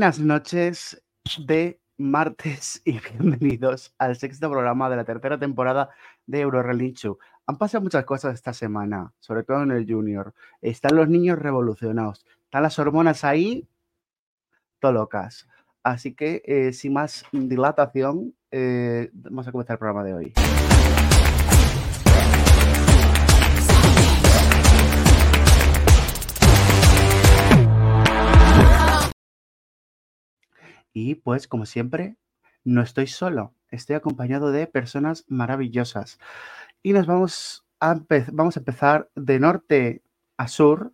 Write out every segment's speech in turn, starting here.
Buenas noches de martes y bienvenidos al sexto programa de la tercera temporada de Eurorelinchu. Han pasado muchas cosas esta semana, sobre todo en el Junior. Están los niños revolucionados, están las hormonas ahí, todo locas. Así que, eh, sin más dilatación, eh, vamos a comenzar el programa de hoy. Y pues, como siempre, no estoy solo, estoy acompañado de personas maravillosas. Y nos vamos a, vamos a empezar de norte a sur.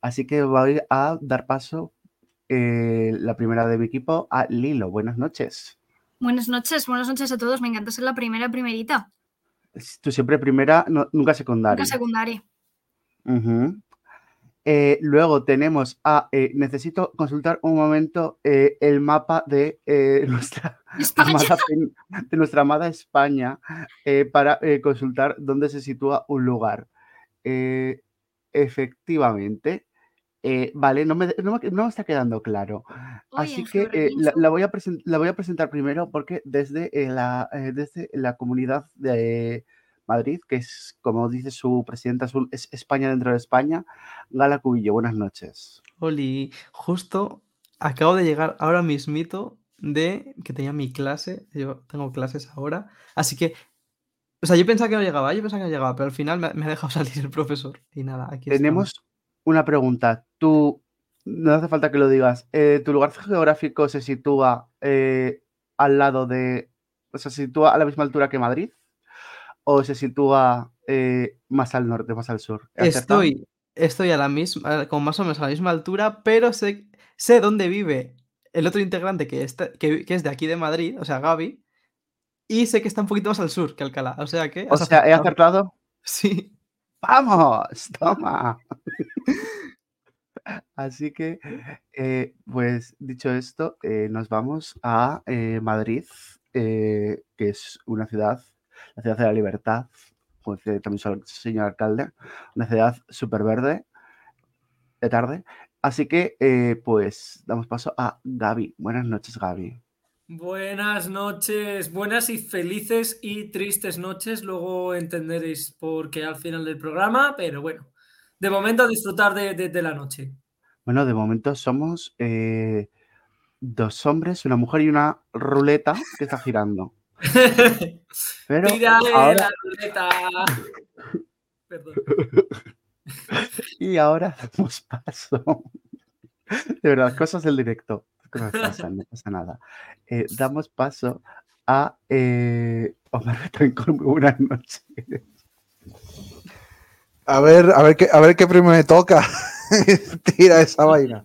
Así que voy a dar paso eh, la primera de mi equipo a Lilo. Buenas noches. Buenas noches, buenas noches a todos. Me encanta ser la primera, primerita. Tú siempre primera, nunca secundaria. Nunca secundaria. Eh, luego tenemos a, eh, necesito consultar un momento eh, el mapa de, nuestra amada, de nuestra amada España para consultar dónde se sitúa un lugar. efectivamente, vale, no me, no, me, está quedando claro. Así que la, voy a la voy a presentar primero porque desde la, desde la comunidad de Madrid, que es, como dice su presidenta, es España dentro de España. Gala Cubillo, buenas noches. Oli, justo acabo de llegar ahora mismito de que tenía mi clase, yo tengo clases ahora, así que, o sea, yo pensaba que no llegaba, yo pensaba que no llegaba, pero al final me, ha dejado salir el profesor y nada, aquí Tenemos una pregunta, tú, no hace falta que lo digas, eh, ¿tu lugar geográfico se sitúa eh, al lado de, o sea, se sitúa a la misma altura que Madrid? O se sitúa eh, más al norte, más al sur? Estoy, estoy a la misma, con más o menos a la misma altura, pero sé, sé dónde vive el otro integrante que, está, que, es de aquí de Madrid, o sea, Gaby, y sé que está un poquito más al sur que Alcalá. O sea que. O sea, ¿he acertado? Sí. ¡Vamos! ¡Toma! Así que, eh, pues dicho esto, eh, nos vamos a Madrid, que es una ciudad la ciudad de la libertad, como dice también el señor alcalde, una ciudad súper verde, de tarde. Así que, eh, pues, damos paso a Gaby. Buenas noches, Gaby. Buenas noches, buenas y felices y tristes noches. Luego entenderéis por qué al final del programa, pero bueno, de momento disfrutar de, la noche. Bueno, de momento somos eh, dos hombres, una mujer y una ruleta que está girando. Pero la ruleta. Perdón. Y ahora damos paso. De verdad, cosas del directo. No pasa, no pasa nada. Eh, damos paso a eh, Omar Buenas noches. A ver, a ver qué, a ver qué primero me toca. Tira esa vaina.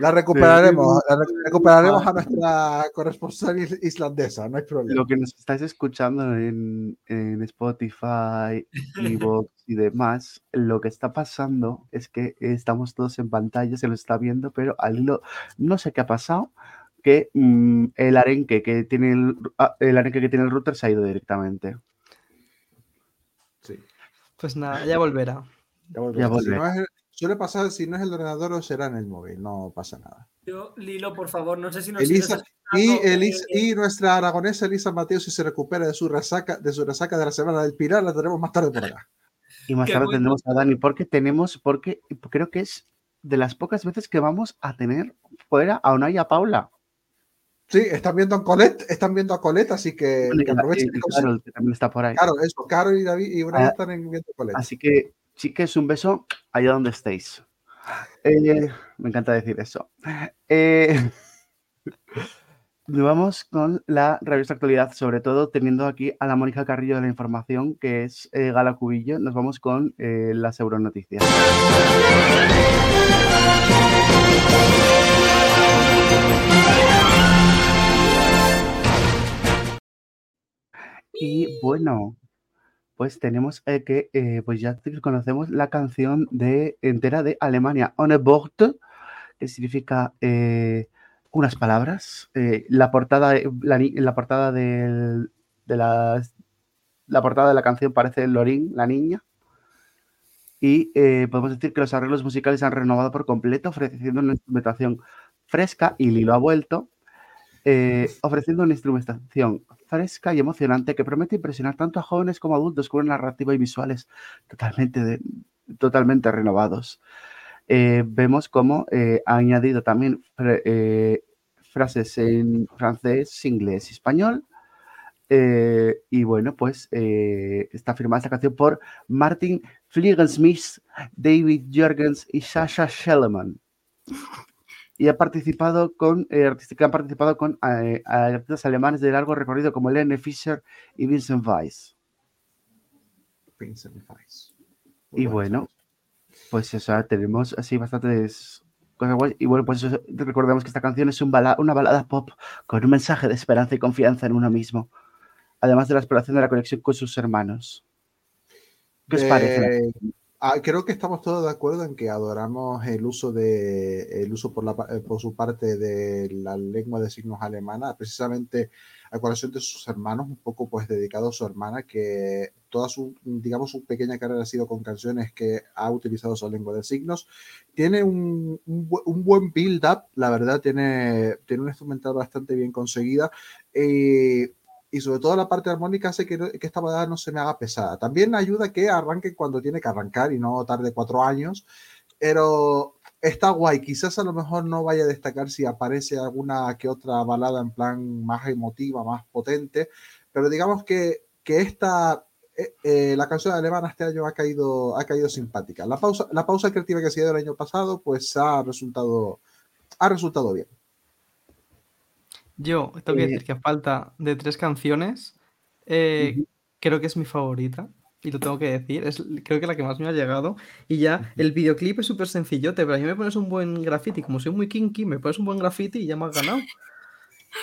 La recuperaremos, la recuperaremos a nuestra corresponsal islandesa, no hay problema. Lo que nos estáis escuchando en, en Spotify, Evox y demás, lo que está pasando es que estamos todos en pantalla, se lo está viendo, pero al hilo, no sé qué ha pasado, que mm, el arenque que tiene el, ah, el arenque que tiene el router se ha ido directamente. Sí. Pues nada, ya volverá. Ya volverá. Suele pasar, si no es el ordenador o será en el móvil, no pasa nada. Yo, Lilo, por favor, no sé si nos Elisa, y, y nuestra aragonesa Elisa Mateo, si se recupera de su resaca de su resaca de la semana del Pilar, la tenemos más tarde por acá. Y más tarde tendremos a Dani, porque tenemos, porque creo que es de las pocas veces que vamos a tener fuera a Una y a Paula. Sí, están viendo a Colette, están viendo a Colette, así que, aprovechen. Carol, que también está por ahí. Claro, eso, Carol y David y una ah, están viendo a Colette. Así que Chiques, un beso allá donde estéis. Eh, me encanta decir eso. Eh, nos vamos con la revista actualidad, sobre todo teniendo aquí a la Mónica Carrillo de la información, que es eh, Gala Cubillo. Nos vamos con las Euronoticias. Y bueno, pues tenemos eh, que, eh, pues ya conocemos la canción de, entera de Alemania, Ohne Bord, que significa eh, unas palabras. la portada, la, la portada de, la, la portada de la canción parece Lorin, la niña. Y podemos decir que los arreglos musicales han renovado por completo, ofreciendo una instrumentación fresca y Lilo ha vuelto, ofreciendo una instrumentación fresca y emocionante que promete impresionar tanto a jóvenes como a adultos con una narrativa y visuales totalmente, totalmente renovados. Eh, vemos cómo eh, ha añadido también eh, frases en francés, inglés y español. Y bueno, pues está firmada esta canción por Martin Fliegensmith, David Jürgens y Sasha Schellemann. Y ha participado con eh, artistas que han participado con eh, artistas alemanes de largo recorrido como Lene Fischer y Vincent Weiss. Vincent Weiss. Muy Y bueno, pues o sea, tenemos así bastantes cosas guays. Y bueno, pues eso, recordemos que esta canción es un bala- una balada pop con un mensaje de esperanza y confianza en uno mismo. Además de la exploración de la conexión con sus hermanos. ¿Qué os parece? Ah, creo que estamos todos de acuerdo en que adoramos el uso de el uso por, la, eh, por su parte de la lengua de signos alemana, precisamente a colación de sus hermanos, un poco pues dedicado a su hermana, que toda su, digamos, su pequeña carrera ha sido con canciones que ha utilizado su lengua de signos. Tiene un, un un buen build-up, la verdad, tiene, tiene una instrumental bastante bien conseguida. eh, y sobre todo la parte armónica hace que, que esta balada no se me haga pesada. También ayuda que arranque cuando tiene que arrancar y no tarde cuatro años, pero está guay. Quizás a lo mejor no vaya a destacar si aparece alguna que otra balada en plan más emotiva, más potente, pero digamos que, que esta, eh, eh, la canción alemana este año ha caído, ha caído simpática. La pausa, la pausa creativa que se dio el año pasado, pues ha resultado, ha resultado bien. Yo tengo que Eh, decir que a falta de tres canciones, eh, creo que es mi favorita. Y lo tengo que decir, es creo que la que más me ha llegado. Y ya, el videoclip es súper sencillote, pero a mí me pones un buen graffiti. Como soy muy kinky, me pones un buen graffiti y ya me has ganado.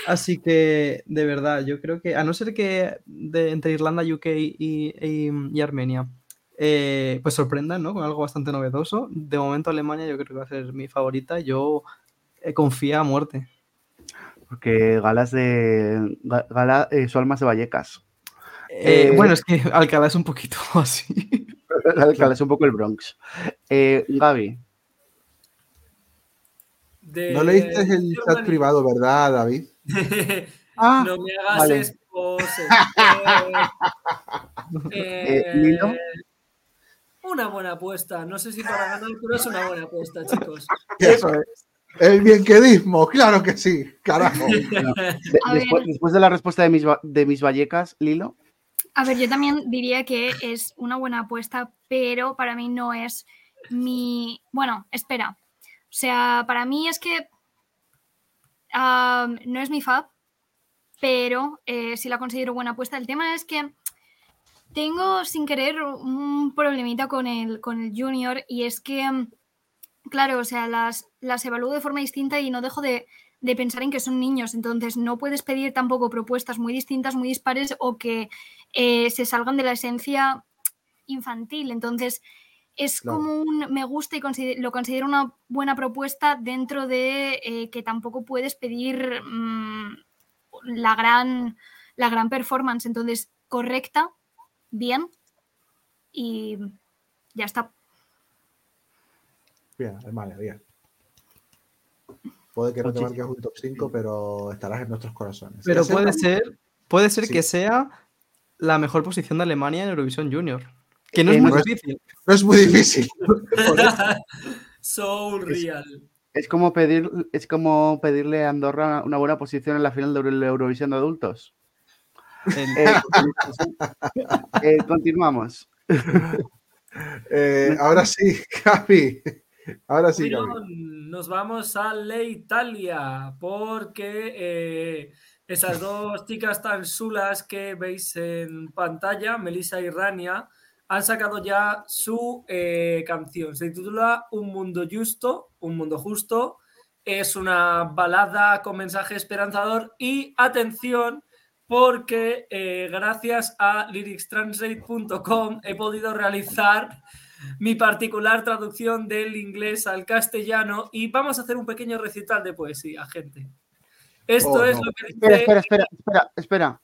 Así que, de verdad, yo creo que, a no ser que de, entre Irlanda, UK y, y- y Armenia, eh, pues sorprendan, ¿no? Con algo bastante novedoso. De momento, Alemania yo creo que va a ser mi favorita. Yo eh, confía a muerte. Porque galas de. ga- Gala, eh, su alma de Vallecas. Eh, Eh, bueno, es que Alcalá es un poquito así. Gala es un poco el Bronx. Eh, Gaby. De- No leíste el chat privado, ¿verdad, David? Ah, no me hagas vale. Eh, Eh, Lilo. Una buena apuesta. No sé si para ganar, pero es una buena apuesta, chicos. Eso es. El bienquedismo, claro que sí, carajo. después, de la respuesta de mis, de mis Vallecas, Lilo. A ver, yo también diría que es una buena apuesta, pero para mí no es mi... Bueno, espera. O sea, para mí es que no es mi fab, pero eh, sí la considero buena apuesta. El tema es que tengo sin querer un problemita con el, con el junior y es que, claro, o sea, las, las evalúo de forma distinta y no dejo de, de pensar en que son niños. Entonces, no puedes pedir tampoco propuestas muy distintas, muy dispares o que eh, se salgan de la esencia infantil. Entonces, es Claro. como un me gusta y consider- lo considero una buena propuesta dentro de eh, que tampoco puedes pedir mm, la, gran, la gran performance. Entonces, correcta, bien y ya está. Bien, Alemania, bien. Puede que no te marques un top 5, pero estarás en nuestros corazones. Pero puede ser, puede ser Sí. que sea la mejor posición de Alemania en Eurovisión Junior. Que no es Eh, muy no es- difícil. No es muy difícil. so real. Es como, pedir, es como pedirle a Andorra una, una buena posición en la final de Euro- Eurovisión de adultos. Eh, eh, continuamos. Eh, ahora sí, Gaby. Ahora sí, Bueno, nos vamos a la Italia porque eh, esas dos chicas tan chulas que veis en pantalla, Melissa y Rania, han sacado ya su eh, canción. Se titula Un mundo justo, un mundo justo. Es una balada con mensaje esperanzador y atención porque eh, gracias a lyricstranslate.com he podido realizar mi particular traducción del inglés al castellano y vamos a hacer un pequeño recital de poesía, gente. Esto Oh, es no. lo que Espera, dice... espera, espera, espera, espera.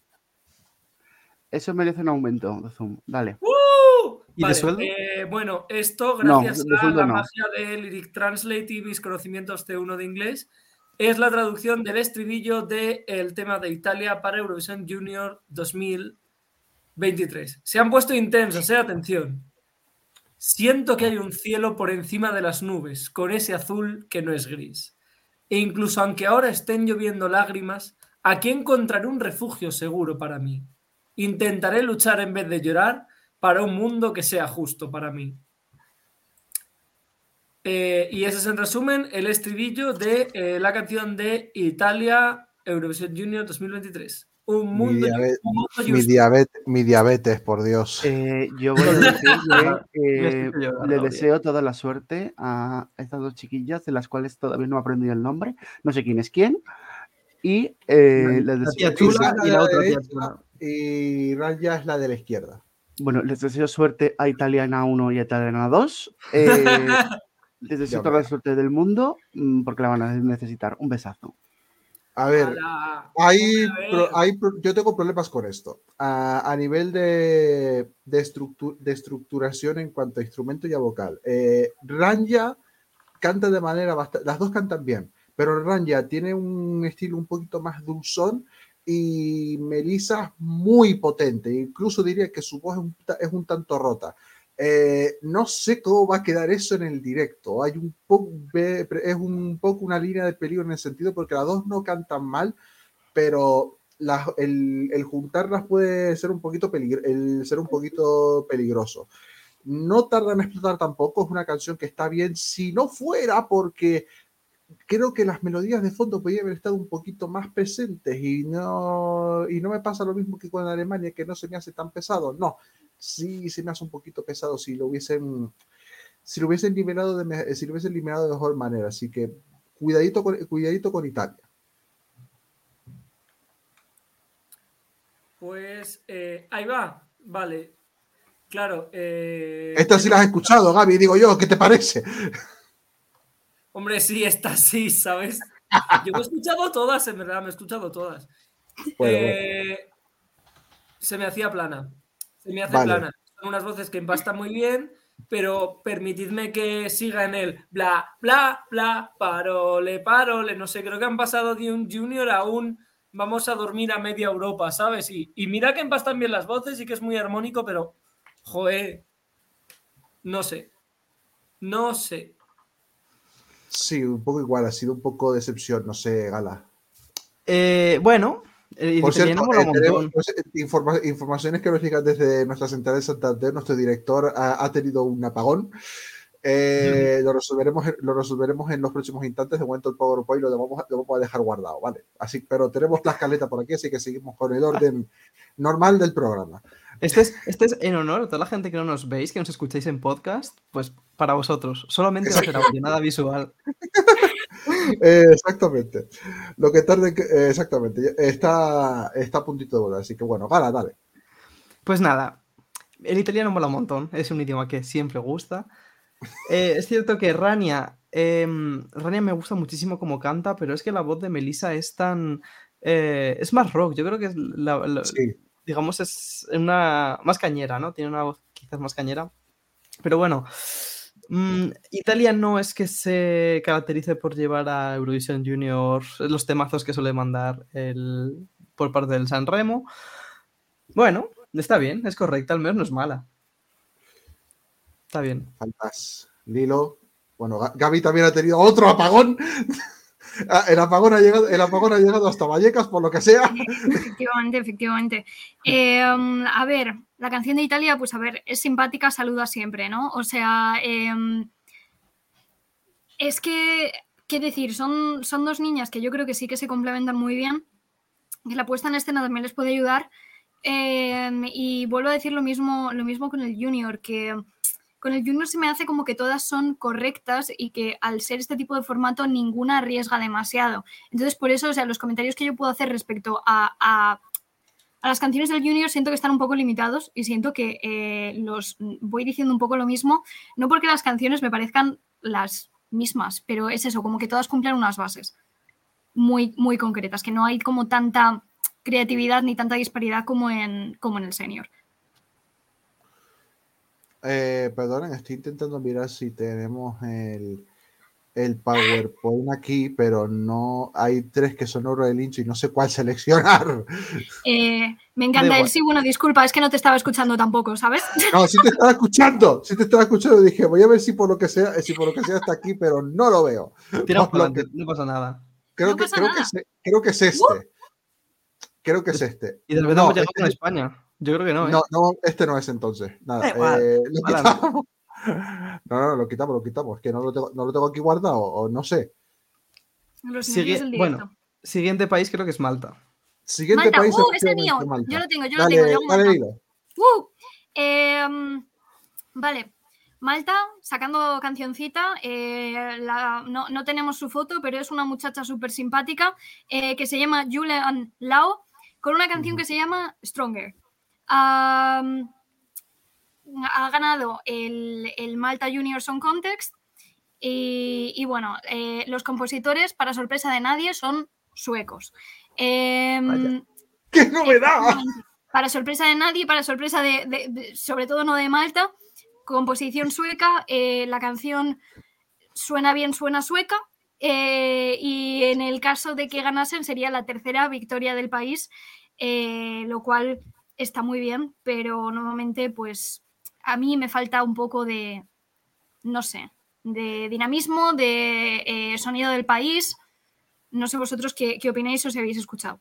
Eso merece un aumento de Zoom. Dale. ¡Uh! ¿Y de Vale, sueldo? eh, bueno, esto gracias de a sueldo la no. magia de Lyric Translate y mis conocimientos C1 de inglés, es la traducción del estribillo del tema de Italia para Eurovisión Junior 2023. Se han puesto intensos, eh, atención. Siento que hay un cielo por encima de las nubes, con ese azul que no es gris. E incluso aunque ahora estén lloviendo lágrimas, aquí encontraré un refugio seguro para mí. Intentaré luchar en vez de llorar para un mundo que sea justo para mí. Eh, y ese es en resumen el estribillo de eh, la canción de Italia Eurovisión Junior 2023. Un mundo, mi, diabetes, mi, diabetes, por Dios. Eh, yo voy a decir que le deseo toda la suerte a estas dos chiquillas, de las cuales todavía no he aprendido el nombre. No sé quién es quién. Y les deseo. y la otra Y Raya es la de la izquierda. Bueno, les deseo suerte a Italiana 1 y a Italiana 2. Eh, Les deseo toda la suerte del mundo mm, porque la van a necesitar. Un besazo. A ver, hay, yo tengo problemas con esto. A, nivel de, de, estructuración en cuanto a instrumento y a vocal. Eh, Ranja canta de manera bastante. Las dos cantan bien, pero Ranja tiene un estilo un poquito más dulzón y Melissa muy potente. Incluso diría que su voz es un tanto rota. Eh, no sé cómo va a quedar eso en el directo. Hay un es un poco una línea de peligro en el sentido porque las dos no cantan mal, pero el, juntarlas puede ser un poquito ser un poquito peligroso. No tarda en explotar tampoco, es una canción que está bien, si no fuera porque creo que las melodías de fondo podrían haber estado un poquito más presentes y no, y no me pasa lo mismo que con Alemania, que no se me hace tan pesado. No, sí se me hace un poquito pesado si lo hubiesen, si lo hubiesen liberado de, si lo hubiesen eliminado de mejor manera. Así que cuidadito con, cuidadito con Italia. Pues eh, ahí va, vale. Claro. Eh, Esta sí la has escuchado, Gaby, digo yo, ¿qué te parece? Hombre, sí, esta sí, ¿sabes? Yo he escuchado todas, en verdad, me he escuchado todas. Eh, se me hacía plana. Se me hace plana. Son unas voces que empastan muy bien, pero permitidme que siga en el bla, bla, bla, parole, parole. No sé, creo que han pasado de un junior a un vamos a dormir a media Europa, ¿sabes? Y, y mira que empastan bien las voces y que es muy armónico, pero, joder, no sé. No sé. Sí, un poco igual, ha sido un poco decepción, no sé, Gala. Eh, bueno, por cierto, eh, pues, eh, informaciones que nos llegan desde nuestra central de Santander. Nuestro director ha, tenido un apagón. Eh, lo, resolveremos, lo resolveremos en los próximos instantes. De momento el PowerPoint lo vamos, lo vamos a dejar guardado, ¿vale? Así, pero tenemos la escaleta por aquí, así que seguimos con el orden normal del programa. Este es, este es en honor a toda la gente que no nos veis, que nos escucháis en podcast, pues para vosotros. Solamente va a ser audio, nada visual. Eh, exactamente. Lo que tarde, eh, exactamente. Está, está a puntito de volar, así que bueno, gala, dale. Pues nada, el italiano mola un montón, es un idioma que siempre gusta. Eh, es cierto que Rania, em, Rania me gusta muchísimo como canta, pero es que la voz de Melissa es tan... es más rock, yo creo que es la, digamos, es una más cañera, ¿no? Tiene una voz quizás más cañera. Pero bueno, Mm, Italia no es que se caracterice por llevar a Eurovision Junior los temazos que suele mandar el, por parte del San Remo. Bueno, está bien, es correcta, al menos no es mala. Está bien. Faltas. Lilo. Bueno, Gaby también ha tenido otro apagón. Ah, el apagón, ha llegado, el apagón ha llegado hasta Vallecas, por lo que sea. Efectivamente, efectivamente. Em, a ver, la canción de Italia, pues a ver, es simpática, saluda siempre, ¿no? O sea, em, es que, ¿qué decir? Son, son dos niñas que yo creo que sí que se complementan muy bien, que la puesta en escena también les puede ayudar. Em, y vuelvo a decir lo mismo, lo mismo con el Junior, que con el Junior se me hace como que todas son correctas y que al ser este tipo de formato ninguna arriesga demasiado. Entonces, por eso, o sea, los comentarios que yo puedo hacer respecto a, a, las canciones del Junior siento que están un poco limitados y siento que eh, los voy diciendo un poco lo mismo, no porque las canciones me parezcan las mismas, pero es eso, como que todas cumplen unas bases muy, muy concretas, que no hay como tanta creatividad ni tanta disparidad como en, como en el senior. Eh, perdonen, estoy intentando mirar si tenemos el, el PowerPoint aquí, pero no hay tres que son oro de lincho y no sé cuál seleccionar. Eh, me encanta el sí, bueno, disculpa, es que no te estaba escuchando tampoco, ¿sabes? No, sí te estaba escuchando, sí te estaba escuchando. Dije, voy a ver si por lo que sea, si por lo que sea está aquí, pero no lo veo. Tira adelante, que- no pasa nada. creo, No que, pasa creo, que es, creo que es este. Creo que es este. Y de repente No, hemos llegado este España. Yo creo que no, ¿eh? No, no, este no es entonces. Nada, eh, lo quitamos. No, no, lo quitamos, lo quitamos. Es que no lo tengo, no lo tengo aquí guardado, o no sé. Los del bueno, Siguiente país creo que es Malta. Siguiente Malta, país. uh, ese es mío. efectivamente, Malta. Yo lo tengo, yo Dale, lo tengo. yo dale. ¡Uh! Em, vale. Malta, sacando cancioncita, eh, la- no, no tenemos su foto, pero es una muchacha súper simpática eh, que se llama Julian Lao, con una canción que se llama Stronger. Ha ganado el, el Malta Junior Song Contest y, y bueno, eh, los compositores, para sorpresa de nadie, son suecos. Em. ¡Qué novedad! Para sorpresa de nadie, para sorpresa de, de- de- sobre todo no de Malta, composición sueca, eh, la canción suena bien, suena sueca, eh, y en el caso de que ganasen sería la tercera victoria del país, lo cual está muy bien, pero nuevamente pues a mí me falta un poco de, no sé, de dinamismo, de eh, sonido del país. No sé vosotros qué, qué opináis o si habéis escuchado.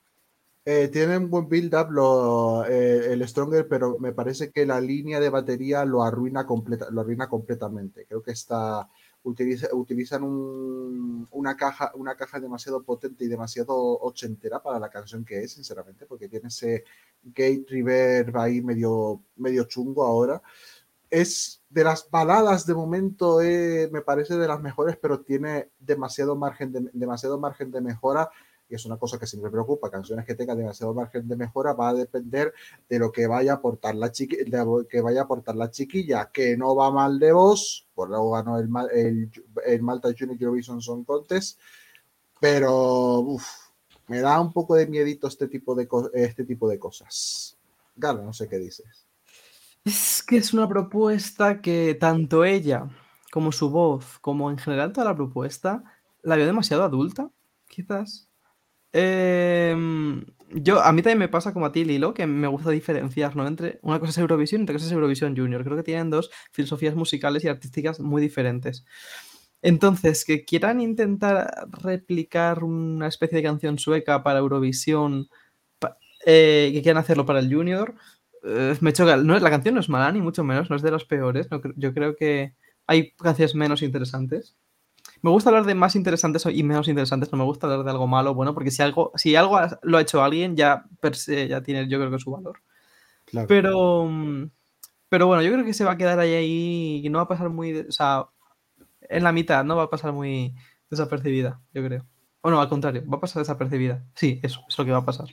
Eh, tienen buen build-up lo- eh, el Stronger, pero me parece que la línea de batería lo arruina, completa, lo arruina completamente. Creo que está, utiliza, utilizan un- una, caja, una caja demasiado potente y demasiado ochentera para la canción que es, sinceramente, porque tiene ese gate reverb ahí medio, medio chungo ahora. Es de las baladas de momento, eh, me parece de las mejores, pero tiene demasiado margen de, demasiado margen de mejora y es una cosa que siempre preocupa. Canciones que tengan demasiado margen de mejora va a depender de lo que vaya a aportar la, chiqui de que vaya a aportar la chiquilla, que no va mal de voz, por luego ganó el, el, el Malta Junior Eurovision Song Contest, pero uf, me da un poco de miedito este tipo de, este tipo de cosas. Gala, no sé qué dices. Es que es una propuesta que tanto ella como su voz, como en general toda la propuesta, la veo demasiado adulta, quizás. Em, yo, a mí también me pasa como a ti, Lilo, que me gusta diferenciar, ¿no? Entre una cosa es Eurovisión y otra cosa es Eurovisión Junior. Creo que tienen dos filosofías musicales y artísticas muy diferentes. Entonces, que quieran intentar replicar una especie de canción sueca para Eurovisión, eh, que quieran hacerlo para el Junior, eh, me choca. No, la canción no es mala, ni mucho menos, no es de las peores. yo creo que hay canciones menos interesantes. Me gusta hablar de más interesantes y menos interesantes, no me gusta hablar de algo malo, bueno, porque si algo, si algo lo ha hecho alguien, ya per se, ya tiene, yo creo que su valor. Claro. Pero, pero bueno, yo creo que se va a quedar ahí, ahí y no va a pasar muy, o sea, en la mitad, no va a pasar muy desapercibida, yo creo. O no, al contrario, va a pasar desapercibida. Sí, eso es lo que va a pasar.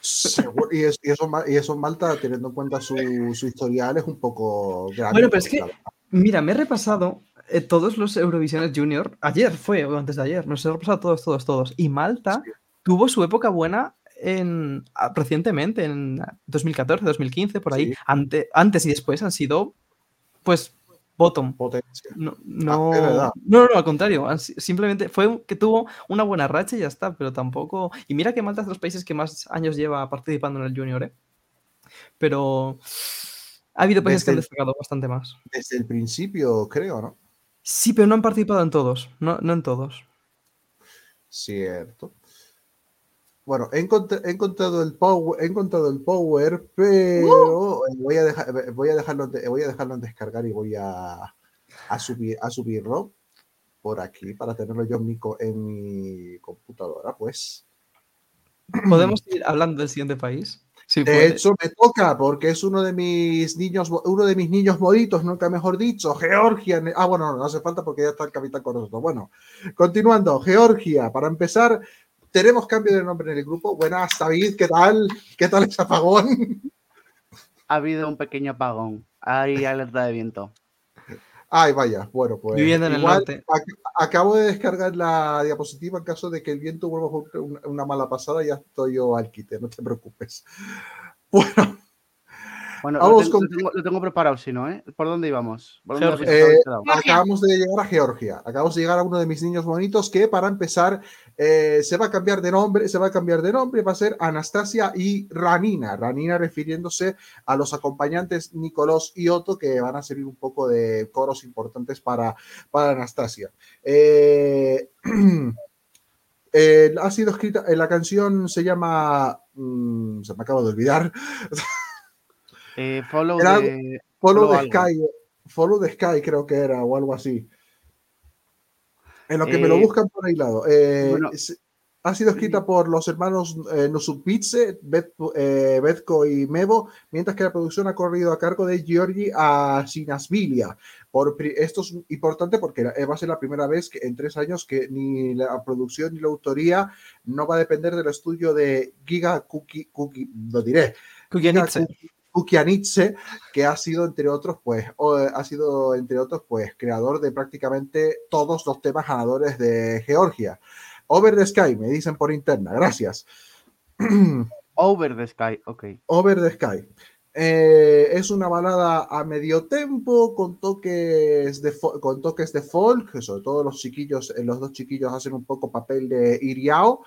Seguro- y, es- y eso, y eso Malta, teniendo en cuenta su, su historial, es un poco grande. Bueno, pero es que-. Mira, me he repasado eh, todos los Eurovisiones Junior. Ayer fue, o antes de ayer. Nos he repasado todos, todos, todos. Y Malta Sí. tuvo su época buena en, recientemente, en 2014, 2015, por ahí. Sí. Ante- antes y después han sido, pues, bottom. Potencia. No, no, Ah, no, no, al contrario. Simplemente fue que tuvo una buena racha y ya está, pero tampoco. Y mira que Malta es de los países que más años lleva participando en el Junior, ¿eh? Pero ha habido países que han destacado bastante más. Desde el principio, creo, ¿no? Sí, pero no han participado en todos. No, no en todos. Cierto. Bueno, he, encont- he encontrado el power, he encontrado el power, pero eh, voy a dejar, voy a dejarlo, de- voy a dejarlo en descargar y voy a, a subir, a subirlo por aquí para tenerlo yo en mi, en mi computadora, pues. ¿Podemos ir hablando del siguiente país? Sí, De puede. hecho, me toca porque es uno de mis niños, uno de mis niños moritos, nunca mejor dicho, Georgia. Ah, bueno, no, no hace falta porque ya está el capitán con nosotros. Bueno, continuando, Georgia. Para empezar, tenemos cambio de nombre en el grupo. Buenas, David, ¿qué tal? ¿Qué tal ese apagón? Ha habido un pequeño apagón. Hay alerta de viento. Ay, vaya, bueno, pues. Viviendo en el norte. ac- acabo de descargar la diapositiva en caso de que el viento vuelva a una, una mala pasada, ya estoy yo al quite, no te preocupes. Bueno, Bueno, Vamos lo, tengo, con- lo tengo- lo tengo preparado, si no, ¿eh? ¿Por dónde íbamos? ¿Por dónde Georgia. habéis- habéis Eh. Acabamos de llegar a Georgia. Acabamos de llegar a uno de mis niños bonitos que, para empezar, eh, se va a cambiar de nombre. Se va a cambiar de nombre. Va a ser Anastasia y Ranina. Ranina refiriéndose a los acompañantes Nicolás y Otto que van a servir un poco de coros importantes para, para Anastasia. Eh, eh, ha sido escrita. eh, la canción se llama. mm, se me acaba de olvidar. Eh, follow Era de... Follow. Sky, Follow the Sky creo que era o algo así. En lo que me lo Eh, buscan por ahí lado. Eh, bueno. es- ha sido escrita por los hermanos eh, Bet, eh, Betko y Mevo, mientras que la producción ha corrido a cargo de Giorgi a Sinasvilia. Por, esto es importante porque va a ser la primera vez que, en tres años que ni la producción ni la autoría no va a depender del estudio de Giga Cookie, Cookie lo diré. Kukianitze, que ha sido entre otros, pues, o, ha sido entre otros, pues, creador de prácticamente todos los temas ganadores de Georgia. Over the Sky, me dicen por interna, gracias. Over the Sky, ok. Over the Sky. Eh, es una balada a medio tempo con toques de con toques de folk, sobre todo los chiquillos, eh, los dos chiquillos hacen un poco papel de Iriao,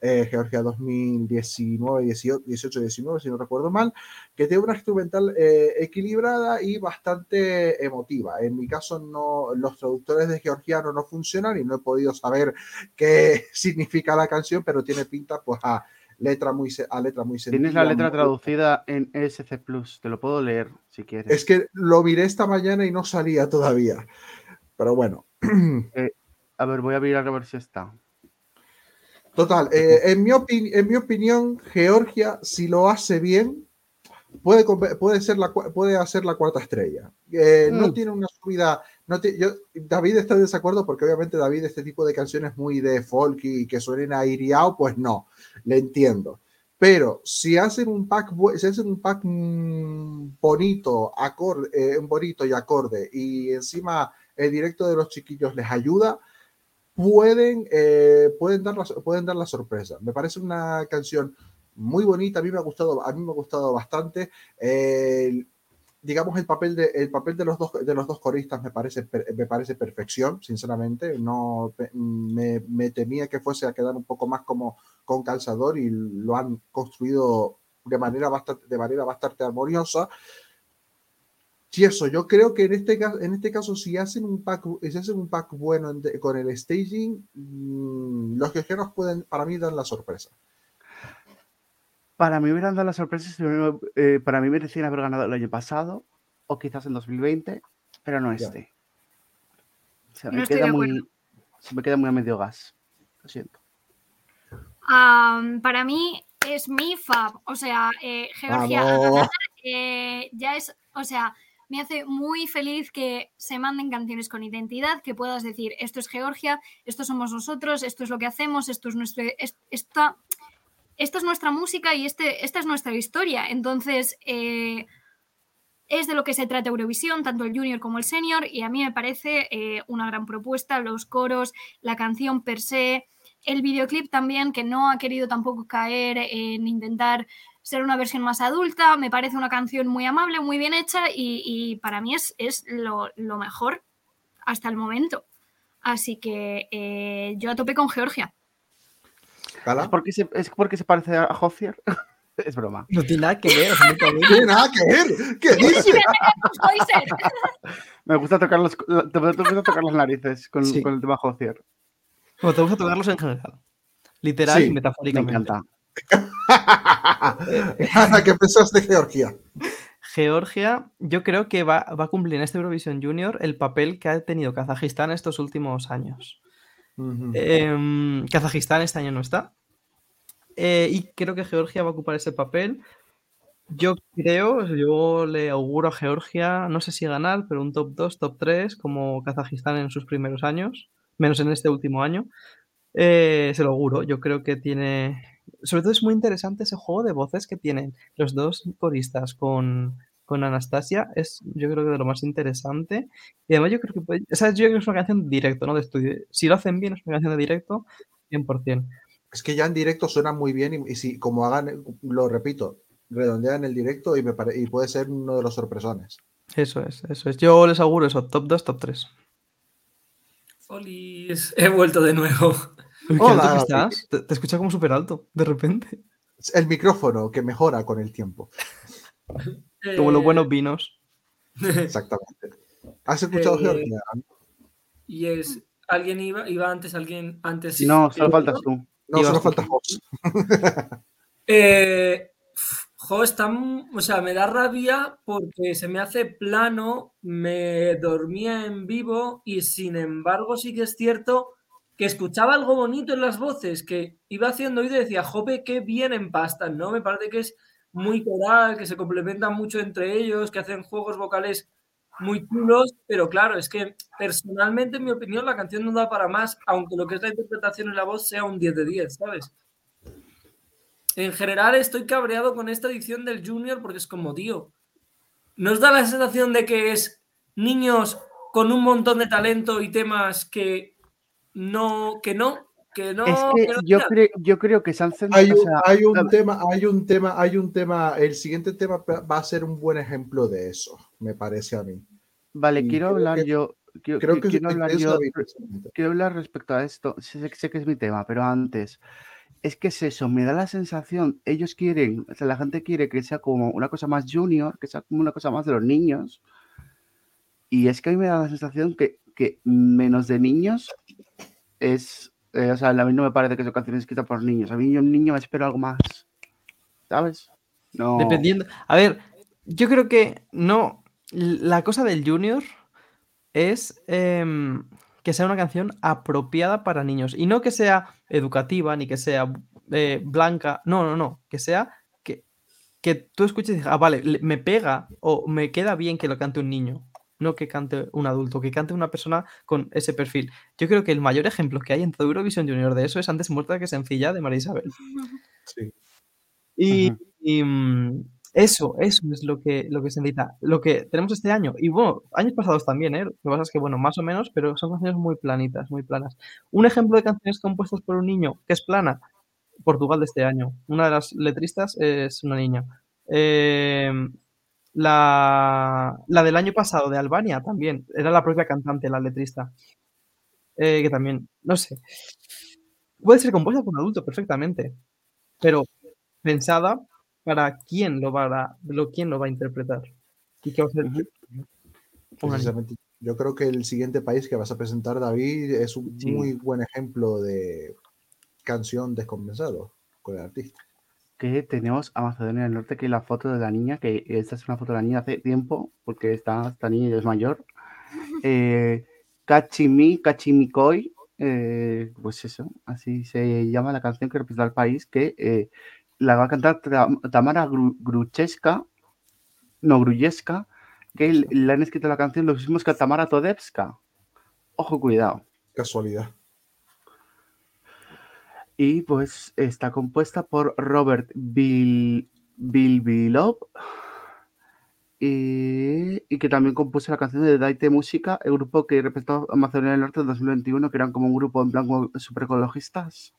eh, Georgia 2019, 18, 18, 19, si no recuerdo mal, que tiene una instrumental eh, equilibrada y bastante emotiva. En mi caso, no, los traductores de georgiano no funcionan y no he podido saber qué significa la canción, pero tiene pinta pues a letra muy, a letra muy Tienes la letra traducida en ESC Plus, te lo puedo leer si quieres. Es que lo miré esta mañana y no salía todavía. Pero bueno. A ver, voy a mirar a ver si está. Total, eh, en, mi opi- en mi opinión, Georgia, si lo hace bien, puede, ser la, puede hacer la cuarta estrella. Eh, No Mm. tiene una subida. No ti- yo, David está en desacuerdo porque obviamente David este tipo de canciones muy de folk y que suenen a Iriao, pues no, le entiendo. Pero si hacen un pack, si hacen un pack mm, bonito, acorde, eh, bonito y acorde, y encima el directo de los chiquillos les ayuda, pueden, eh, pueden, dar la, pueden dar la sorpresa. Me parece una canción muy bonita, a mí me ha gustado, a mí me ha gustado bastante. Digamos, el papel, de, el papel de, los dos, de los dos coristas me parece, me parece perfección, sinceramente. No, me, me temía que fuese a quedar un poco más como con calzador y lo han construido de manera bastante, de manera bastante armoniosa. Y eso, yo creo que en este caso, en este caso si hacen un pack, si hacen un pack bueno en- con el staging, mm, los georgianos pueden, para mí, dar la sorpresa. Para mí hubieran dado la sorpresa, eh, para mí merecían haber ganado el año pasado, o quizás en 2020, pero no Ya. este. Se No me, estoy queda de muy, se me queda muy a medio gas. Lo siento. Am, para mí es mi fab. O sea, eh, Georgia eh, ya es, o sea, me hace muy feliz que se manden canciones con identidad, que puedas decir, esto es Georgia, esto somos nosotros, esto es lo que hacemos, esto es nuestro, es- esta, esta es nuestra música y este, esta es nuestra historia. Entonces, eh, es de lo que se trata Eurovisión, tanto el junior como el senior, y a mí me parece eh, una gran propuesta, los coros, la canción per se, el videoclip también, que no ha querido tampoco caer en intentar ser una versión más adulta, me parece una canción muy amable, muy bien hecha y, y para mí es, es lo, lo mejor hasta el momento. Así que eh, yo a tope con Georgia. ¿Es porque se, es porque se parece a Hozier? es broma. No tiene nada que ver. No tiene nada que ver. ¿Qué dice? Poison. Me gusta tocar los, te, te gusta tocar las narices con, Sí. con el tema Hozier. Como te gusta tocarlos en general. Literal Sí, y Me metafóricamente. encanta. Ana, ¿qué pensaste de Georgia? Georgia, yo creo que va, va a cumplir en este Eurovision Junior el papel que ha tenido Kazajistán estos últimos años. Em, Kazajistán este año no está. Eh, y creo que Georgia va a ocupar ese papel. Yo creo, yo le auguro a Georgia, no sé si ganar, pero un top 2, top 3, como Kazajistán en sus primeros años, menos en este último año. Eh, se lo auguro, yo creo que tiene... Sobre todo es muy interesante ese juego de voces que tienen los dos coristas con, con Anastasia. Es, yo creo que de lo más interesante. Y además yo creo que puede- o sea, yo creo que es una canción de directo, no de estudio. Si lo hacen bien, es una canción de directo, 100%. Es que ya en directo suena muy bien y, y si, como hagan, lo repito, redondean el directo y, me pare- y puede ser uno de los sorpresones. Eso es, eso es. Yo les auguro eso, top 2, top 3. Olis, he vuelto de nuevo. Uy, qué Hola, alto que David. estás. Te, te escucha como súper alto, de repente. El micrófono que mejora con el tiempo. Como los Eh, buenos vinos. Exactamente. ¿Has escuchado Eh, Georgia? Y es, ¿alguien iba? ¿Iba antes alguien antes? No, solo faltas tú. No, solo tú. falta Hobbs. Eh, jo, está, o sea, me da rabia porque se me hace plano, me dormía en vivo y sin embargo sí que es cierto que escuchaba algo bonito en las voces, que iba haciendo y decía, jope, qué bien empastan, ¿no? Me parece que es muy coral, que se complementan mucho entre ellos, que hacen juegos vocales muy chulos, pero claro, es que personalmente, en mi opinión, la canción no da para más, aunque lo que es la interpretación y la voz sea un 10 de 10, ¿sabes? En general estoy cabreado con esta edición del Junior porque es como, tío, ¿nos da la sensación de que es niños con un montón de talento y temas que no, que no, que no... Es que no yo, creo, yo creo que se han centrado. Hay o un, sea, hay un tema, hay un tema, hay un tema. El siguiente tema va a ser un buen ejemplo de eso, me parece a mí. Vale, y quiero hablar que- yo. Quiero, Creo que quiero hablar es yo. Quiero hablar respecto a esto. Sé, sé que es mi tema, pero antes. Es que es eso, me da la sensación, ellos quieren, o sea, la gente quiere que sea como una cosa más junior, que sea como una cosa más de los niños. Y es que a mí me da la sensación que, que menos de niños es, eh, o sea, a mí no me parece que son canciones escritas por niños. A mí yo un niño me espero algo más, ¿sabes? No. Dependiendo. A ver, yo creo que no. La cosa del Junior es em, que sea una canción apropiada para niños. Y no que sea educativa ni que sea eh, blanca. No, no, no. Que sea que, que tú escuches y digas, ah, vale, le- me pega o me queda bien que lo cante un niño. No que cante un adulto, que cante una persona con ese perfil. Yo creo que el mayor ejemplo que hay en todo Eurovisión Junior de eso es Antes muerta que sencilla de María Isabel. Sí. Y, mm, eso, eso es lo que, lo que se necesita. Lo que tenemos este año, y bueno, años pasados también, ¿eh? Lo que pasa es que, bueno, más o menos, pero son canciones muy planitas, muy planas. Un ejemplo de canciones compuestas por un niño que es plana, Portugal de este año. Una de las letristas es una niña. Eh, la, la del año pasado de Albania también, era la propia cantante, la letrista. Eh, que también, no sé. Puede ser compuesta por un adulto perfectamente, pero pensada para quién lo va a, lo, quién lo va a interpretar. Y qué va a. Precisamente, yo creo que el siguiente país que vas a presentar, David, es un Sí. muy buen ejemplo de canción descompensado con el artista. Que tenemos a Macedonia del Norte, que la foto de la niña, que esta es una foto de la niña hace tiempo, porque esta, esta niña ya es mayor. Eh, Kachimi, Kachimikoi, eh, pues eso, así se llama la canción que representa al país, que eh, la va a cantar Tamara Gru- Gruchevska, no, Gruyeska, que le han escrito la canción los mismos que a Tamara Todevska. Ojo, cuidado. Casualidad. Y pues está compuesta por Robert Bil Bilbilov y, y que también compuso la canción de Daite Música, el grupo que representó a Macedonia del Norte en 2021, que eran como un grupo en plan como super ecologistas.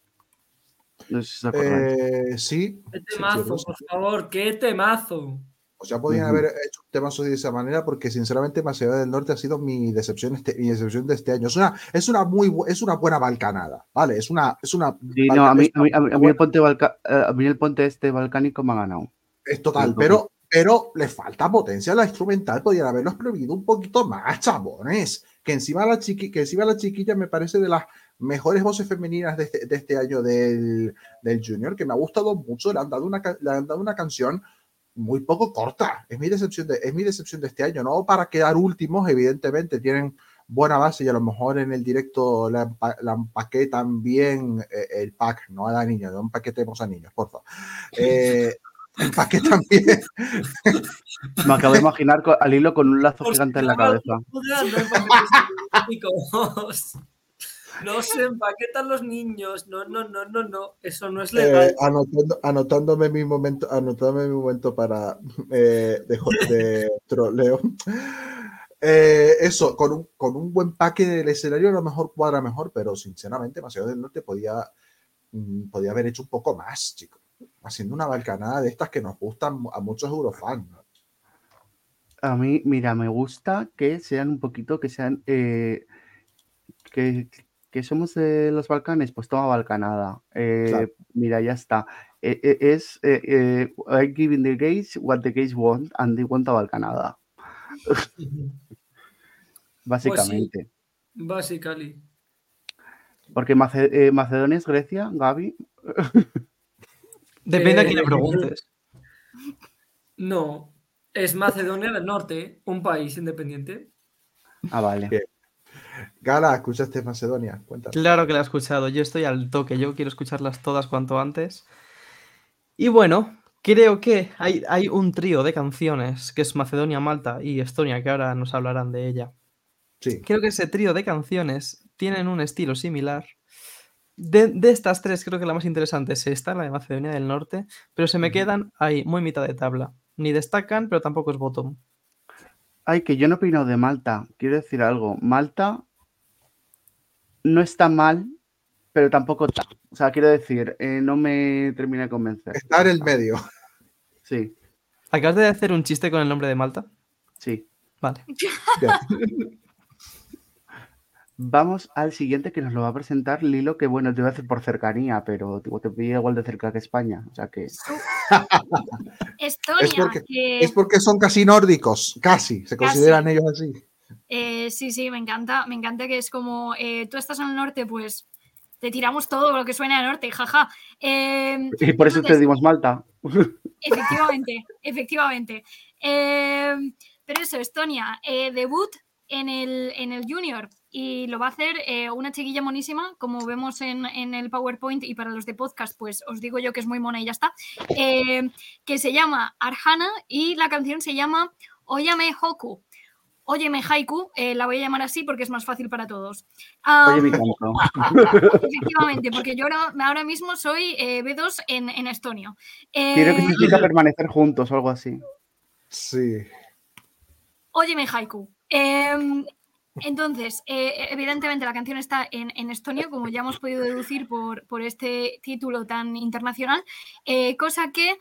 No sé si os acordáis. Eh, sí. ¡Qué temazo, sí. por favor! ¡Qué temazo! Pues ya podían Ujú. haber hecho un tema de esa manera, porque sinceramente Macedonia del Norte ha sido mi decepción, este, mi decepción de este año. Es una, es una muy es una buena balcanada, ¿vale? Es una, es una Sí, no, a mí, a mí, a mí- el ponte balca- eh, a mí el ponte este balcánico me ha ganado. es total, pero, pero le falta potencia a la instrumental, podrían haberlo exprimido un poquito más, chabones. Que encima la chiqui, que encima la chiquilla me parece de las mejores voces femeninas de este, de este año del, del Junior, que me ha gustado mucho. Le han dado una, le han dado una canción muy poco corta. Es mi decepción de, es mi decepción de este año. No para quedar últimos, evidentemente, tienen buena base y a lo mejor en el directo la, la empaquetan bien eh, el pack, no a la niña, no empaquetemos a niños, por favor. Eh, empaquetan bien. Me acabo de imaginar al hilo con un lazo Por gigante en la cabeza. No chicos. Se empaquetan los niños. No, no, no, no, no. Eso no es legal. Eh, anotando- anotándome mi momento, anotándome mi momento para eh, de, troleo. Eh, eso, con un, con un buen paque del escenario a lo mejor cuadra mejor, pero sinceramente Maceo del Norte podía, mm, podía haber hecho un poco más, chico. haciendo una balcanada de estas que nos gustan a muchos eurofans. A mí, mira, me gusta que sean un poquito, que sean, eh, que, que somos de los Balcanes, pues toma balcanada. Eh, Claro. Mira, ya está. Eh, eh, es eh, eh, I giving the gays what the gays want and they want a balcanada, básicamente. Basically. Porque Mace- eh, Macedonia es Grecia, Gaby. Depende a quién le preguntes. No, es Macedonia del Norte, un país independiente. Ah, vale. Gala, ¿escuchaste Macedonia? Cuéntanos. Claro que la he escuchado. Yo estoy al toque. Yo quiero escucharlas todas cuanto antes. Y bueno, creo que hay, hay un trío de canciones que es Macedonia, Malta y Estonia, que ahora nos hablarán de ella. Sí. Creo que ese trío de canciones tienen un estilo similar. De, de estas tres, creo que la más interesante es esta, la de Macedonia del Norte, pero se me quedan ahí, muy mitad de tabla. Ni destacan, pero tampoco es bottom. Ay, que yo no he opinado de Malta. Quiero decir algo. Malta no está mal, pero tampoco está. O sea, quiero decir, eh, no me termina de convencer. Está en el medio. Sí, ¿Acabas de hacer un chiste con el nombre de Malta? sí. Vale. Vamos al siguiente que nos lo va a presentar Lilo, que bueno, te voy a hacer por cercanía, pero tipo, te pide igual de cerca que España. O sea que. Estonia, Es porque- que Es porque son casi nórdicos, casi, se consideran ellos así. Eh, sí, sí, me encanta, me encanta que es como eh, tú estás en el norte, pues te tiramos todo lo que suena al norte, jaja. Eh, Y por eso te entonces, dimos Malta. Efectivamente, efectivamente. Eh, pero eso, Estonia, eh, debut en el, en el Junior y lo va a hacer eh, una chiquilla monísima, como vemos en, en el PowerPoint y para los de podcast, pues os digo yo que es muy mona y ya está, eh, que se llama Arjana y la canción se llama Óyame Hoku. Óyeme Haiku, eh, la voy a llamar así porque es más fácil para todos. Oye, mi canto. efectivamente, porque yo ahora, ahora mismo soy eh, B2 en, en estonio. Quiero que Eh, significa permanecer juntos o algo así. Sí. Óyeme, Haiku. Em, entonces, eh, evidentemente la canción está en, en estonio, como ya hemos podido deducir por, por este título tan internacional, eh, cosa que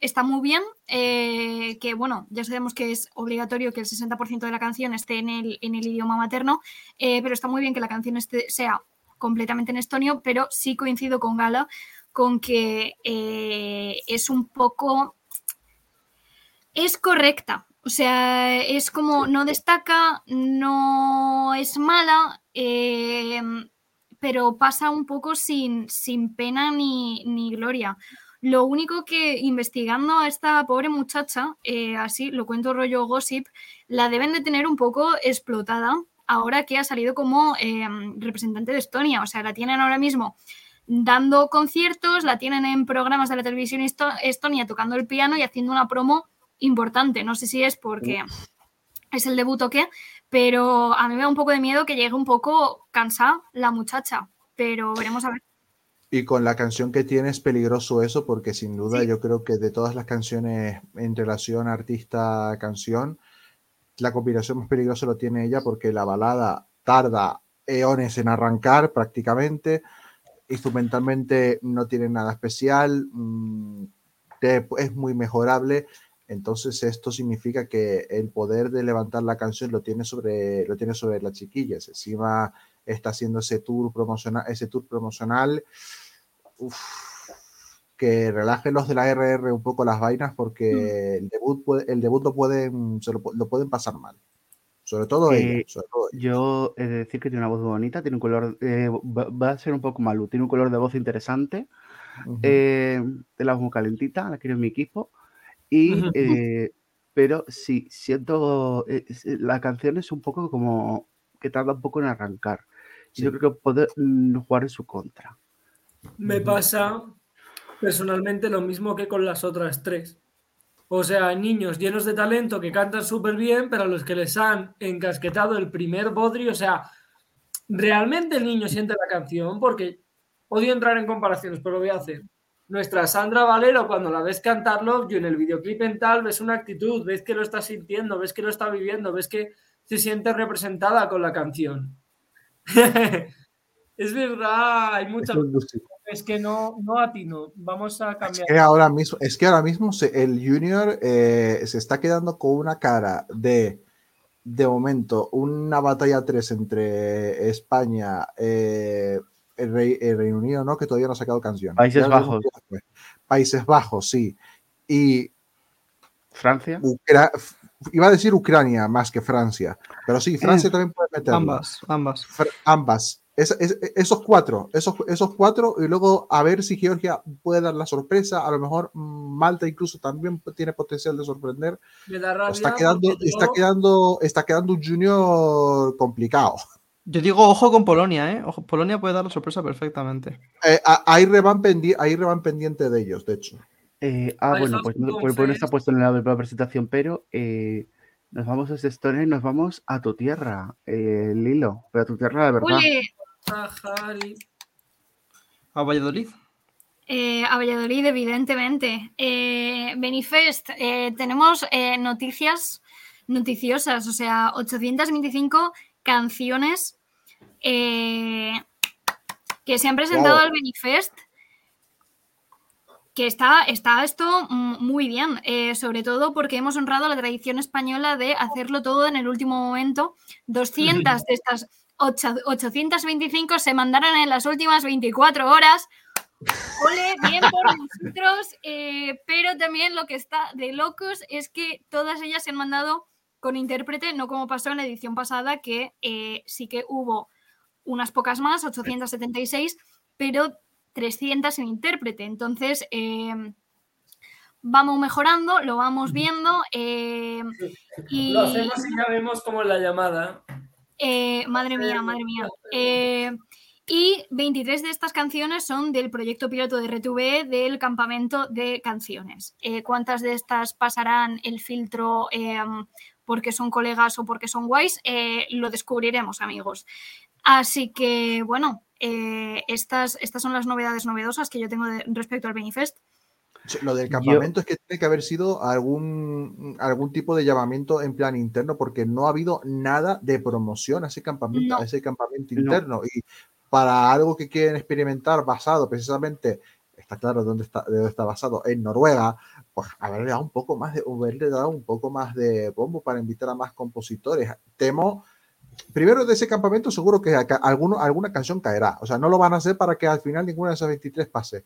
está muy bien, eh, que bueno, ya sabemos que es obligatorio que el 60% de la canción esté en el, en el idioma materno, eh, pero está muy bien que la canción esté- sea completamente en estonio, pero sí coincido con Gala con que eh, es un poco... Es correcta, o sea, es como no destaca, no es mala, pero pasa un poco sin, sin pena ni, ni gloria. Lo único que investigando a esta pobre muchacha, eh, así lo cuento rollo gossip, la deben de tener un poco explotada ahora que ha salido como eh, representante de Estonia. O sea, la tienen ahora mismo dando conciertos, la tienen en programas de la televisión esto- estonia tocando el piano y haciendo una promo importante. No sé si es porque es el debut o qué, pero a mí me da un poco de miedo que llegue un poco cansada la muchacha, pero veremos a ver. Y con la canción que tiene es peligroso eso, porque sin duda Sí. yo creo que de todas las canciones en relación artista-canción, la combinación más peligrosa lo tiene ella porque la balada tarda eones en arrancar prácticamente, instrumentalmente no tiene nada especial, mm, es muy mejorable. Entonces esto significa que el poder de levantar la canción lo tiene sobre, lo tiene sobre las chiquillas. Encima está haciendo ese tour promocional, ese tour promocional. Uf, que relajen los de la RR un poco las vainas porque el debut, el debut lo pueden, se lo, lo pueden pasar mal. Sobre todo Eh, ella. sobre todo ella. Yo he de decir que tiene una voz bonita, tiene un color, eh, va, va a ser un poco malo, tiene un color de voz interesante, Ujú. eh, de la voz muy calentita, la quiero en mi equipo, y, eh, pero sí, siento, eh, eh, la canción es un poco como que tarda un poco en arrancar, y yo Sí. creo que puede mm, jugar en su contra. Me pasa personalmente lo mismo que con las otras tres. O sea, niños llenos de talento que cantan súper bien, pero a los que les han encasquetado el primer bodrio, o sea, realmente el niño siente la canción, porque odio entrar en comparaciones, pero lo voy a hacer. Nuestra Sandra Valero, cuando la ves cantar Love You en el videoclip en tal, ves una actitud, ves que lo está sintiendo, ves que lo está viviendo, ves que se siente representada con la canción. es verdad, hay mucha Eso es. Es que no, no atino. Vamos a Es cambiar. que ahora mismo, es que ahora mismo se- el Junior eh, se está quedando con una cara de, de momento, una batalla 3 entre España, eh, el, Rey- el Reino Unido, ¿no? Que todavía no ha sacado canción. Países Ya Bajos. después. Países Bajos, sí. Y Francia. Ucra- iba a decir Ucrania más que Francia, pero sí, Francia Eh, también puede meterla. Ambas, ambas. Fr- ambas. Es- es- esos cuatro, esos, esos cuatro, y luego a ver si Georgia puede dar la sorpresa. A lo mejor mm, Malta incluso también tiene potencial de sorprender. Me da rabia Está quedando, está quedando, está quedando un junior complicado. Yo digo, ojo con Polonia, ¿eh? Ojo, Polonia puede dar la sorpresa perfectamente. Eh, ahí revan pendi- ahí revan pendiente de ellos, de hecho. Eh, ah, bueno, pues no, pues, pues no está puesto en el lado de la presentación, pero eh, nos vamos a esta historia y nos vamos a tu tierra, eh, Lilo, pero a tu tierra de verdad. Sahari. A Valladolid. eh, a Valladolid, evidentemente. Eh, Benifest, eh, tenemos eh, noticias noticiosas, o sea, 825 canciones eh, que se han presentado Wow. al Benifest. Que está, está esto muy bien, eh, sobre todo porque hemos honrado la tradición española de hacerlo todo en el último momento. 200 de estas ocho- 825 se mandaron en las últimas 24 horas. Ole, bien por nosotros, eh, pero también lo que está de locos es que todas ellas se han mandado con intérprete, no como pasó en la edición pasada, que eh, sí que hubo unas pocas más, 876, pero 300 sin intérprete. Entonces, eh, vamos mejorando, lo vamos viendo. eh, y, Lo hacemos y ya vemos como en la llamada. Eh, madre mía, madre mía. Eh, y 23 de estas canciones son del proyecto piloto de RTV del campamento de canciones. Eh, ¿Cuántas de estas pasarán el filtro eh, porque son colegas o porque son guays? Lo descubriremos, amigos. Así que, bueno, estas, estas son las novedades novedosas que yo tengo de- respecto al Benifest. Lo del campamento es que tiene que haber sido algún, algún tipo de llamamiento en plan interno, porque no ha habido nada de promoción a ese campamento, No. a ese campamento No. interno. Y para algo que quieren experimentar basado precisamente, está claro dónde está, de dónde está basado, en Noruega, pues haberle dado un poco más de, haberle dado un poco más de bombo para invitar a más compositores. Temo. Primero de ese campamento seguro que alguno, alguna canción caerá. O sea, no lo van a hacer para que al final ninguna de esas 23 pase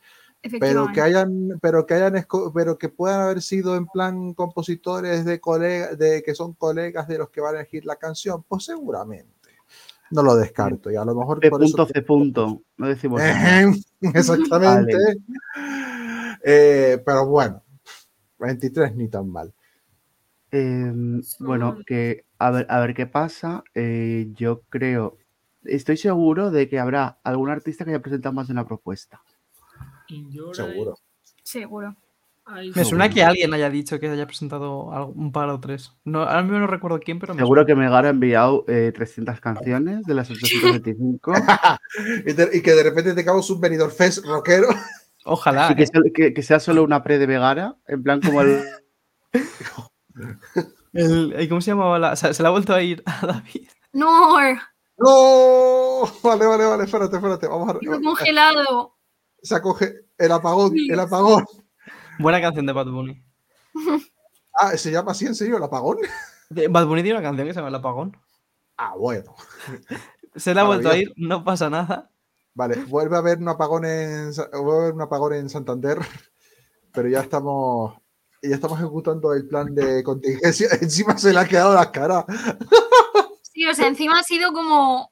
pero que hayan pero que hayan pero que puedan haber sido en plan compositores de colegas de que son colegas de los que van a elegir la canción pues seguramente. No lo descarto y a lo mejor por eso punto, C punto, no decimos exactamente. Eh, pero bueno 23 ni tan mal. Em, bueno, que a ver, a ver qué pasa. Eh, yo creo, estoy seguro de que habrá algún artista que haya presentado más de una propuesta. In your seguro Seguro. Me suena que alguien haya dicho que haya presentado un par o tres. No, ahora mismo no recuerdo quién, pero me Seguro suena. que Megara ha enviado eh, 300 canciones de las 825. y, y que de repente tengamos un venidor fest rockero Ojalá. y que ¿eh? sea, que- que sea solo una pre de Megara, en plan como el. El- ¿y ¿Cómo se llamaba? La, se, se la ha vuelto a ir a David. No, no vale vale vale espérate espérate vamos a congelado. Se acoge el apagón el apagón Buena canción de Bad Bunny. ah se llama así en serio el apagón De- Bad Bunny tiene una canción que se llama El Apagón. ah bueno Se la ha vuelto a ir, no pasa nada. Vale, vuelve a haber un apagón en, vuelve a haber un apagón en Santander, pero ya estamos, ya estamos ejecutando el plan de contingencia. Encima se le ha quedado la cara. Sí, o sea, encima ha sido como.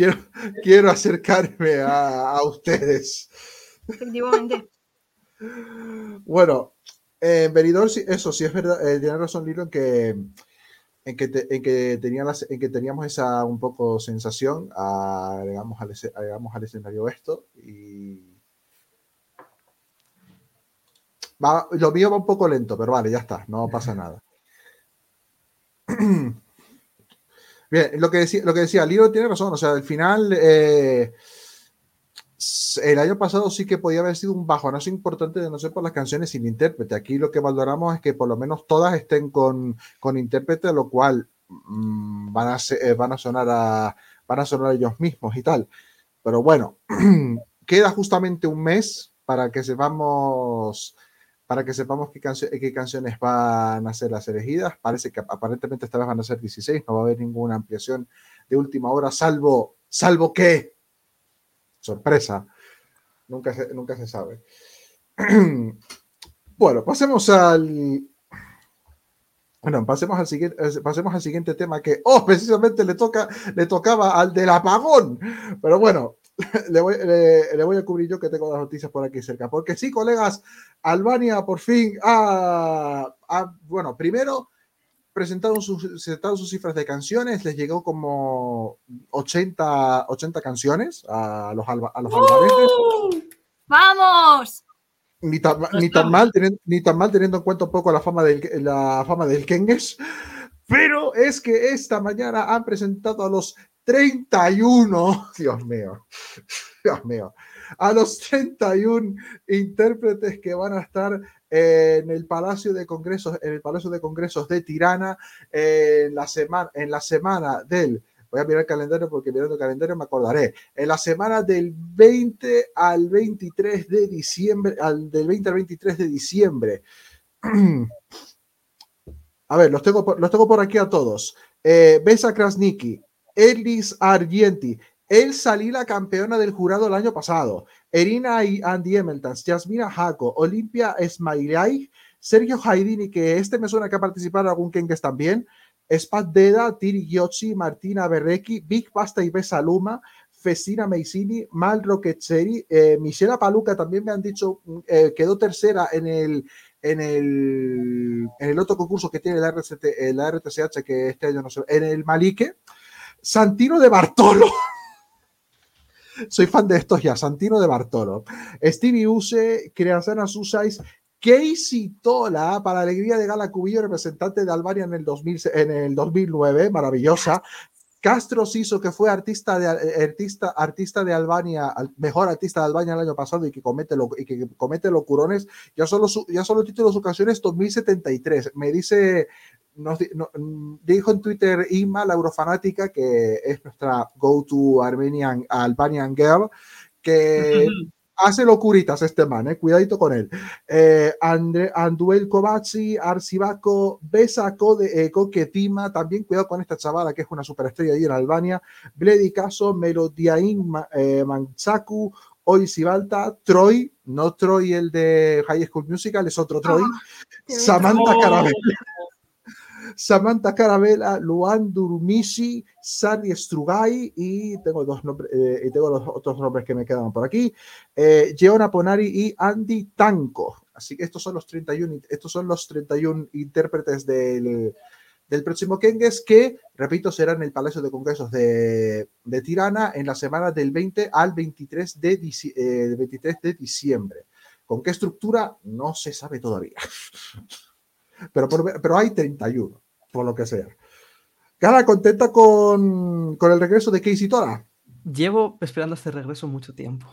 Quiero, quiero acercarme a, a ustedes. Efectivamente. Bueno, en Benidorm, sí- eso sí es verdad, eh, tiene razón Lilo en que, en que, te- en que, tenía las- en que teníamos esa un poco sensación, agregamos al, ese- agregamos al escenario esto y... Va- lo mío va un poco lento, pero vale, ya está, no pasa nada. Bien, lo que decía, lo que decía Lilo tiene razón, o sea, al final... eh, el año pasado sí que podía haber sido un bajonazo importante de no ser por las canciones sin intérprete. Aquí lo que valoramos es que por lo menos todas estén con, con intérprete, lo cual mm, van, a eh, van, a sonar a, van a sonar ellos mismos y tal. Pero bueno, queda justamente un mes para que sepamos para que sepamos qué, canciones van a ser las elegidas. Parece que aparentemente esta vez van a ser 16, no va a haber ninguna ampliación de última hora, salvo, salvo que, sorpresa, nunca se, nunca se sabe. bueno, pasemos al, bueno, pasemos al siguiente, eh, pasemos al siguiente tema que, oh, precisamente le toca, le tocaba al del apagón. Pero bueno, le voy, le, voy, a cubrir yo que tengo las noticias por aquí cerca. Porque sí, colegas, Albania por fin ha, bueno, primero presentaron sus, presentaron sus cifras de canciones, les llegó como 80, 80 canciones a los, a los albaneses. ¡Vamos! Ni tan, ni, tan mal, teniendo, ni tan mal teniendo en cuenta un poco la fama del, la fama del Kenges. Pero es que esta mañana han presentado a los 31, Dios mío, Dios mío, a los 31 intérpretes que van a estar en el Palacio de Congresos, en el Palacio de Congresos de Tirana en la semana, en la semana del voy a mirar el calendario porque mirando el calendario me acordaré. En la semana del 20 al 23 de diciembre, del 20 al 23 de diciembre. A ver, los tengo, los tengo por aquí a todos. Eh, Besa Krasniki, Elis Argenti, El Salila, campeona del jurado el año pasado, Erina y Andy Emeltans, Yasmina Jaco, Olimpia Esmailay, Sergio Haidini, que este me suena que ha participado algún Kengues también, Spat Deda, Tiri Giocci, Martina Berrecchi, Big Pasta y Besaluma, Festina Meisini, Mal Roquetzeri, eh, Michela Paluca también me han dicho, eh, quedó tercera en el, en el, en el otro concurso que tiene la, RCT, eh, la RTCH, que este año no sé, en el Malique, Santino de Bartolo. Soy fan de estos ya, Santino de Bartolo. Stevie Use, Creazana Susais, Casey Tola, para alegría de Gala Cubillo, representante de Albania en el, 2000, en el 2009, maravillosa. Castro Siso, que fue artista de, artista, artista de Albania, mejor artista de Albania el año pasado y que comete, lo, y que comete locurones, ya solo, su, ya solo título de su canción es 2073. Me dice, nos, dijo en Twitter Ima, la eurofanática, que es nuestra go-to Armenian, Albanian girl, que hace locuritas este man, eh, cuidadito con él. Eh, Andre, Anduel Kovaci, Arcibaco, Besaco de eh, Coquetima, también cuidado con esta chavala que es una superestrella ahí en Albania. Bledi Caso, Melodiain eh, Manchaku, Hoy Sibalta, Troy, no Troy el de High School Musical, es otro Troy. Ah, Samantha Carabella. Samantha Carabella, Luan Durmisi, Sari Strugai y tengo, dos nombres, eh, y tengo los otros nombres que me quedan por aquí, eh, Giona Ponari y Andy Tanco. Así que estos son los 31, estos son los 31 intérpretes del, del próximo Kengues que, repito, será en el Palacio de Congresos de, de Tirana en la semana del 20 al 23 de, eh, 23 de diciembre. ¿Con qué estructura? No se sabe todavía. Pero, pero hay 31, por lo que sea. Cara, ¿contenta con, con el regreso de Casey Tora? Llevo esperando este regreso mucho tiempo.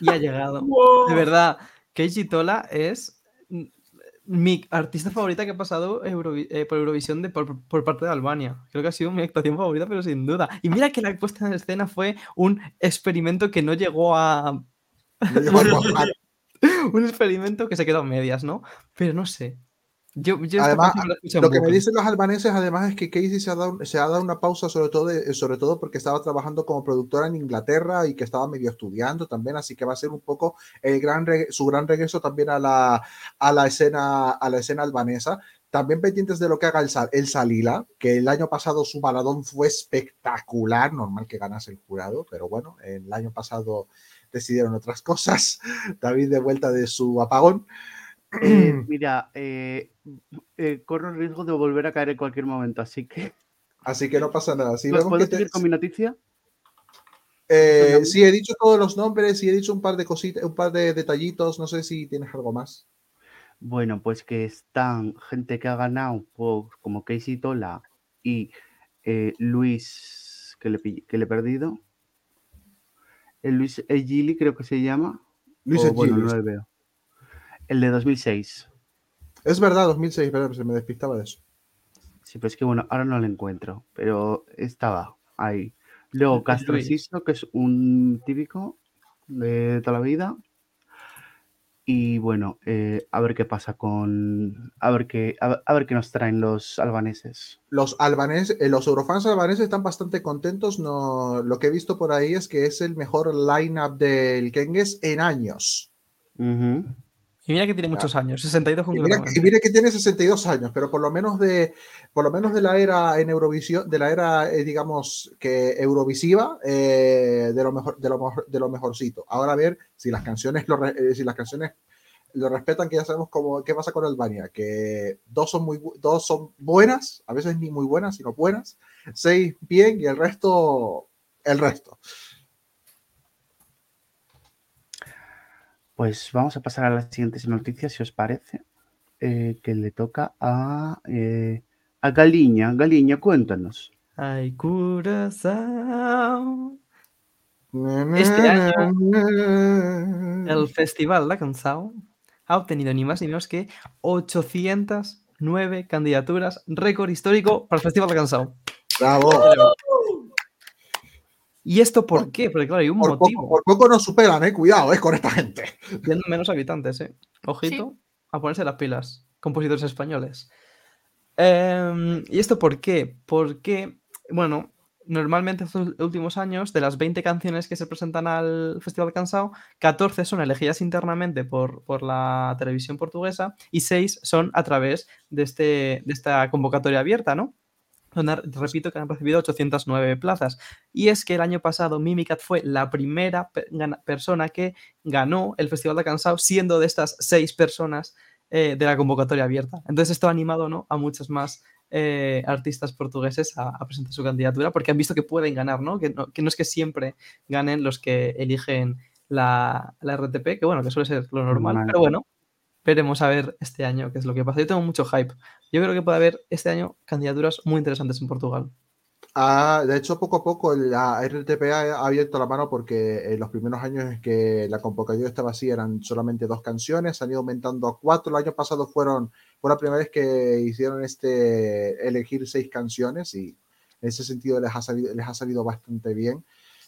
Y ha llegado. De verdad, Casey Tola es mi artista favorita que ha pasado eh, por Eurovisión de, por, por, parte de Albania. Creo que ha sido mi actuación favorita, pero sin duda. Y mira que la puesta en escena fue un experimento que no llegó a... No llegó a... un experimento que se quedó a medias, ¿no? Pero no sé. Yo, además, lo que me dicen los albaneses además es que Casey se ha dado, se ha dado una pausa sobre todo, sobre todo porque estaba trabajando como productora en Inglaterra y que estaba medio estudiando también, así que va a ser un poco el gran su gran regreso también a la, a la, escena, a la escena albanesa. También pendientes de lo que haga el, el Salila, que el año pasado su baladón fue espectacular, normal que ganase el jurado, pero bueno, el año pasado decidieron otras cosas. David de vuelta de su apagón. Eh, mira, eh, eh, corro el riesgo de volver a caer en cualquier momento, así que. Así que no pasa nada. Si ¿Puedo seguir con mi noticia? sí, he dicho todos los nombres y he dicho un par de cositas, un par de detallitos. No sé si tienes algo más. Bueno, pues que están gente que ha ganado como Casey Tola y Luis, que le, que le he perdido. El Luis Egili, creo que se llama. Luis Egili. Bueno, no lo veo. El de 2006. Es verdad, 2006, pero se me despistaba de eso. Sí, pues que bueno, ahora no lo encuentro, pero estaba ahí. Luego. Castro Sisto, que es un típico de toda la vida. Y bueno, eh, a ver qué pasa con. A ver qué, a, ver- a ver qué nos traen los albaneses. Los albaneses, eh, los eurofans albaneses están bastante contentos. No, lo que he visto por ahí es que es el mejor lineup del Kenges en años. Ujú. Y mira que tiene muchos años, 62 Y mira, y mira que tiene 62 años, pero por lo menos de, por lo menos de la era en Eurovisión, de la era, eh, digamos, que Eurovisiva, eh, de, lo mejor, de, lo de lo mejorcito. Ahora a ver si las canciones lo, eh, si las canciones lo respetan, que ya sabemos cómo, qué pasa con Albania, que dos son, muy, dos son buenas, a veces ni muy buenas, sino buenas, seis bien y el resto, el resto. Pues vamos a pasar a las siguientes noticias, si os parece. eh, que le toca a, eh, a Galiña. Galiña, cuéntanos. Ay, Curazao. Este año, El Festival La Canção ha obtenido ni más ni menos que 809 candidaturas, récord histórico para el Festival La Canção. Bravo. ¿Y esto por qué? Porque claro, hay un Por motivo. poco, por poco nos superan, eh. Cuidado, es con esta gente. Siendo menos habitantes, ¿eh? Ojito a ponerse las pilas, compositores españoles. Em, ¿Y esto por qué? Porque, bueno, normalmente estos últimos años, de las 20 canciones que se presentan al Festival Cansao, 14 son elegidas internamente por, por la televisión portuguesa y 6 son a través de, este, de esta convocatoria abierta, ¿no? Repito, que han recibido 809 plazas. Y es que el año pasado Mimicat fue la primera pe- persona que ganó el Festival de Cansao, siendo de estas seis personas eh, de la convocatoria abierta. Entonces esto ha animado ¿no? a muchos más eh, artistas portugueses a, a presentar su candidatura porque han visto que pueden ganar, ¿no? Que, ¿no? que no es que siempre ganen los que eligen la, la RTP, que bueno, que suele ser lo Normal. pero bueno, veremos a ver este año qué es lo que pasa. Yo tengo mucho hype. Yo creo que puede haber este año candidaturas muy interesantes en Portugal. Ah, de hecho, poco a poco la RTP ha abierto la mano porque en los primeros años en que la convocatoria estaba así eran solamente dos canciones, han ido aumentando a cuatro. El año pasado fueron, fue la primera vez que hicieron este elegir seis canciones y en ese sentido les ha salido, les ha salido bastante bien.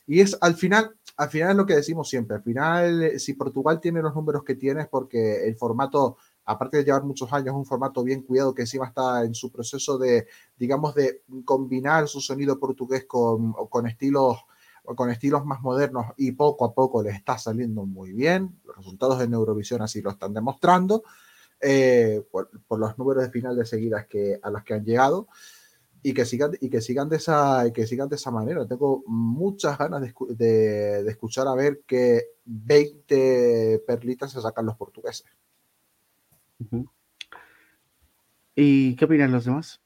Y es al final, al final es lo que decimos siempre, al final eh, si Portugal tiene los números que tiene es porque el formato, aparte de llevar muchos años, es un formato bien cuidado que encima está en su proceso de, digamos, de combinar su sonido portugués con, con estilos con estilos más modernos y poco a poco le está saliendo muy bien. Los resultados en Eurovisión así lo están demostrando eh, por, los números de final de seguidas que, a las que han llegado y que sigan y que sigan de esa y que sigan de esa manera. Tengo muchas ganas de, de, de escuchar a ver qué 20 perlitas se sacan los portugueses. ¿Y qué opinan los demás?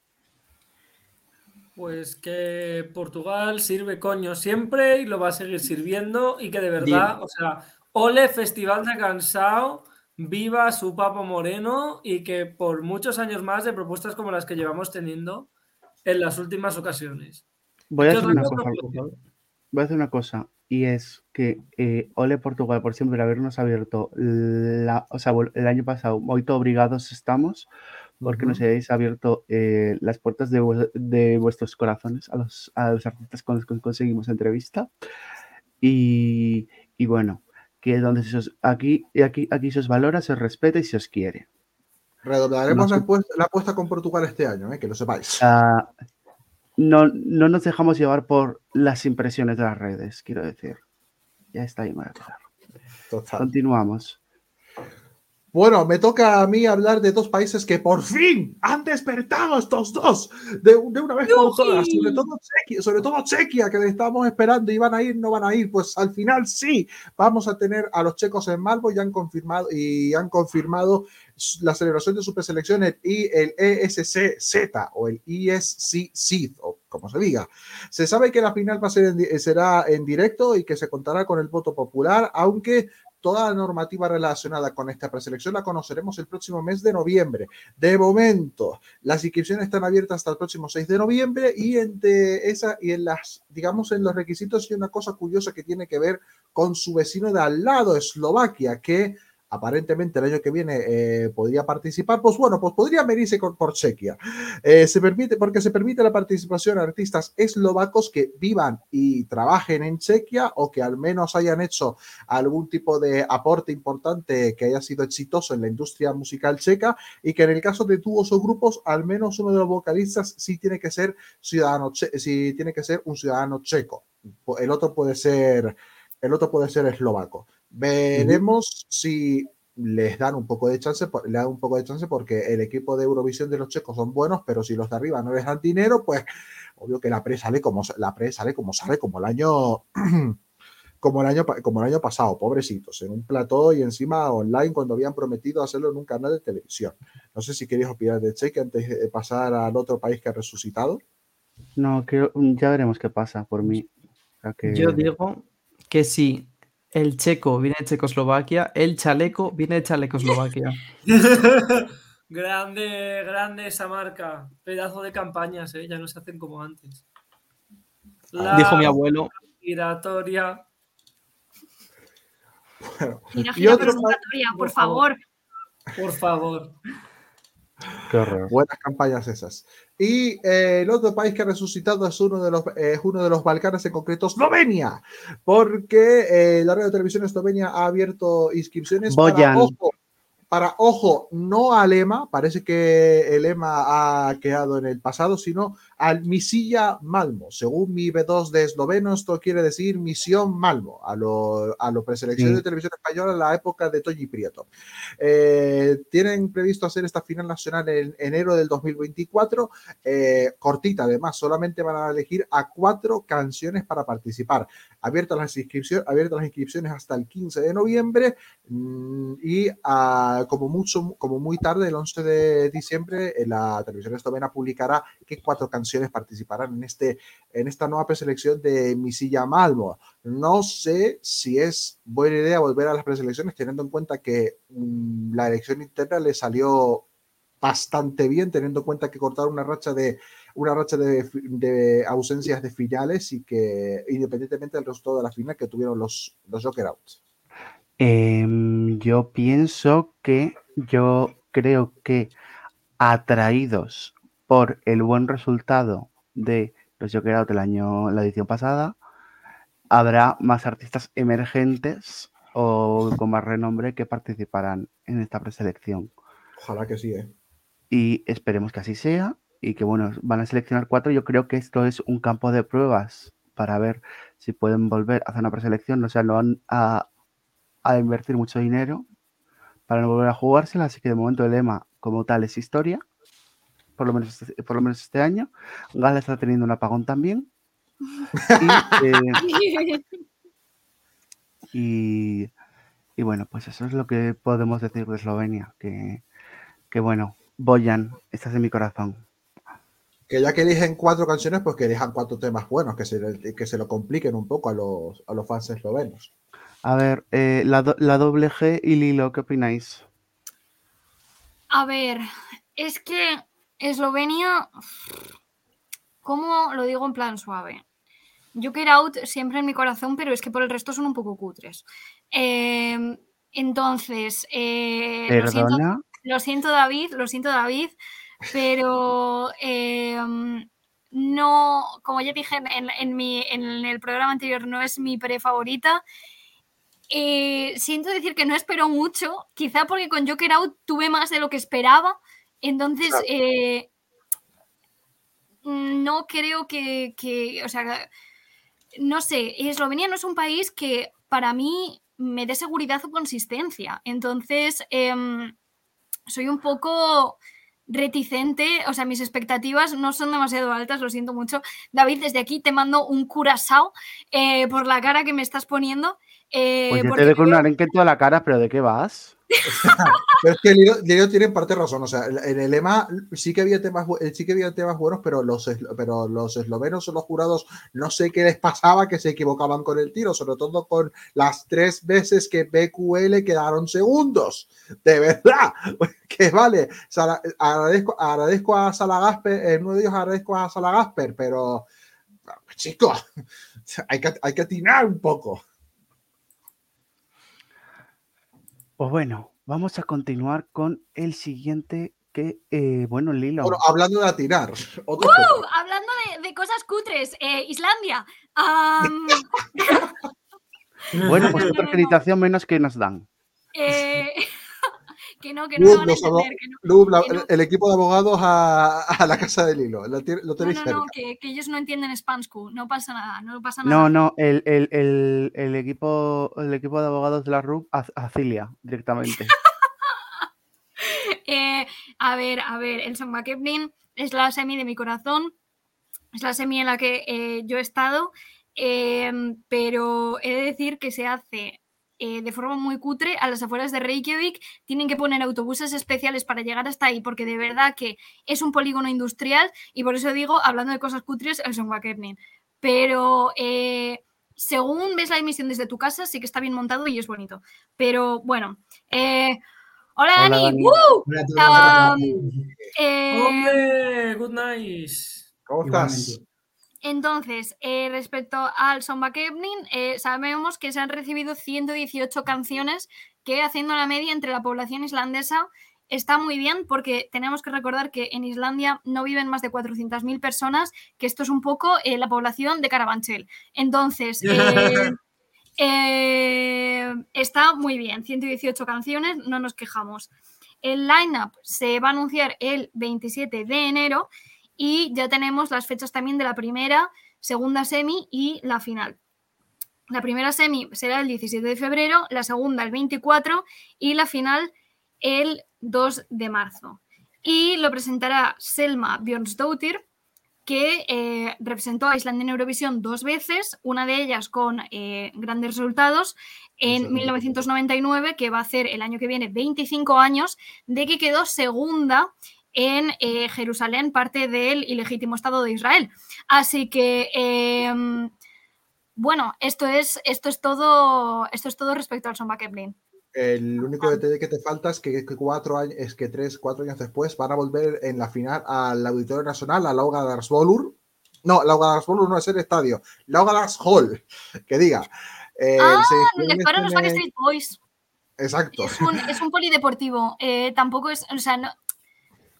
Pues que Portugal sirve coño siempre y lo va a seguir sirviendo y que de verdad, Bien. o sea, ole Festival de Cansao, viva su Papo Moreno y que por muchos años más de propuestas como las que llevamos teniendo en las últimas ocasiones. Voy a, hacer una cosa, voy a hacer una cosa y es que eh, ole Portugal por siempre habernos abierto la, o sea, el año pasado, hoy todo obligados estamos porque uh -huh. nos hayáis abierto eh, las puertas de, de, vuestros corazones a los, a los artistas con los que conseguimos entrevista. Y, y bueno, que donde se os, aquí, aquí, aquí se os valora, se os respeta y se os quiere. Redoblaremos no, la, apuesta, la, apuesta, con Portugal este año, eh, que lo sepáis. Uh, no, no nos dejamos llevar por las impresiones de las redes, quiero decir. Ya está ahí, me voy a quedar. Total. Continuamos. Bueno, me toca a mí hablar de dos países que por fin han despertado estos dos de, de una vez por todas, sobre todo, Chequia, sobre todo Chequia, que le estábamos esperando y van a ir, no van a ir, pues al final sí, vamos a tener a los checos en Malmo y han confirmado, y han confirmado la celebración de su preselección y el ESCZ o el ESCC, o como se diga. Se sabe que la final va en, será en directo y que se contará con el voto popular, aunque toda la normativa relacionada con esta preselección la conoceremos el próximo mes de noviembre. De momento, las inscripciones están abiertas hasta el próximo 6 de noviembre y entre esa y en las, digamos, en los requisitos hay una cosa curiosa que tiene que ver con su vecino de al lado, Eslovaquia, que aparentemente el año que viene eh, podría participar, pues bueno, pues podría venirse por Chequia. Eh, se permite, porque se permite la participación de artistas eslovacos que vivan y trabajen en Chequia o que al menos hayan hecho algún tipo de aporte importante que haya sido exitoso en la industria musical checa y que en el caso de dúos o grupos, al menos uno de los vocalistas sí tiene que ser ciudadano, sí tiene que ser un ciudadano checo. El otro puede ser, el otro puede ser eslovaco. Veremos si les dan un poco de chance, le dan un poco de chance porque el equipo de Eurovisión de los checos son buenos, pero si los de arriba no les dan dinero, pues obvio que la pre sale como la pre sale como sale como el año como el año como el año pasado, pobrecitos, en un plató y encima online cuando habían prometido hacerlo en un canal de televisión. No sé si queréis opinar de Cheque antes de pasar al otro país que ha resucitado. No, creo, ya veremos qué pasa por mí. Yo digo que sí el checo viene de Checoslovaquia, el chaleco viene de Chalecoslovaquia. grande, grande esa marca. Pedazo de campañas, ¿eh? ya no se hacen como antes. Dijo mi abuelo. Giratoria. y otro por favor. Por favor. Buenas campañas esas. Y eh, el otro país que ha resucitado es uno de los, eh, uno de los Balcanes, en concreto Eslovenia, porque eh, la radio televisión Eslovenia ha abierto inscripciones para, para, ojo, no al EMA, parece que el EMA ha quedado en el pasado, sino al Misilla Malmo. Según mi B2 de esloveno, esto quiere decir Misión Malmo, a lo, a lo preselección de televisión española en la época de Toyi Prieto. Eh, tienen previsto hacer esta final nacional en enero del 2024, eh, cortita además, solamente van a elegir a cuatro canciones para participar. Abiertas las, inscripciones, abiertas las inscripciones hasta el 15 de noviembre mm, y como, mucho, como muy tarde, el 11 de diciembre, la televisión eslovena publicará que cuatro canciones participarán en, este, en esta nueva preselección de Misilla Malmo. No sé si es buena idea volver a las preselecciones teniendo en cuenta que mm, la elección interna le salió bastante bien, teniendo en cuenta que cortaron una racha de una racha de, ausencias de finales y que independientemente del resto de la final que tuvieron los, los Joker Outs. Em, yo pienso que yo creo que atraídos por el buen resultado de los Joker del año, la edición pasada, habrá más artistas emergentes o con más renombre que participarán en esta preselección. Ojalá que sí, ¿eh? Y esperemos que así sea y que, bueno, van a seleccionar cuatro. Yo creo que esto es un campo de pruebas para ver si pueden volver a hacer una preselección. O sea, no van a, a invertir mucho dinero para no volver a jugársela. Así que de momento el lema como tal es historia por lo menos, este, por lo menos este año. Gala está teniendo un apagón también. Y, y, bueno, pues eso es lo que podemos decir de Eslovenia, que, que bueno, Boyan, estás en mi corazón. Que ya que eligen cuatro canciones, pues que elijan cuatro temas buenos, que se, que se lo compliquen un poco a los, a los fans eslovenos. A ver, eh, la, la doble G y Lilo, ¿qué opináis? A ver, es que Eslovenia, ¿cómo lo digo en plan suave? Joker Out siempre en mi corazón, pero es que por el resto son un poco cutres. Em, entonces, eh, lo, siento, David, lo siento David, pero em, no, como ya dije en, mi, en, el programa anterior, no es mi pre-favorita. Eh, siento decir que no espero mucho, quizá porque con Joker Out tuve más de lo que esperaba, entonces, eh, no creo que, o sea, no sé, Eslovenia no es un país que para mí me dé seguridad o consistencia. Entonces, em, soy un poco reticente, o sea, mis expectativas no son demasiado altas, lo siento mucho. David, desde aquí te mando un curasao eh, por la cara que me estás poniendo. Eh, pues yo te con un arenque en toda la cara, pero ¿de qué vas? Pero es que Leo, tiene en parte razón. O sea, en el lema sí que había temas, eh, sí que había temas buenos, pero los, pero los eslovenos los jurados no sé qué les pasaba que se equivocaban con el tiro, sobre todo con las tres veces que BQL quedaron segundos. De verdad, que vale. Agradezco, agradezco a Salagasper, en uno de ellos agradezco a Salagasper, pero chicos, hay que, hay que atinar un poco. Pues bueno, vamos a continuar con el siguiente que, eh, bueno, Lilo. Bueno, hablando de atinar. otro ¡Uh! Hablando de, de cosas cutres, eh, Islandia. Bueno, pues otra acreditación menos que nos dan. eh, que no, que no van a entender. Que no, Luz, la- que no. el equipo de abogados a, a la casa del hilo. Lo, No, tenéis no, cerca. no, que, que ellos no entienden Spansku. No pasa nada, no pasa nada. No, no, el, el- el- el equipo, el equipo de abogados de la RUP a, a Cilia directamente. Eh, a ver, a ver, el Samba Kepling es la semi de mi corazón. Es la semi en la que eh, yo he estado. em, pero he de decir que se hace eh, de forma muy cutre a las afueras de Reykjavik. Tienen que poner autobuses especiales para llegar hasta ahí, porque de verdad que es un polígono industrial. Y por eso digo, hablando de cosas cutres, el Kepling. Pero eh, según ves la emisión desde tu casa, sí que está bien montado y es bonito. Pero bueno. eh, hola, Hola, Dani. Dani. ¡Uh! Hola Um. Eh, ¡Hombre! Good night. ¿Cómo estás? Igualmente. Entonces, eh, respecto al Samba Kepling, eh, sabemos que se han recibido 118 canciones que haciendo la media entre la población islandesa está muy bien porque tenemos que recordar que en Islandia no viven más de 400.000 personas, que esto es un poco eh, la población de Carabanchel. Entonces, está muy bien, 118 canciones, no nos quejamos. El lineup se va a anunciar el 27 de enero y ya tenemos las fechas también de la primera, segunda semi y la final. La primera semi será el 17 de febrero, la segunda el 24 y la final el 2 de marzo. Y lo presentará Selma Björnsdóttir, que eh, representó a Islandia en Eurovisión dos veces, una de ellas con eh, grandes resultados en Eso es 1999, que va a hacer el año que viene 25 años, de que quedó segunda en eh, Jerusalén, parte del ilegítimo Estado de Israel. Así que, eh, bueno, esto es, esto, es todo, esto es todo respecto al Samba Kepling. El único detalle que te falta es que, cuatro años, es que tres, cuatro años después van a volver en la final al Auditorio Nacional, a Lauga Darsbolur. No, Lauga Darsbolur no es el estadio, Lauga Dars Hall, que diga. Eh, Ah, se Les para los Backstreet Boys. Exacto. Es un, es un polideportivo. eh, tampoco es. O sea, no,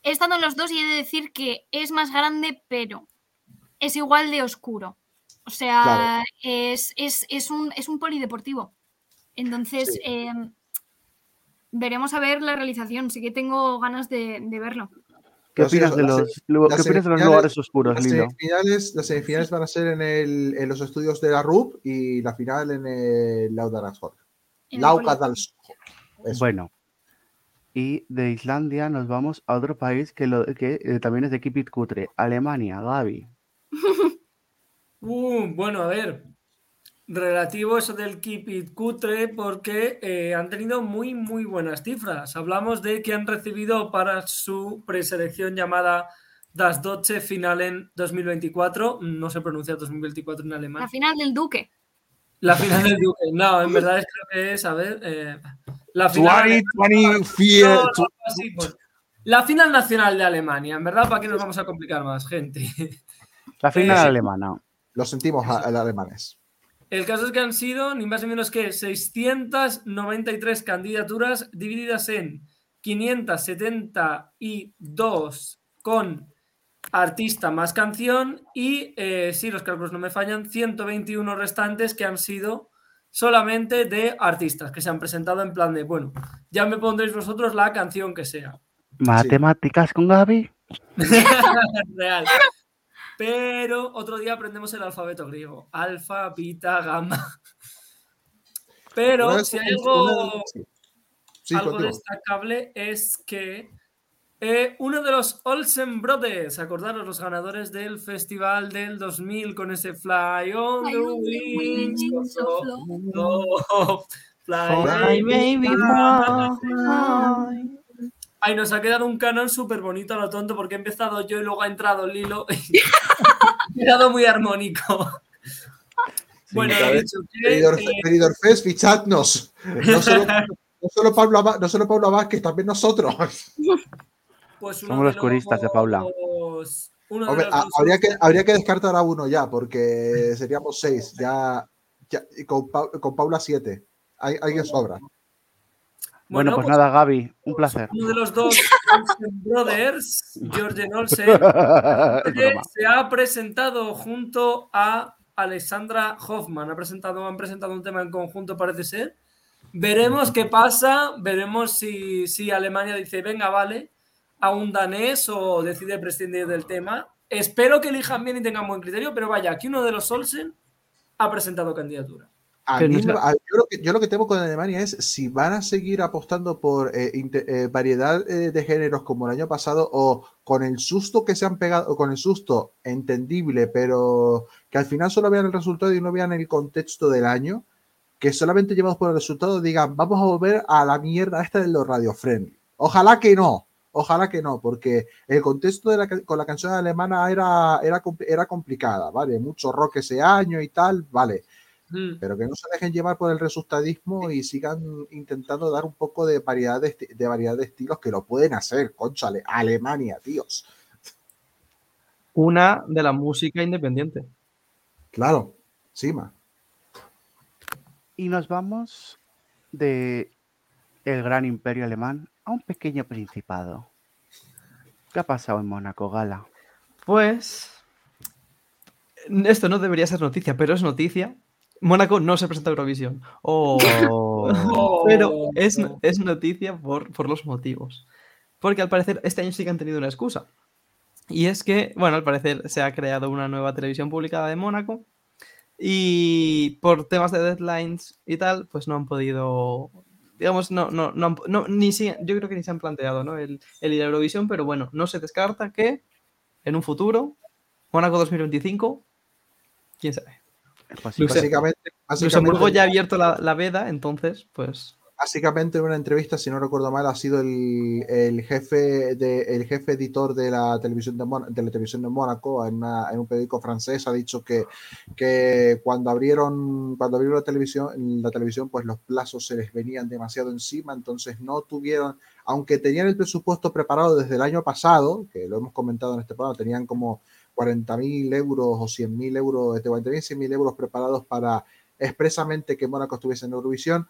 he estado en los dos y he de decir que es más grande, pero es igual de oscuro. O sea, Claro. es, es- es un, es un polideportivo. Entonces, Sí. eh, veremos a ver la realización. Sí que tengo ganas de, de verlo. ¿Qué opinas de los, lu- las ¿qué opinas de los semifinales- lugares oscuros, Las Lilo? semifinales, las semifinales van a ser en, el, en los estudios de la RUP y la final en el Lauga Dars Hall. Y de Islandia nos vamos a otro país que, lo, que eh, también es de Keep It Cutre, Alemania, Gaby. Uh, bueno, a ver. Relativo eso del Keep It Cutre, porque eh, han tenido muy, muy buenas cifras. Hablamos de que han recibido para su preselección llamada Das Deutsche Finalen 2024. No se pronuncia 2024 en alemán. La final del Duque. La final del Duque. No, en verdad es, creo que es, a ver. eh, la final. 2024. No, no, algo así, pues. La final nacional de Alemania, en verdad, ¿para qué nos vamos a complicar más, gente? La final sí. alemana. Lo sentimos, a- a- alemanes. El caso es que han sido ni más ni menos que 693 candidaturas divididas en 572 con artista más canción y, eh, si los cálculos no me fallan, 121 restantes que han sido solamente de artistas que se han presentado en plan de, bueno, ya me pondréis vosotros la canción que sea. Matemáticas con Gaby. Real. Pero otro día aprendemos el alfabeto griego. Alfa, beta, gamma. Pero si hay algo, destacable es que eh, uno de los Olsen Brothers, acordaros los ganadores del festival del 2000 con ese Fly on Fly the on the Wings of. Fly, baby, fly. Ay, nos ha quedado un canon súper bonito a lo tonto porque he empezado yo y luego ha entrado Lilo. ha quedado muy armónico. bueno, he dicho que, eh, fichadnos. No solo, no solo Pablo, Abad- no solo Pablo Vázquez, también nosotros. Pues uno Somos los coristas de Paula. los- Uno de Hombre, los ha- dos- habría, que, habría que descartar a uno ya, porque seríamos seis. Ya, ya- y con, Pa- con Paula siete. Hay, alguien sobra. Bueno, pues pues nada, Gaby, un placer. Uno de los dos Brothers, George Olsen, se ha presentado junto a Alexandra Hoffman. Ha presentado, han presentado un tema en conjunto, parece ser. Veremos qué pasa, veremos si, si Alemania dice, venga, vale, a un danés o decide prescindir del tema. Espero que elijan bien y tengan buen criterio, pero vaya, aquí uno de los Olsen ha presentado candidatura. A mí a- yo, lo que, yo lo que temo con Alemania es si van a seguir apostando por eh, eh, variedad eh, de géneros como el año pasado o con el susto que se han pegado, o con el susto entendible, pero que al final solo vean el resultado y no vean el contexto del año, que solamente llevados por el resultado digan, vamos a volver a la mierda esta de los radio friendly. Ojalá que no, ojalá que no, porque el contexto de la, ca- con la canción alemana era, era, era complicada, ¿vale? Mucho rock ese año y tal, vale Mm. pero que no se dejen llevar por el resultadismo y sigan intentando dar un poco de variedad de, esti- de variedad de estilos que lo pueden hacer, conchale, Alemania, tíos. Una de la música independiente. Claro, Sima. Y nos vamos de el gran imperio alemán a un pequeño principado. ¿Qué ha pasado en Mónaco, Gala? Pues. Esto no debería ser noticia, pero es noticia. Mónaco no se presenta a Eurovisión. Oh. Oh, Pero es, es noticia por, por los motivos. Porque al parecer este año sí que han tenido una excusa. Y es que, bueno, al parecer se ha creado una nueva televisión publicada de Mónaco. Y por temas de deadlines y tal, pues no han podido. Digamos, no, no, no, ni si, yo creo que ni se han planteado ¿no? el, el ir a Eurovisión, pero bueno, no se descarta que en un futuro, Mónaco 2025, quién sabe. Luxe- Básicamente, Luxemburgo básicamente, ya ha abierto la, la veda, entonces, pues. Básicamente en una entrevista, si no recuerdo mal, ha sido el, el jefe de, el jefe editor de la televisión de, la televisión de Mónaco en, una- en un periódico francés ha dicho que, que cuando abrieron cuando abrieron la televisión la televisión pues los plazos se les venían demasiado encima entonces no tuvieron aunque tenían el presupuesto preparado desde el año pasado que lo hemos comentado en este programa tenían como 40.000 euros o 100.000 euros este 40.000 100.000 euros preparados para expresamente que Mónaco estuviese en Eurovisión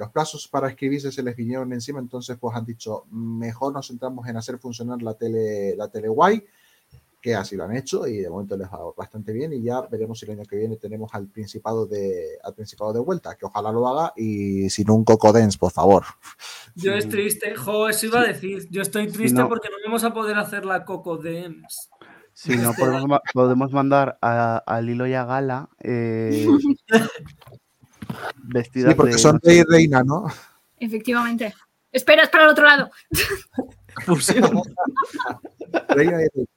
los plazos para escribirse se les vinieron encima, entonces pues han dicho, mejor nos centramos en hacer funcionar la tele, la tele guay, que así lo han hecho y de momento les va bastante bien y ya veremos si el año que viene tenemos al Principado de, al Principado de vuelta, que ojalá lo haga y sin un Coco Dance, por favor. Yo es triste, jo, eso iba a decir. Yo estoy triste no- porque no vamos a poder hacer la Coco Dems. Si no, podemos, podemos mandar a, a Lilo y a Gala eh, vestidas Sí, porque de... son rey y reina, ¿no? Efectivamente. Espera, es para el otro lado. Reina y reina.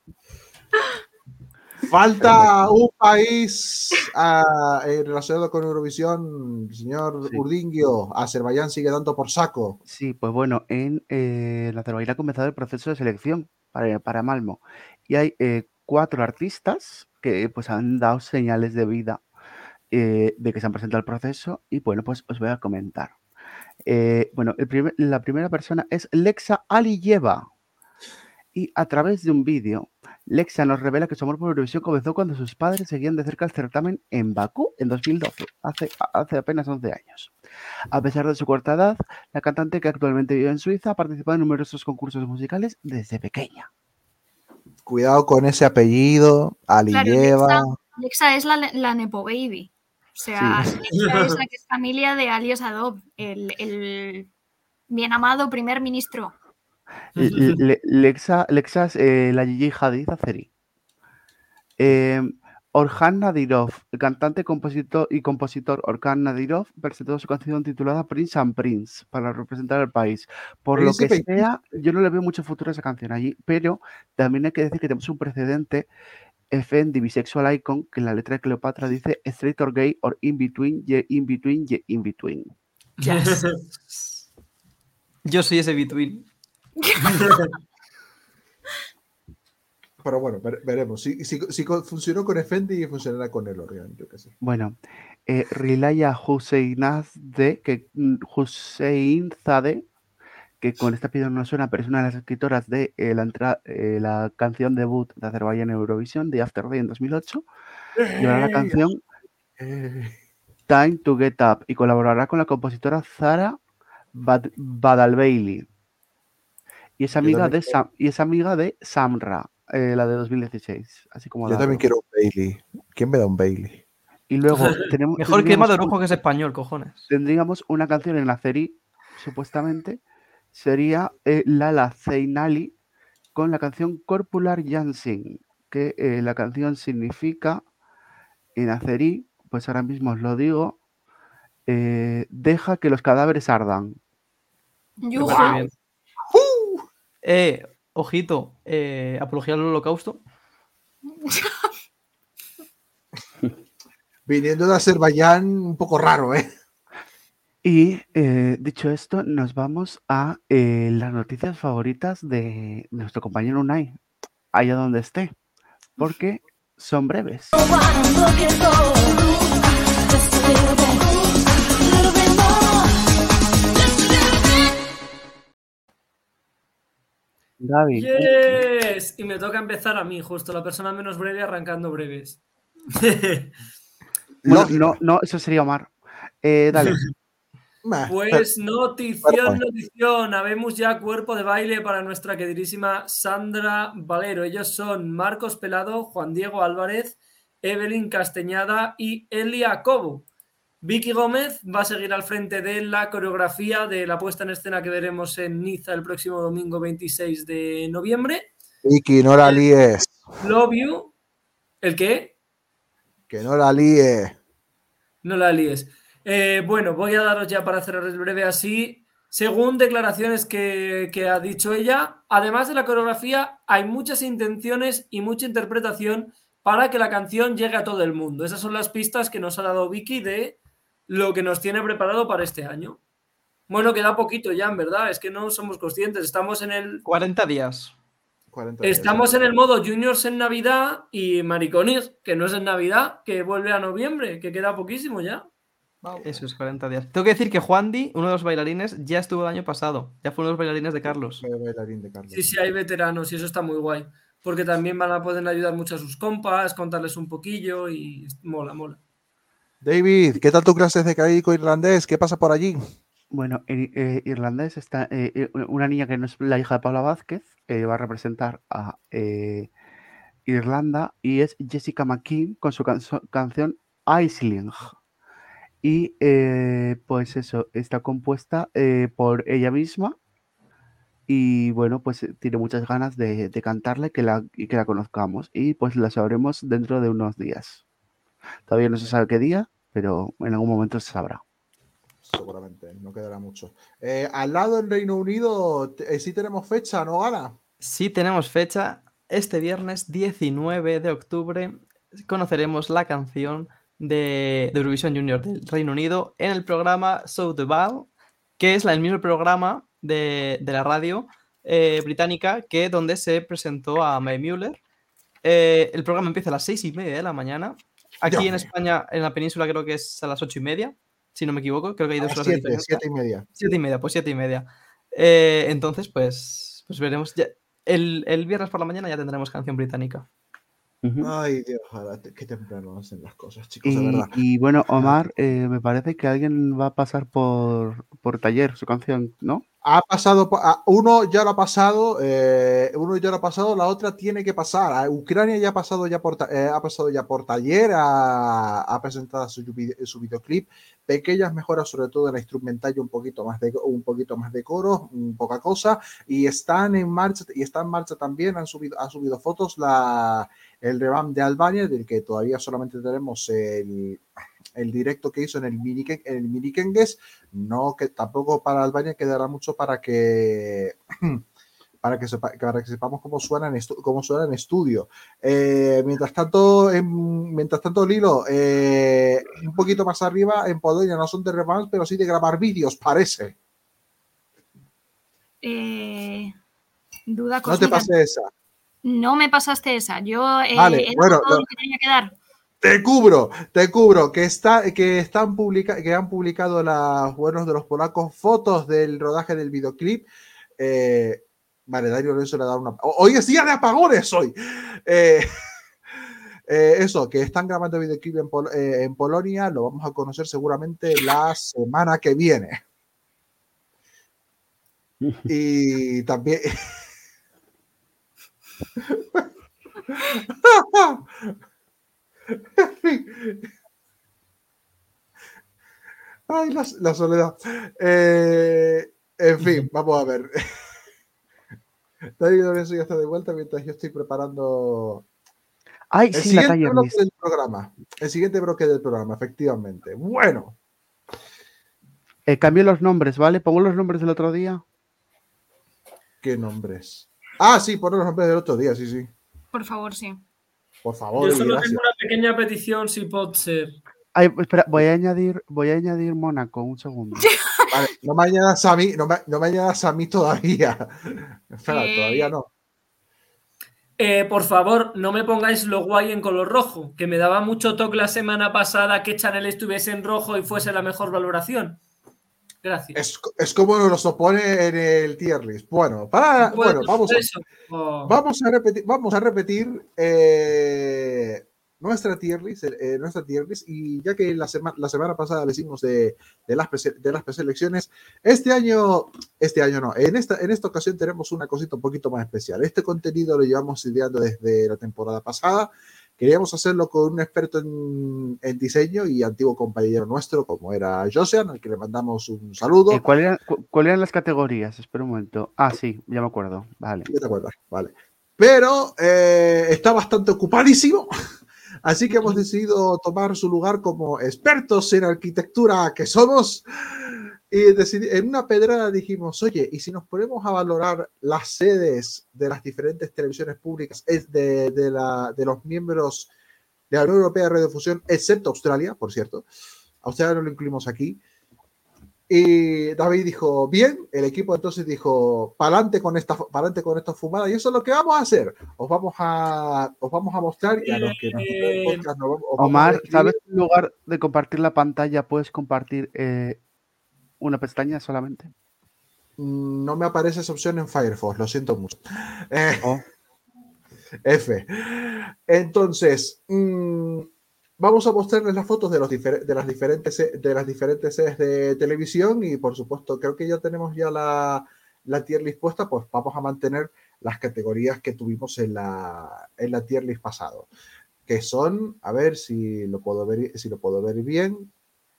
Falta un país ah, eh, relacionado con Eurovisión, señor Sí. Urdinguio. Azerbaiyán sigue dando por saco. Sí, pues bueno, en eh, en Azerbaiyán ha comenzado el proceso de selección para, para Malmo y hay eh, cuatro artistas que pues han dado señales de vida eh, de que se han presentado al proceso y bueno, pues os voy a comentar. Eh, bueno, el primer- la primera persona es Lexa Aliyeva y a través de un vídeo, Lexa nos revela que su amor por Eurovisión comenzó cuando sus padres seguían de cerca el certamen en Bakú en 2012, hace, hace apenas 11 años. A pesar de su corta edad, la cantante que actualmente vive en Suiza ha participado en numerosos concursos musicales desde pequeña. Cuidado con ese apellido, Aliyeva. Lexa- Alexa es la, la Nepo Baby. O sea, Alexa es la que es familia de Alias Adob, el, el bien amado primer ministro. Le- Le- Lexa, Lexa es eh, la Gigi Hadid azeri. Eh, Orhan Nadirov, el cantante compositor y compositor Orhan Nadirov, presentó su canción titulada Prince and Prince para representar al país. Por lo que sea, yo no le veo mucho futuro a esa canción allí, pero también hay que decir que tenemos un precedente FN Bisexual Icon, que en la letra de Cleopatra dice straight or gay or in between, ye in between, ye in between. Yo soy ese between. Pero bueno, vere- veremos. Si, si, si co- funcionó con Effendi, funcionará con el Organ, yo qué sé. Bueno, eh, Rilaya Husseinazade, que mm, Husseinzade, que con esta apellido no suena, pero es una de las escritoras de eh, la, entra- eh, la canción debut de Azerbaiyán en Eurovisión, de After Day en 2008, llevará la canción Time to Get Up y colaborará con la compositora Zara Bad, Badal Bailey. Y es amiga, de Sam, y es amiga de Samra, eh, la de 2016. Así como Yo también quiero un Bailey. ¿Quién me da un Bailey? Y luego tenemos, Mejor un- orujo que es español, cojones. tendríamos una canción en la serie, supuestamente, sería eh, Lala Zeinali con la canción Corpular Jansing, que eh, la canción significa en azerí, pues ahora mismo os lo digo, eh, deja que los cadáveres ardan. Muy bien. Eh, ojito, eh, apología al holocausto. Viniendo de Azerbaiyán, un poco raro, ¿eh? Y eh, dicho esto, nos vamos a eh, las noticias favoritas de nuestro compañero Unai, allá donde esté, porque son breves. Gaby, Yes. Y me toca empezar a mí, justo la persona menos breve arrancando breves. bueno, Lógico. no, no, eso sería Omar. Eh, dale. Pues notición, notición. Habemos ya cuerpo de baile para nuestra queridísima Sandra Valero. Ellos son Marcos Pelado, Juan Diego Álvarez, Evelyn Casteñada y Elia Cobo. Vicky Gómez va a seguir al frente de la coreografía de la puesta en escena que veremos en Niza el próximo domingo 26 de noviembre. Vicky, no la líes. Love You. ¿El qué? Que no la líes. No la líes. Eh, bueno, voy a daros ya para cerrar el breve así. Según declaraciones que, que ha dicho ella, además de la coreografía, hay muchas intenciones y mucha interpretación para que la canción llegue a todo el mundo. Esas son las pistas que nos ha dado Vicky de lo que nos tiene preparado para este año. Bueno, queda poquito ya, en verdad. Es que no somos conscientes. Estamos en el 40 días. 40 días. Estamos en el modo juniors en Navidad y maricones, que no es en Navidad, que vuelve a noviembre, que queda poquísimo ya. Eso es 40 días. Tengo que decir que Juan Di, uno de los bailarines, ya estuvo el año pasado. Ya fue uno de los bailarines de Carlos. Soy bailarín de Carlos. Sí, sí, hay veteranos y eso está muy guay. Porque también van a poder ayudar mucho a sus compas, contarles un poquillo y mola, mola. David, ¿qué tal tu clases de caíco irlandés? ¿Qué pasa por allí? Bueno, en eh, irlandés está eh, eh, una niña que no es la hija de Paula Vázquez, eh, va a representar a eh, Irlanda y es Jessica McKean con su canso- canción Aisling. Y eh, pues eso, está compuesta eh, por ella misma y bueno, pues eh, tiene muchas ganas de, de cantarla y que la, y que la conozcamos y pues la sabremos dentro de unos días. Todavía no se sabe qué día, pero en algún momento se sabrá. Seguramente, no quedará mucho. Eh, al lado en Reino Unido, eh, sí tenemos fecha, ¿no, Gana? Sí tenemos fecha. Este viernes 19 de octubre conoceremos la canción de, de Eurovision Junior del Reino Unido en el programa So the Ball, que es la- el mismo programa de, de la radio eh, británica que donde se presentó a Mae Mueller. Eh, el programa empieza a las seis y media de la mañana. Aquí Dios en. España, en la península, creo que es a las ocho y media, si no me equivoco. Creo que hay dos horas siete, siete y media. Siete y media, pues siete y media. Eh, entonces, pues, pues veremos. ya- el, el viernes por la mañana ya tendremos canción británica. Ay, Dios, te- qué temprano hacen las cosas, chicos, de verdad. y bueno, Omar, eh, me parece que alguien va a pasar por, por taller su canción, ¿no? Ha pasado, po- a- uno ya lo ha pasado, eh, uno ya lo ha pasado, la otra tiene que pasar. A Ucrania ya ha pasado ya por, eh, ha pasado ya por taller, ha, ha presentado su, su videoclip, pequeñas mejoras sobre todo en la instrumental y un poquito más de un poquito más de coro, mm, poca cosa, y están en marcha y está en marcha también, han subido, ha subido fotos la el revamp de Albania, del que todavía solamente tenemos el, el directo que hizo en el mini en el mini Kengues, no que tampoco para Albania quedará mucho para que para que, sepa- para que sepamos cómo suena en, estu- cómo suena en estudio. Eh, mientras tanto, en- mientras tanto, Lilo, eh, un poquito más arriba, en Polonia no son de revamps, pero sí de grabar vídeos, parece. Eh, duda No te pase esa. No me pasaste esa. Yo eh, Vale, he dado bueno, todo lo- lo que tenía que dar. Te cubro, te cubro, que, está, que, están publica, que han publicado los buenos de los polacos fotos del rodaje del videoclip. Eh, vale, Dario Lorenzo le ha dado una... Hoy es día de apagones, hoy. Eh, eh, eso, que están grabando videoclip en, Pol- eh, en Polonia, lo vamos a conocer seguramente la semana que viene. Y también. Ay, la, la soledad. Eh, en fin, vamos a ver. David Lorenzo ya está de vuelta mientras yo estoy preparando Ay, el sí, la siguiente Tier bloque del programa. El siguiente bloque del programa, efectivamente. Bueno, Eh, cambio los nombres, ¿vale? Pongo los nombres del otro día. ¿qué nombres? Ah, sí, pon los nombres del otro día, sí, sí. Por favor, sí. Por favor, Yo solo gracias. tengo una pequeña petición, si puede ser. Ay, espera, voy a añadir, voy a añadir Mónaco, un segundo. Vale, no me añadas a mí, no me, no me añadas a mí todavía. Espera, Eh, todavía no. Eh, por favor, no me pongáis lo guay en color rojo, que me daba mucho toque la semana pasada que Chanel estuviese en rojo y fuese la mejor valoración. Gracias. Es, es como nos lo pone en el tier list. Bueno, para, bueno, vamos a, vamos a repetir, vamos a repetir eh, nuestra tier list, eh, nuestra tier list, y ya que la, sema- la semana pasada le hicimos de, de las de las preselecciones, este año, este año no, en esta, en esta ocasión tenemos una cosita un poquito más especial. Este contenido lo llevamos ideando desde la temporada pasada. Queríamos hacerlo con un experto en, en diseño y antiguo compañero nuestro, como era Josean, al que le mandamos un saludo. Eh, ¿cuál eran, cu- ¿Cuáles eran las categorías? Espera un momento. Ah, sí, ya me acuerdo. Vale. Ya te acuerdas, vale. Pero eh, está bastante ocupadísimo, así que hemos decidido tomar su lugar como expertos en arquitectura que somos. Y decidi- en una pedrada dijimos, oye, ¿y si nos ponemos a valorar las sedes de las diferentes televisiones públicas es de, de la- de los miembros de la Unión Europea de Radiofusión, excepto Australia, por cierto? Australia no lo incluimos aquí. Y David dijo, bien, el equipo entonces dijo, pa'lante con esta, pa'lante con esta fumada, y eso es lo que vamos a hacer. Os vamos a, os vamos a mostrar y a los que nos podcast nos vamos- os vamos a Omar. ¿sabes? En lugar de compartir la pantalla, puedes compartir eh, una pestaña solamente. Mm, No me aparece esa opción en Firefox, lo siento mucho. Eh, Oh. F. Entonces, mm, vamos a mostrarles las fotos de, los difer- de, las diferentes, de las diferentes sedes de televisión y por supuesto, creo que ya tenemos ya la, la tier list puesta, pues vamos a mantener las categorías que tuvimos en la, en la tier list pasado, que son, a ver si lo puedo ver, si lo puedo ver bien,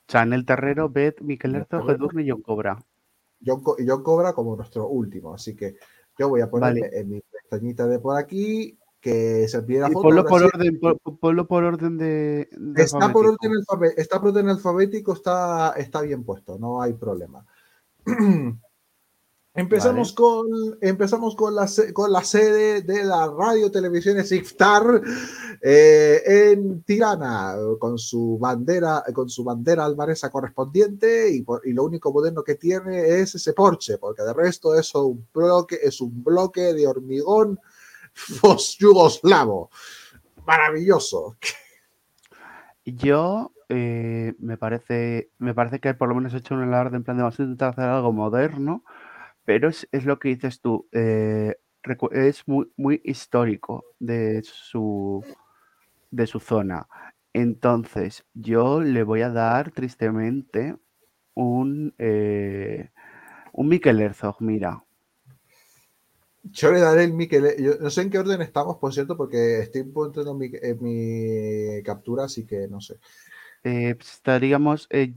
Chanel Terrero, Beth, Miquel Herzog, Terrero. Edurne y John Cobra. John, John Cobra como nuestro último. Así que yo voy a ponerle Vale. en mi pestañita de por aquí que se pide la foto. ponlo por orden, ponlo por orden de. de Está por, alfabético. orden alfabe- está por orden alfabético, está, está bien puesto, no hay problema. Empezamos, con, empezamos con, la, con la sede de la radio televisión Iftar eh, en Tirana, con su bandera, con su bandera albanesa correspondiente, y, por- y lo único moderno que tiene es ese porche, porque de resto es un bloque, es un bloque de hormigón yugoslavo. Maravilloso. Yo eh, me parece me parece que por lo menos he hecho un en plan de vamos a intentar hacer algo moderno, pero es, es lo que dices tú, eh, es muy, muy histórico de su de su zona. Entonces, yo le voy a dar tristemente un eh, un Mikel Herzog, mira. Yo le daré el Mikel. Yo no sé en qué orden estamos, por cierto, porque estoy poniendo mi, en mi captura, así que no sé. Eh, pues estaríamos eh,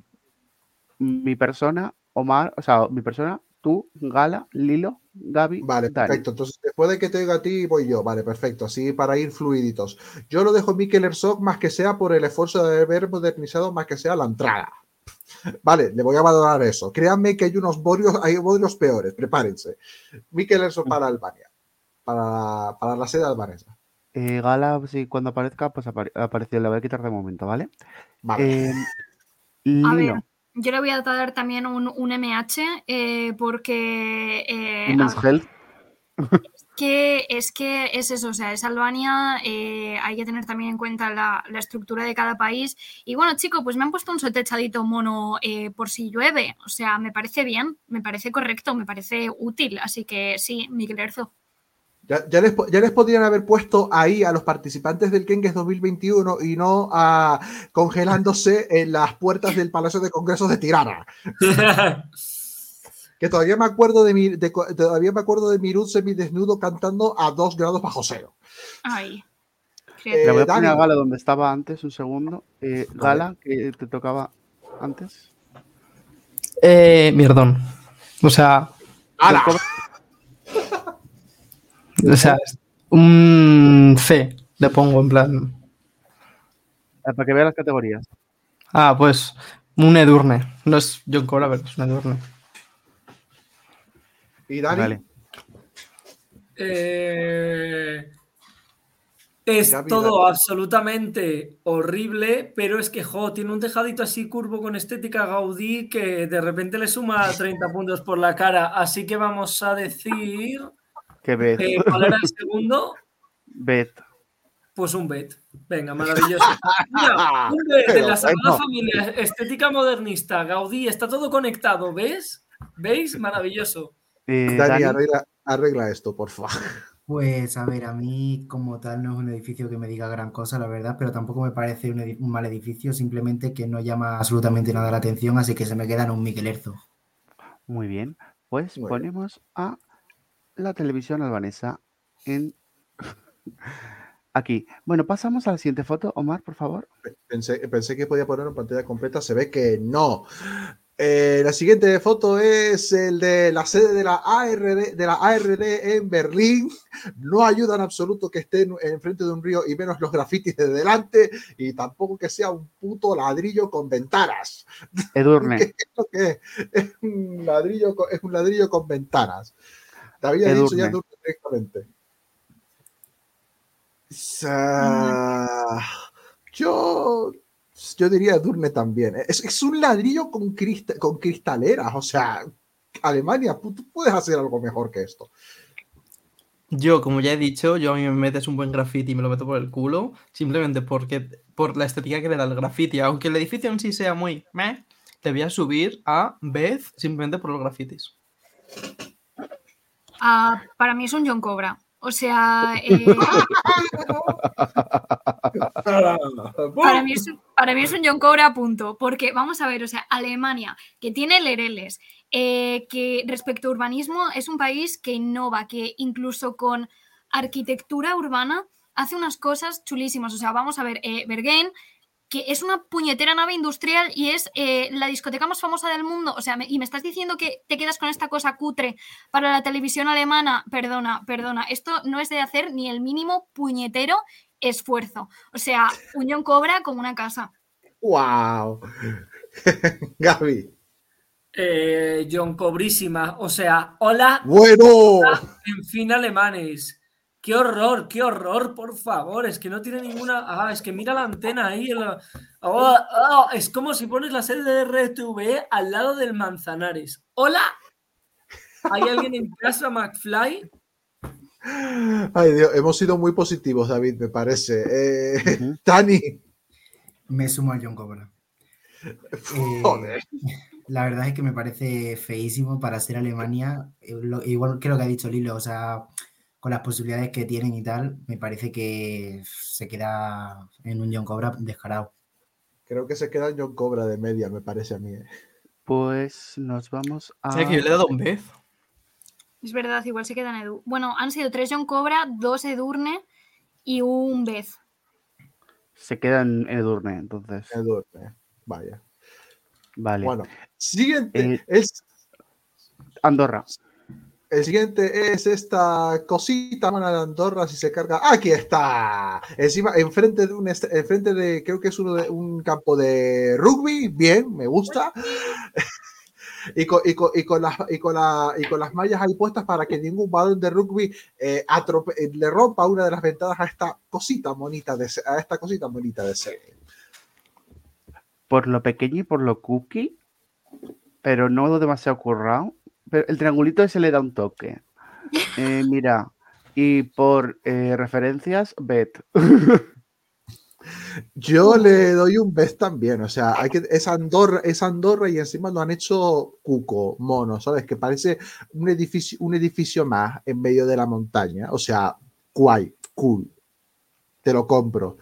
mi persona, Omar, o sea, mi persona, tú, Gala, Lilo, Gaby, Vale, Dani. perfecto. Entonces, después de que te oiga a ti, voy yo. Vale, perfecto. Así para ir fluiditos. Yo lo dejo Mikel Herzog más que sea por el esfuerzo de haber modernizado, más que sea la entrada. Vale, le voy a valorar eso. Créanme que hay unos bodrios, hay bodrios peores. Prepárense. Mikel Herzog para Albania. Para, para la sede albanesa. Eh, Gala, sí, cuando aparezca, pues apare- apareció, le voy a quitar de momento, ¿vale? Vale. Eh, A Lilo, ver, yo le voy a dar también un, un MH eh, porque eh, Health, que es que es eso, o sea, es Albania, eh, hay que tener también en cuenta la, la estructura de cada país. Y bueno, chico, pues me han puesto un sotechadito mono eh, por si llueve, o sea, me parece bien, me parece correcto, me parece útil, así que sí, Miguel Herzog. Ya, ya les, ya les podrían haber puesto ahí a los participantes del Kengues 2021 y no a congelándose en las puertas del Palacio de Congresos de Tirana. que todavía me acuerdo de mi, de todavía me acuerdo de Mirut semidesnudo cantando a dos grados bajo cero. Ay. Eh, Le voy a poner a. Gala donde estaba antes, un segundo. Eh, Gala, que te tocaba antes. Eh, mierdón. O sea, ¡Hala! O sea, un C le pongo en plan. Eh, Para que vea las categorías. Ah, pues un Edurne. No es John Cobra, pero es un Edurne. Y Dani, Vale. Eh, es Gaby, todo Dani. absolutamente horrible, pero es que jo, tiene un tejadito así curvo con estética Gaudí que de repente le suma 30 puntos por la cara. Así que vamos a decir. Que Bet. eh, ¿Cuál era el segundo? Bet. Pues un bet. Venga, maravilloso. Mira, un bet de la Sagrada. Familia, estética modernista, Gaudí, está todo conectado, ¿ves? ¿Veis? Maravilloso. Eh, Dani, Dani, arregla, arregla esto, por favor. Pues a ver, a mí como tal no es un edificio que me diga gran cosa, la verdad, pero tampoco me parece un, mal edificio, simplemente que no llama absolutamente nada la atención, así que se me queda en un Miquel Erzo. Muy bien. Pues Muy bien. ponemos a la televisión albanesa en. Aquí. Bueno, pasamos a la siguiente foto. Omar, por favor. Pensé, pensé que podía poner en pantalla completa, se ve que no. Eh, la siguiente foto es el de la sede de la ARD, de la ARD en Berlín. No ayuda en absoluto que esté en- enfrente de un río y menos los grafitis de delante y tampoco que sea un puto ladrillo con ventanas. Edurne. ¿Qué es lo que es? Es un ladrillo es un ladrillo con ventanas. Te había dicho ya Edurne. Edurne directamente. Sa- Yo, yo diría Edurne también. Es, es un ladrillo con, crista- con cristaleras. O sea, Alemania, tú puedes hacer algo mejor que esto. Yo, como ya he dicho, yo a mí me metes un buen graffiti y me lo meto por el culo, simplemente porque por la estética que le da el graffiti. Aunque el edificio en sí sea muy meh, le voy a subir a Beth simplemente por los grafitis. Ah, para mí es un John Cobra. O sea, eh, para, mí es, un- John Cobra, punto. Porque, vamos a ver, o sea, Alemania, que tiene lereles, eh, que respecto a urbanismo es un país que innova, que incluso con arquitectura urbana hace unas cosas chulísimas. O sea, vamos a ver, eh, Bergen, que es una puñetera nave industrial y es eh, la discoteca más famosa del mundo. O sea, me- y me estás diciendo que te quedas con esta cosa cutre para la televisión alemana. Perdona, perdona. Esto no es de hacer ni el mínimo puñetero esfuerzo. O sea, Unión Cobra como una casa. ¡Wow! Gaby. Eh, John Cobrísima. O sea, hola, ¡Bueno! en fin, alemanes. Qué horror, qué horror, por favor. Es que no tiene ninguna. Ah, es que mira la antena ahí. la- Oh, oh, es como si pones la serie de RTV al lado del Manzanares. ¡Hola! ¿Hay alguien en casa, McFly? Ay, Dios, hemos sido muy positivos, David, me parece. Eh. Dani. Me sumo a John Cobra. Eh, Joder. La verdad es que me parece feísimo para ser Alemania. eh, Igual que lo que ha dicho Lilo, o sea, con las posibilidades que tienen y tal, me parece que se queda en un John Cobra descarado. Creo que se queda John Cobra de media, me parece a mí. eh. Pues nos vamos a. Sea, que yo le he dado un Beth. Es verdad, igual se quedan Edu. Bueno, han sido tres John Cobra, dos Edurne y un Beth. Se queda en Edurne, entonces. Edurne. Vaya. Vale. Bueno, siguiente. Eh, es, Andorra. El siguiente es esta cosita mona de Andorra, si se carga. ¡Aquí está! Encima, enfrente de un. Enfrente de. Creo que es uno de un campo de rugby. Bien, me gusta. Y con, y, con, y, con las, y, con la- y con las mallas ahí puestas para que ningún balón de rugby eh, atrope- eh, le rompa una de las ventanas a esta cosita monita de a esta cosita bonita de serie. Por lo pequeño y por lo cookie, pero no demasiado currado. Pero el triangulito ese le da un toque. Eh, mira, y por eh, referencias, Bet. Yo le doy un best también, o sea, hay que, es Andorra, es Andorra y encima lo han hecho cuco, mono, ¿sabes? Que parece un edificio, un edificio más en medio de la montaña, o sea, guay, cool, te lo compro.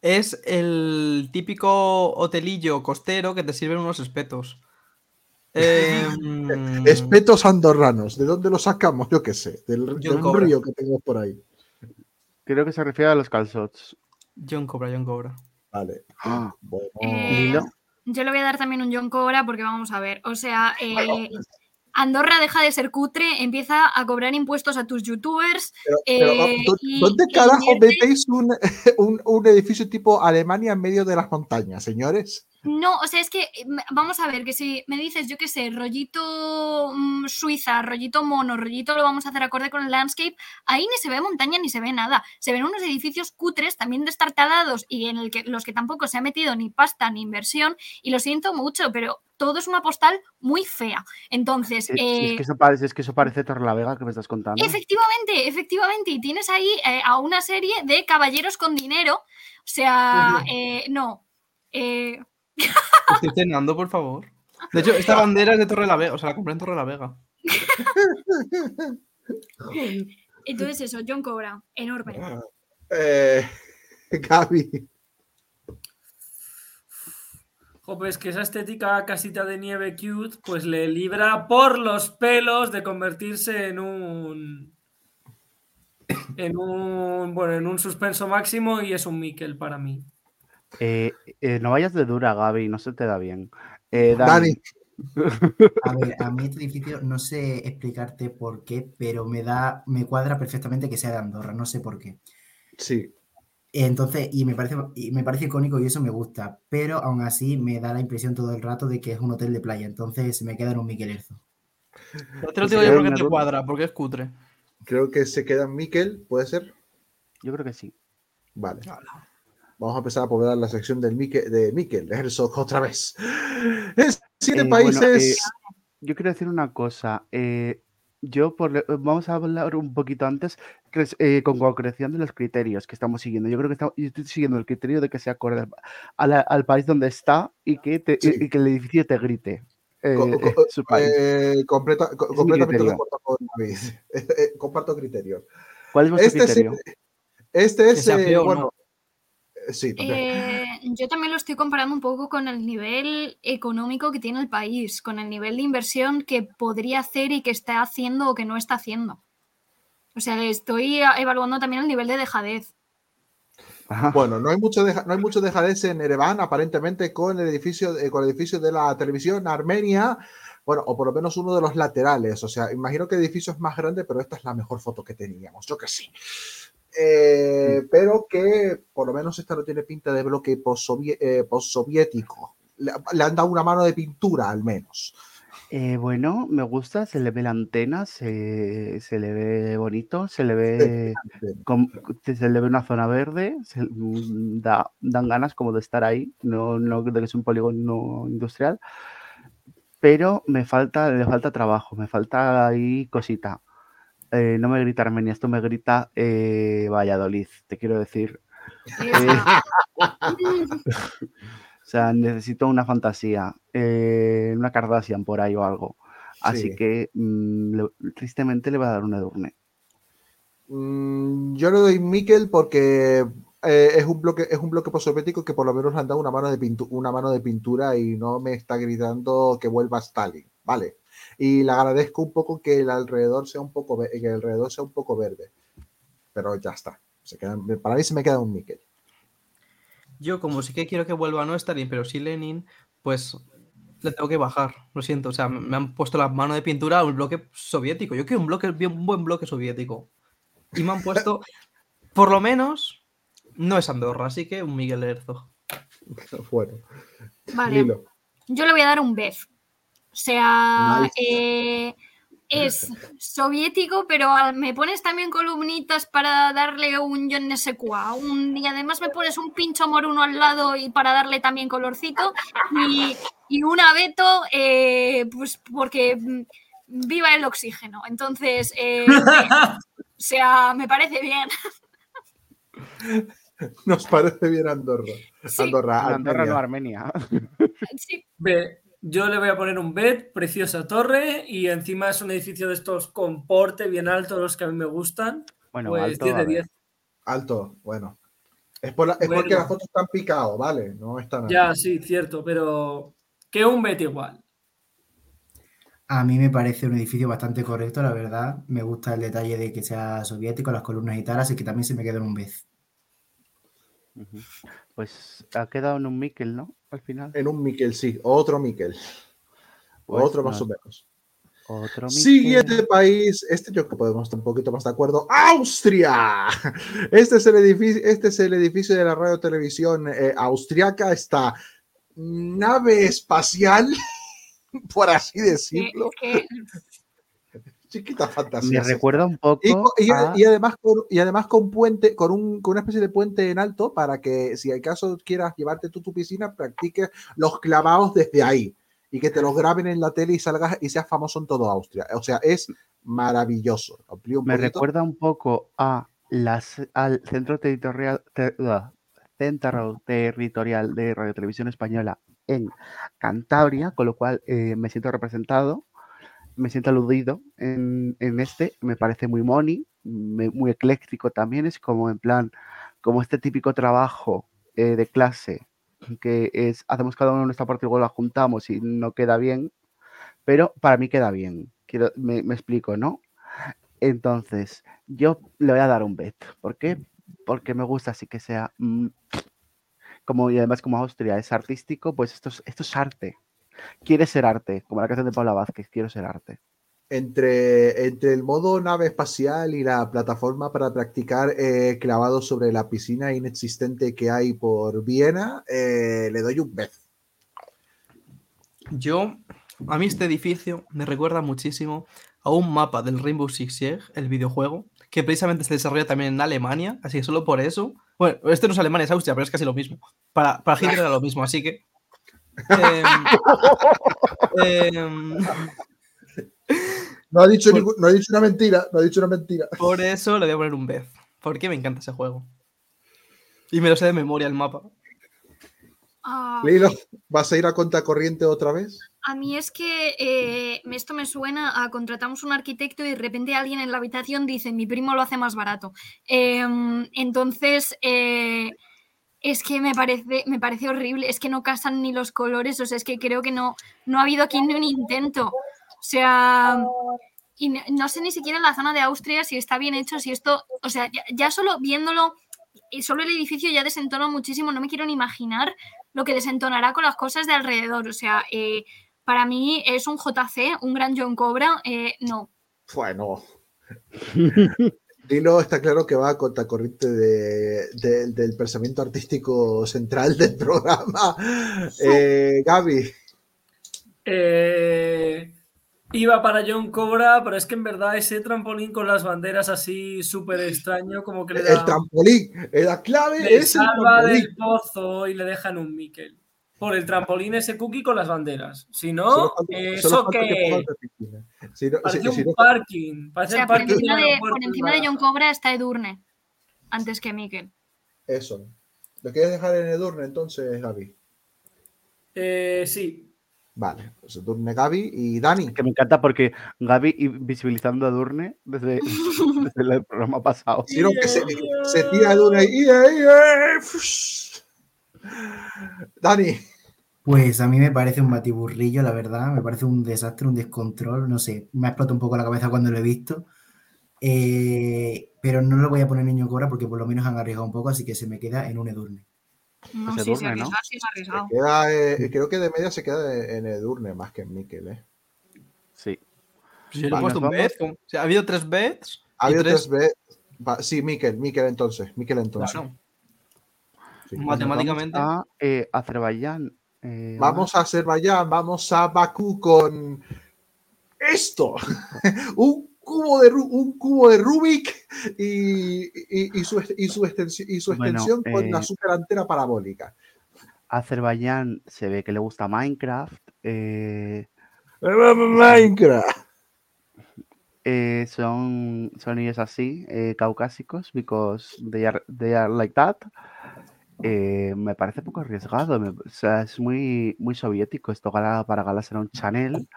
Es el típico hotelillo costero que te sirven unos espetos. Em, Espetos andorranos, ¿de dónde los sacamos? Yo qué sé, del, John del Cobra. río que tenemos por ahí. Creo que se refiere a los calzots. John Cobra, John Cobra. Vale. Ah, Bueno, Eh. Yo le voy a dar también un John Cobra porque vamos a ver. O sea, eh, Andorra deja de ser cutre, empieza a cobrar impuestos a tus youtubers. pero, pero, eh, ¿dó- y- ¿dónde y carajo invierte- metéis un, un, un edificio tipo Alemania en medio de las montañas, señores? No, o sea, es que eh, vamos a ver, que si me dices, yo qué sé, rollito mm, Suiza, rollito mono, rollito lo vamos a hacer acorde con el landscape, ahí ni se ve montaña ni se ve nada. Se ven unos edificios cutres, también destartalados y en el que los que tampoco se ha metido ni pasta ni inversión. Y lo siento mucho, pero todo es una postal muy fea. Entonces, es, eh, que eso parece, es que eso parece Torrelavega que me estás contando. Efectivamente, efectivamente. Y tienes ahí eh, a una serie de caballeros con dinero. O sea, eh, no. Estoy cenando, por favor. De hecho, esta bandera es de Torre la Vega, o sea, la compré en Torre la Vega. entonces eso, John Cobra, enorme. Eh, Gaby. Jo, pues que esa estética casita de nieve cute, pues le libra por los pelos de convertirse en un. En un. Bueno, en un suspenso máximo y es un Mikel para mí. Eh, eh, no vayas de dura, Gaby, no se te da bien. Eh, Dani. Dani, A ver, a mí este edificio no sé explicarte por qué, pero me da, me cuadra perfectamente que sea de Andorra, no sé por qué. Sí. Entonces, y me parece, y me parece icónico y eso me gusta, pero aún así me da la impresión todo el rato de que es un hotel de playa, entonces se me queda en un Miquel Erzo. No te lo digo yo porque te cuadra, porque es cutre. Creo que se queda en Miquel, ¿puede ser? yo creo que sí. Vale. Vamos a empezar a poblar la sección del Miquel, de Miquel Herzog otra vez. En siete Eh, bueno, países. eh, yo quiero decir una cosa. eh, yo, por, vamos a hablar un poquito antes eh, con concreción de los criterios que estamos siguiendo. Yo creo que estamos, yo estoy siguiendo el criterio de que se acorde al, a la- al país donde está y que, te- Sí. y que el edificio te grite. eh, Co- co- su país. eh, completa- co- completamente de criterio. acuerdo con David. Eh, comparto criterio. ¿Cuál es vuestro Este es, criterio? este Que es eh, bueno, ¿no? Eh, sí. Eh, yo también lo estoy comparando un poco con el nivel económico que tiene el país, con el nivel de inversión que podría hacer y que está haciendo o que no está haciendo. O sea, estoy evaluando también el nivel de dejadez. Ajá. Bueno, no hay mucho no hay mucho dejadez en Ereván, aparentemente con el edificio, eh, con el edificio de la televisión Armenia, bueno, o por lo menos uno de los laterales. O sea, imagino que el edificio es más grande, pero esta es la mejor foto que teníamos. Yo que sí. Eh, pero que por lo menos esta no tiene pinta de bloque eh, postsoviético. Le, le han dado una mano de pintura, al menos. Eh, bueno, me gusta, se le ve la antena, se, se le ve bonito, se le ve, se le ve una zona verde, se- mm, da, dan ganas como de estar ahí, no, no de que es un polígono industrial, pero me falta, le falta trabajo, me falta ahí cosita. Eh, no me grita Armenia, esto me grita eh, Valladolid, te quiero decir. O sea, necesito una fantasía, eh, una Kardashian por ahí o algo. Así Sí. que mm, le- tristemente le voy a dar un Edurne. Mm, yo le doy Miquel porque eh, es un bloque, es un bloque postsoviético que por lo menos le han dado una mano de pintu- una mano de pintura y no me está gritando que vuelva Stalin, ¿vale? Y le agradezco un poco que el alrededor sea un poco que el alrededor sea un poco verde. Pero ya está. Se queda- para mí se me queda un Miquel. Yo, como sí que quiero que vuelva no Stalin, pero sí Lenin, pues le tengo que bajar. Lo siento. O sea, me han puesto la mano de pintura a un bloque soviético. Yo quiero un bloque, un buen bloque soviético. Y me han puesto, por lo menos, no es Andorra, así que un Miguel Herzog. Bueno, Vale, Lilo. yo le voy a dar un Bev. O sea, Nice. eh, es soviético, pero me pones también columnitas para darle un yo no sé cuá, un, y además me pones un pincho moruno al lado y para darle también colorcito y, y un abeto, eh, pues porque mm, viva el oxígeno. Entonces, eh, o sea, me parece bien. Nos parece bien Andorra. Sí, Andorra, Andorra no Armenia. Sí. Yo le voy a poner un bed, preciosa torre, y encima es un edificio de estos con porte bien alto, los que a mí me gustan. Bueno, Pues alto, 10 a de ver. 10. Alto, bueno. Es, por la- es Bueno. porque las fotos están picado, ¿vale? No están Ya, sí, cierto, pero que un bet igual. A mí me parece un edificio bastante correcto, la verdad. Me gusta el detalle de que sea soviético, las columnas y tal, así que también se me quedó en un vez. Ujú. Pues ha quedado en un Miquel, ¿no? Al final. En un Miquel, sí. Otro Miquel. Pues Otro más o menos. Otro. Siguiente país, este yo creo que podemos estar un poquito más de acuerdo. ¡Austria! Este es el edificio, este es el edificio de la radio televisión eh, austriaca, esta nave espacial, por así decirlo. que Chiquita fantasía. Me recuerda un Y, poco co- y- a... y además con, y además con puente, con, un, con una especie de puente en alto para que si al caso quieras llevarte tú tu piscina, practiques los clavados desde ahí y que te los graben en la tele y salgas y seas famoso en todo Austria. O sea, es maravilloso. Un Me poquito. recuerda un poco a las, al centro territorial, ter- uh, centro territorial de Radio Televisión Española en Cantabria, con lo cual eh, me siento representado, me siento aludido en, este, me parece muy money, muy ecléctico también, es como en plan, como este típico trabajo eh, de clase que es, hacemos cada uno nuestra parte y luego la juntamos y no queda bien, pero para mí queda bien. Quiero, me, me explico, ¿no? Entonces, yo le voy a dar un bet. ¿Por qué? Porque me gusta así que sea mm, como y además como Austria es artístico, pues esto es, esto es arte. Quiere ser arte, como la canción de Paula Vázquez, quiero ser arte. Entre, entre el modo nave espacial y la plataforma para practicar eh, clavados sobre la piscina inexistente que hay por Viena, eh, le doy un vez. Yo, a mí este edificio me recuerda muchísimo a un mapa del Rainbow Six Siege, el videojuego, que precisamente se desarrolla también en Alemania, así que solo por eso. Bueno, este no es Alemania, es Austria, pero es casi lo mismo. Para, para Hitler era lo mismo, así que. Em, em, No ha dicho, Por- ningún- no ha dicho una mentira, no ha dicho una mentira. por eso le voy a poner un Beth, porque me encanta ese juego. Y me lo sé de memoria el mapa. ah, Lilo, ¿vas a ir a contracorriente otra vez? a mí es que eh, esto me suena a contratamos un arquitecto y de repente alguien en la habitación dice mi primo lo hace más barato. Em, entonces, eh, es que me parece, me parece horrible, es que no casan ni los colores, o sea, es que creo que no, no ha habido aquí ni un intento. O sea, y no, sé ni siquiera en la zona de Austria si está bien hecho, si esto, o sea, ya, ya solo viéndolo, y solo el edificio ya desentona muchísimo, no me quiero ni imaginar lo que desentonará con las cosas de alrededor, o sea, eh, para mí es un JC, un gran John Cobra, eh, no. Bueno. Lilo está claro que va a contracorriente de, de- del pensamiento artístico central del programa. Eh, Gaby, Eh, iba para John Cobra, pero es que en verdad ese trampolín con las banderas así súper extraño, como que le el da. trampolín, eh, la clave le es el salva trampolín. del pozo y le dejan un Miquel. Por el trampolín ese cookie con las banderas. Si no, eh, ¿eso que qué? ponga otra piscina. Si no- Parece si- si un no- parking. O Parece sea, el por parking encima, de, por encima de John. Cobra está Edurne, antes que Miquel. Eso. ¿Lo quieres dejar en Edurne entonces, Gaby? Eh, sí. Vale, pues Edurne, Gaby y Dani. Que me encanta porque Gaby visibilizando a Durne desde, desde el programa pasado. Sino que se, se tira Edurne y. Dani. Pues a mí me parece un batiburrillo, la verdad. Me parece un desastre, un descontrol. No sé, me ha explotado un poco la cabeza cuando lo he visto. Eh, pero no lo voy a poner niño cobra porque por lo menos han arriesgado un poco, así que se me queda en un Edurne. No, Pues sí, se Edurne, ¿no? sí, se ha arriesgado. Queda, eh, creo que de media se queda en Edurne más que en Miquel. ¿eh? Sí. Pues yo le he Vale, puesto un como- o sea, ha habido tres Beths. Ha habido tres- tres veces. Sí, Miquel, Miquel entonces. Miquel entonces. Claro. Sí. Matemáticamente. A eh, Azerbaiyán. Eh, Vamos a Azerbaiyán, vamos a Bakú con esto. un, cubo de, un cubo de Rubik y, y- y su, y su extensión, y su Bueno, extensión con eh, la super antena parabólica. Azerbaiyán se ve que le gusta Minecraft. eh, Minecraft. eh, son, son ellos así, caucásicos, because they are, they are like that. Eh, me parece poco arriesgado. o sea, es muy, muy soviético. Esto para Gala será un Chanel.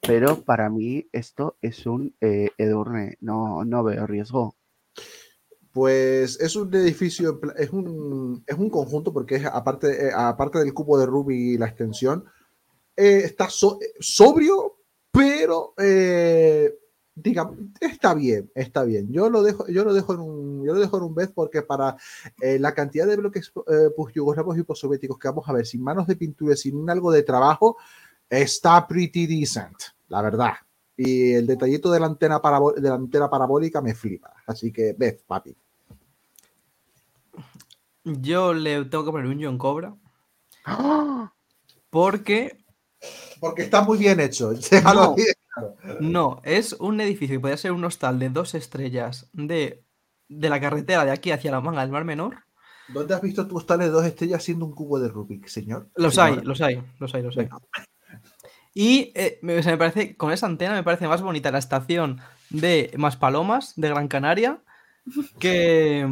Pero para mí esto es un eh, Edurne. No, no veo riesgo. Pues es un edificio, es un, es un conjunto porque aparte, eh, aparte del cubo de Rubik y la extensión, eh, está so- sobrio, pero digamos, está bien, está bien. Yo lo dejo, yo lo dejo en un, yo lo dejo en un vez porque para eh, la cantidad de bloques eh, yugoslavos y postsoviéticos que vamos a ver sin manos de pintura, sin un algo de trabajo, está pretty decent, la verdad. Y el detallito de la antena, de la antena parabólica me flipa. Así que, ves, papi. Yo le tengo que poner un John Cobra. Porque. Porque está muy bien hecho. No, no, es un edificio que podría ser un hostal de dos estrellas de, de la carretera de aquí hacia la manga del Mar Menor. ¿Dónde has visto tu hostal de dos estrellas siendo un cubo de Rubik, señor? Los hay, los hay, los hay, los hay. Y eh, me, me parece, con esa antena me parece más bonita la estación de Maspalomas, de Gran Canaria, que,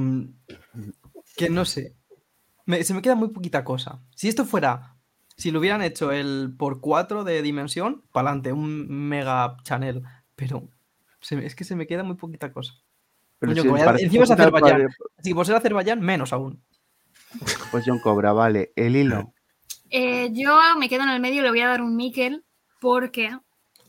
que no sé. se me queda muy poquita cosa. Si esto fuera, si lo hubieran hecho el por 4 de dimensión, para adelante, un mega channel. Pero es que se me queda muy poquita cosa. Pero encima es Azerbaiyán. Así que por ser Azerbaiyán, menos aún. Pues John Cobra, vale. El hilo. Eh, yo me quedo en el medio y le voy a dar un Miquel porque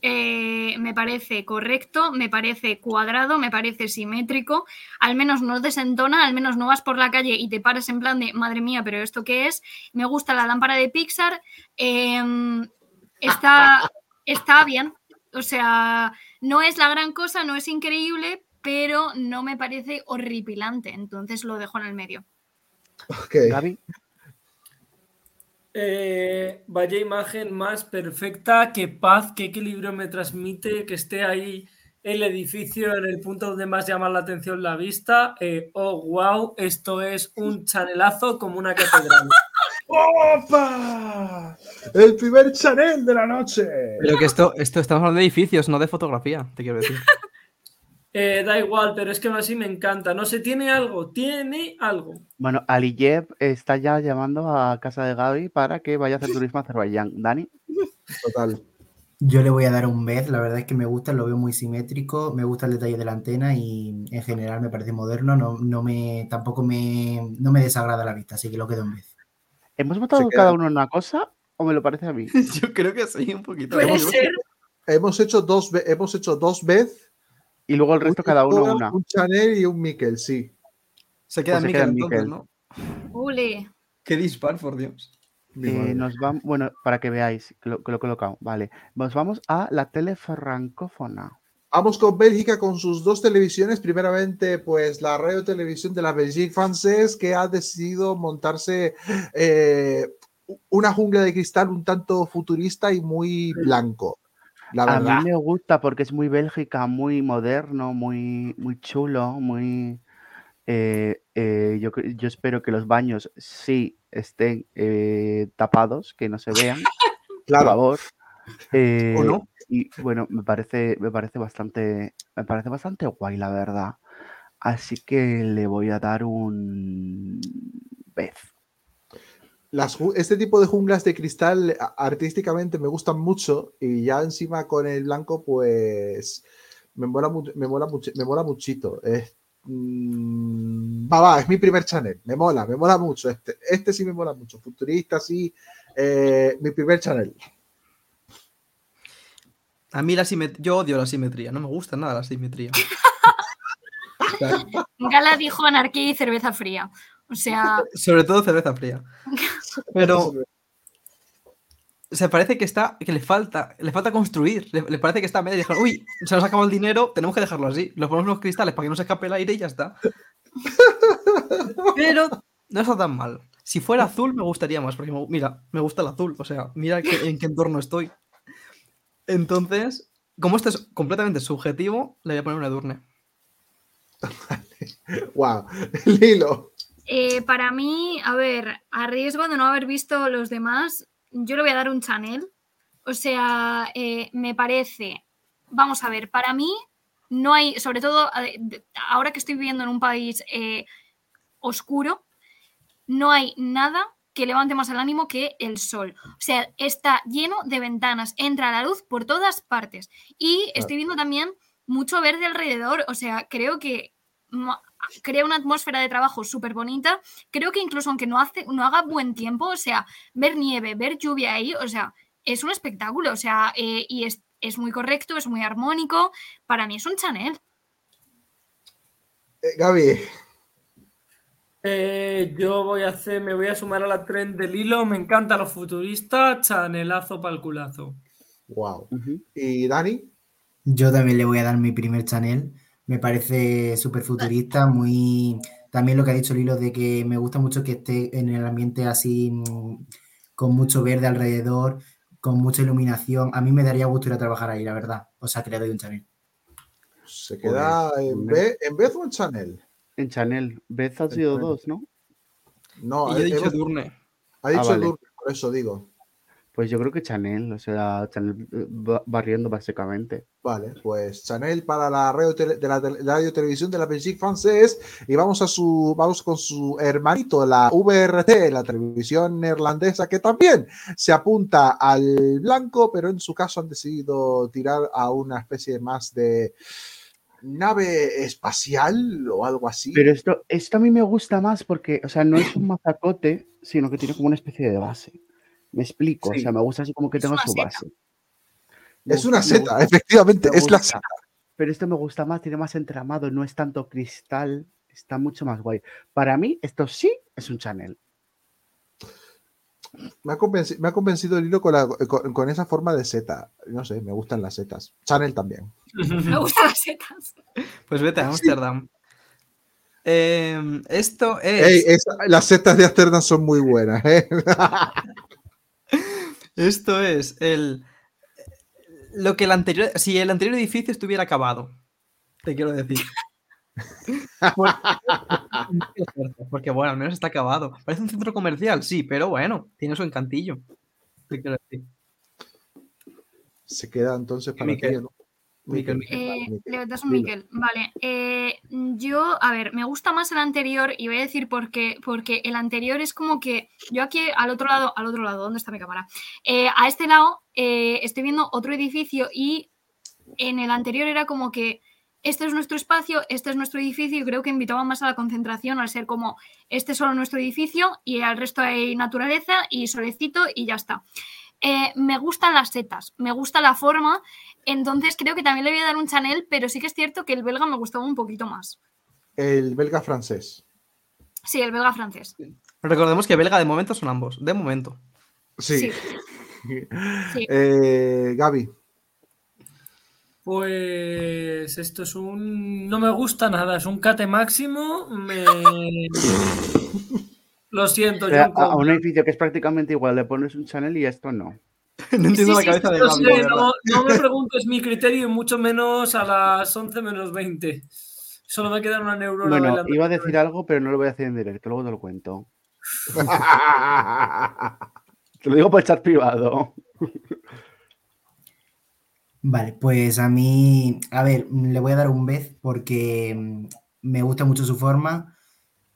eh, me parece correcto, me parece cuadrado, me parece simétrico, al menos no desentona, al menos no vas por la calle y te pares en plan de, madre mía, pero ¿esto qué es? Me gusta la lámpara de Pixar, em, está, está bien, o sea, no es la gran cosa, no es increíble, pero no me parece horripilante, entonces lo dejo en el medio. Gaby. Eh, vaya imagen más perfecta, qué paz, qué equilibrio me transmite, que esté ahí el edificio en el punto donde más llama la atención la vista. Eh, oh, wow, esto es un chanelazo como una catedral. ¡Opa! El primer Chanel de la noche. Pero que esto, esto estamos hablando de edificios, no de fotografía, te quiero decir. Eh, da igual, pero es que así me encanta. No sé, tiene algo, tiene algo. Bueno, Aliyev está ya llamando a casa de Gaby para que vaya a hacer turismo a Azerbaiyán. Dani. Total. Yo le voy a dar un vez, la verdad es que me gusta, lo veo muy simétrico, me gusta el detalle de la antena y en general me parece moderno, no, no me, tampoco me, no me desagrada la vista, así que lo quedo un vez. ¿Hemos votado cada uno una cosa o me lo parece a mí? Yo creo que sí, un poquito. Puede ser. Hemos hecho dos, hemos hecho dos veces y luego el resto cada uno una. Un Chanel y un Miquel, sí. Se queda Pues queda entonces. ¿no? Ule. Qué dispar, por Dios. Eh, nos vamos, bueno, para que veáis que lo, que lo he colocado. Vale. Nos vamos a la tele francófona. Vamos con Bélgica con sus dos televisiones. Primeramente, pues la radio televisión de la Belgique Française que ha decidido montarse eh, una jungla de cristal un tanto futurista y muy blanco. La A mí me gusta porque es muy Bélgica, muy moderno, muy, muy chulo, muy... eh, eh, yo, yo espero que los baños sí estén eh, tapados, que no se vean, por favor. ¿O no? Y bueno, me parece, me parece bastante, me parece bastante guay, la verdad. Así que le voy a dar un vez. Las este tipo de junglas de cristal artísticamente me gustan mucho y ya encima con el blanco pues me mola, me mola, me mola muchito. Es, mm, va, va, es mi primer Chanel. Me mola, me mola mucho. Este, este sí me mola mucho. Futurista, sí. eh, mi primer Chanel. A mí la simetría, yo odio la simetría, no me gusta nada la simetría. Gala dijo anarquía y cerveza fría. O sea, sobre todo cerveza fría. Pero se parece que está, que le falta, le falta construir. Le, le parece que está a medio dijeron, uy, se nos acabó el dinero, tenemos que dejarlo así. Le ponemos unos cristales para que no se escape el aire y ya está. Pero no está tan mal. Si fuera azul me gustaría más, porque me- mira, me gusta el azul. O sea, mira que- en qué entorno estoy. Entonces, como esto es completamente subjetivo, le voy a poner una Edurne. Wow. Lilo. Eh, para mí, a ver, a riesgo de no haber visto los demás, yo le voy a dar un Chanel. O sea, eh, me parece, vamos a ver, para mí no hay, sobre todo ahora que estoy viviendo en un país eh, oscuro, no hay nada que levante más el ánimo que el sol. O sea, está lleno de ventanas, entra la luz por todas partes. Y estoy viendo también mucho verde alrededor. O sea, creo que crea una atmósfera de trabajo súper bonita. Creo que incluso aunque no, hace, no haga buen tiempo, o sea, ver nieve, ver lluvia ahí, o sea, es un espectáculo. O sea, eh, y es- es muy correcto, es muy armónico. Para mí es un Chanel. Eh, Gaby, Eh, yo voy a hacer, me voy a sumar a la tren del hilo. Me encanta lo futurista, chanelazo pa'l culazo. wow. ¿Y Dani? Yo también le voy a dar mi primer Chanel. Me parece súper futurista, muy... También lo que ha dicho Lilo de que me gusta mucho que esté en el ambiente así, mm, con mucho verde alrededor, con mucha iluminación. A mí me daría gusto ir a trabajar ahí, la verdad. O sea, que le doy un Chanel. Se queda en, vez, en vez o en Chanel. En Chanel. Beth ha En sido Chanel. dos, ¿no? No, Y yo he dicho Durne. ha dicho Ah, vale. Durne, por eso digo. Pues yo creo que Chanel, o sea, Chanel eh, va- barriendo básicamente. Vale, pues Chanel para la radio, de la radio televisión de la Belgique francés y vamos a su vamos con su hermanito la VRT, la televisión neerlandesa que también se apunta al blanco, pero en su caso han decidido tirar a una especie más de nave espacial o algo así. Pero esto, esto a mí me gusta más porque, o sea, no es un mazacote, sino que tiene como una especie de base. Me explico, Sí. o sea, me gusta así como que tenga su base. Me es una gusta- gusta- efectivamente, me es la seta. Pero esto me gusta más, tiene más entramado, no es tanto cristal, está mucho más guay. Para mí, esto sí es un Chanel. Me ha, convenci- me ha convencido el hilo con, la- con- con esa forma de seta. No sé, me gustan las setas. Chanel también. Me gustan las setas. Pues vete a Ámsterdam. Em, esto es. Ey, esa- las setas de Amsterdam son muy buenas. ¿eh? Esto es el. Lo que el anterior. Si el anterior edificio estuviera acabado. Te quiero decir. Porque, porque, bueno, al menos está acabado. Parece un centro comercial, sí, pero bueno, tiene su encantillo. Te quiero decir. Se queda entonces para ti, ¿no? Miquel, Miquel, Eh, vale, Miquel. le das un Dilo. Miquel. Vale. eh, yo, a ver, me gusta más el anterior y voy a decir por qué. Porque el anterior es como que yo aquí al otro lado, al otro lado, ¿dónde está mi cámara? Eh, a este lado eh, estoy viendo otro edificio y en el anterior era como que este es nuestro espacio, este es nuestro edificio y creo que invitaba más a la concentración al ser como este es solo nuestro edificio y al resto hay naturaleza y solecito y ya está. Eh, me gustan las setas, me gusta la forma, entonces creo que también le voy a dar un Chanel, pero sí que es cierto que el belga me gustaba un poquito más. El belga francés. Sí, el belga francés. Recordemos que belga de momento son ambos. De momento. Sí. Sí. Sí. Eh, Gaby. Pues esto es un. No me gusta nada, es un cate máximo. Me... Lo siento, O sea, John a, a un edificio que es prácticamente igual, le pones un Chanel y esto no. No entiendo Sí, la sí, cabeza de Gaby, sé, no, no me preguntes mi criterio, y mucho menos a las 11 menos 20. Solo me queda una neurona Bueno, iba a decir algo, pero no lo voy a hacer en directo, luego te lo cuento. Te lo digo por chat privado. Vale, pues a mí, a ver, le voy a dar un vez porque mm, me gusta mucho su forma,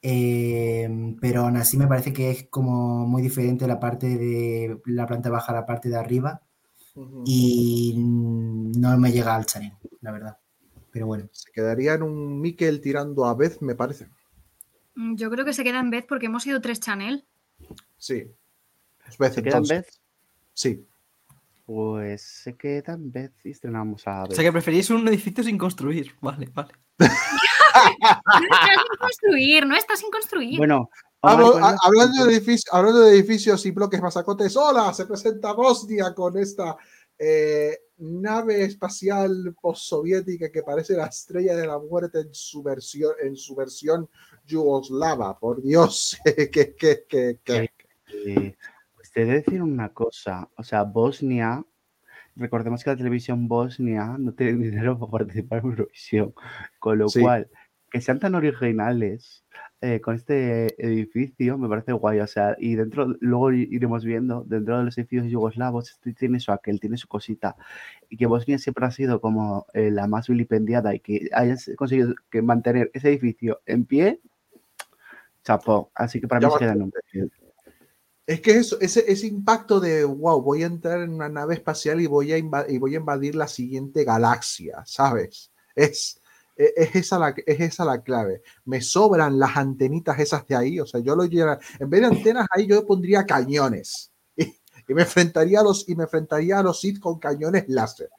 eh, pero aún así me parece que es como muy diferente la parte de la planta baja a la parte de arriba y no me llega al Chanel, la verdad. Pero bueno, Se quedaría en un Miquel tirando a vez, me parece. Mm, Yo creo que se queda en vez porque hemos ido tres Chanel. Sí. Vez, ¿Se queda en vez? Sí. Pues se queda en vez y estrenamos a O vez. sea que preferís un edificio sin construir. Vale, vale. No está sin construir, no está sin construir. Bueno, Hablo- a- la- hablando, de edificio- hablando de edificios y bloques masacotes, hola, se presenta Bosnia con esta eh, nave espacial postsoviética que parece la estrella de la muerte en su versión, en su versión yugoslava. Por Dios, que, que, que, que- que- Eh, pues te he de decir una cosa, o sea, Bosnia, recordemos que la televisión bosnia no tiene dinero para participar en Eurovisión, con lo Sí. cual, que sean tan originales eh, con este edificio me parece guay, o sea, y dentro, luego iremos viendo, dentro de los edificios yugoslavos, este tiene su aquel, tiene su cosita, y que Bosnia siempre ha sido como eh, la más vilipendiada y que hayas conseguido que mantener ese edificio en pie, chapó, así que para mí se queda en un Es que eso, ese, ese impacto de, wow, voy a entrar en una nave espacial y voy a, inva- y voy a invadir la siguiente galaxia, ¿sabes? Es, es, esa la, es esa la clave. Me sobran las antenitas esas de ahí, o sea, yo lo llena- en vez de antenas ahí yo pondría cañones y, y me enfrentaría a los y me enfrentaría a los Sith con cañones láser.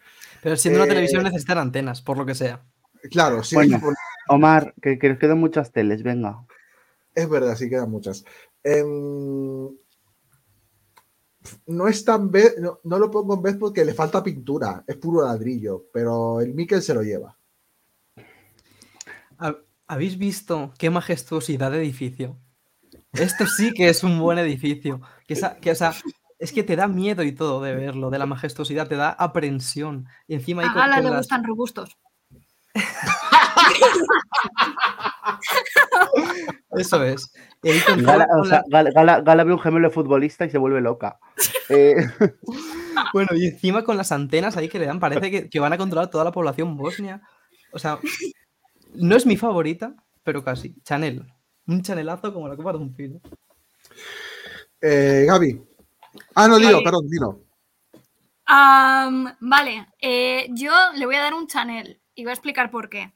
Pero siendo una Eh, televisión necesitan antenas, por lo que sea. Claro, sí, Bueno. por- Omar, que, que nos quedan muchas teles, venga. es verdad, sí quedan muchas. Em, no es tan vez, no, no lo pongo en vez porque le falta pintura, es puro ladrillo, pero el Mikel se lo lleva. ¿Ha- ¿Habéis visto qué majestuosidad de edificio? Esto sí que es un buen edificio. Que, esa- que, o sea, es que te da miedo y todo de verlo, de la majestuosidad, te da aprensión. Y encima ahí A Gala le las- gustan robustos. Eso es. Y ahí con Gala, o con sea, la- Gala, Gala- Gala ve un gemelo futbolista y se vuelve loca. Eh, Bueno, y encima con las antenas ahí que le dan, parece que, que van a controlar toda la población bosnia. O sea, no es mi favorita, pero casi. Chanel. Un chanelazo como la copa de un pino. Eh, Gaby. Ah, no, Dino, Vale. perdón, Dino. Am, vale, eh, yo le voy a dar un channel y voy a explicar por qué.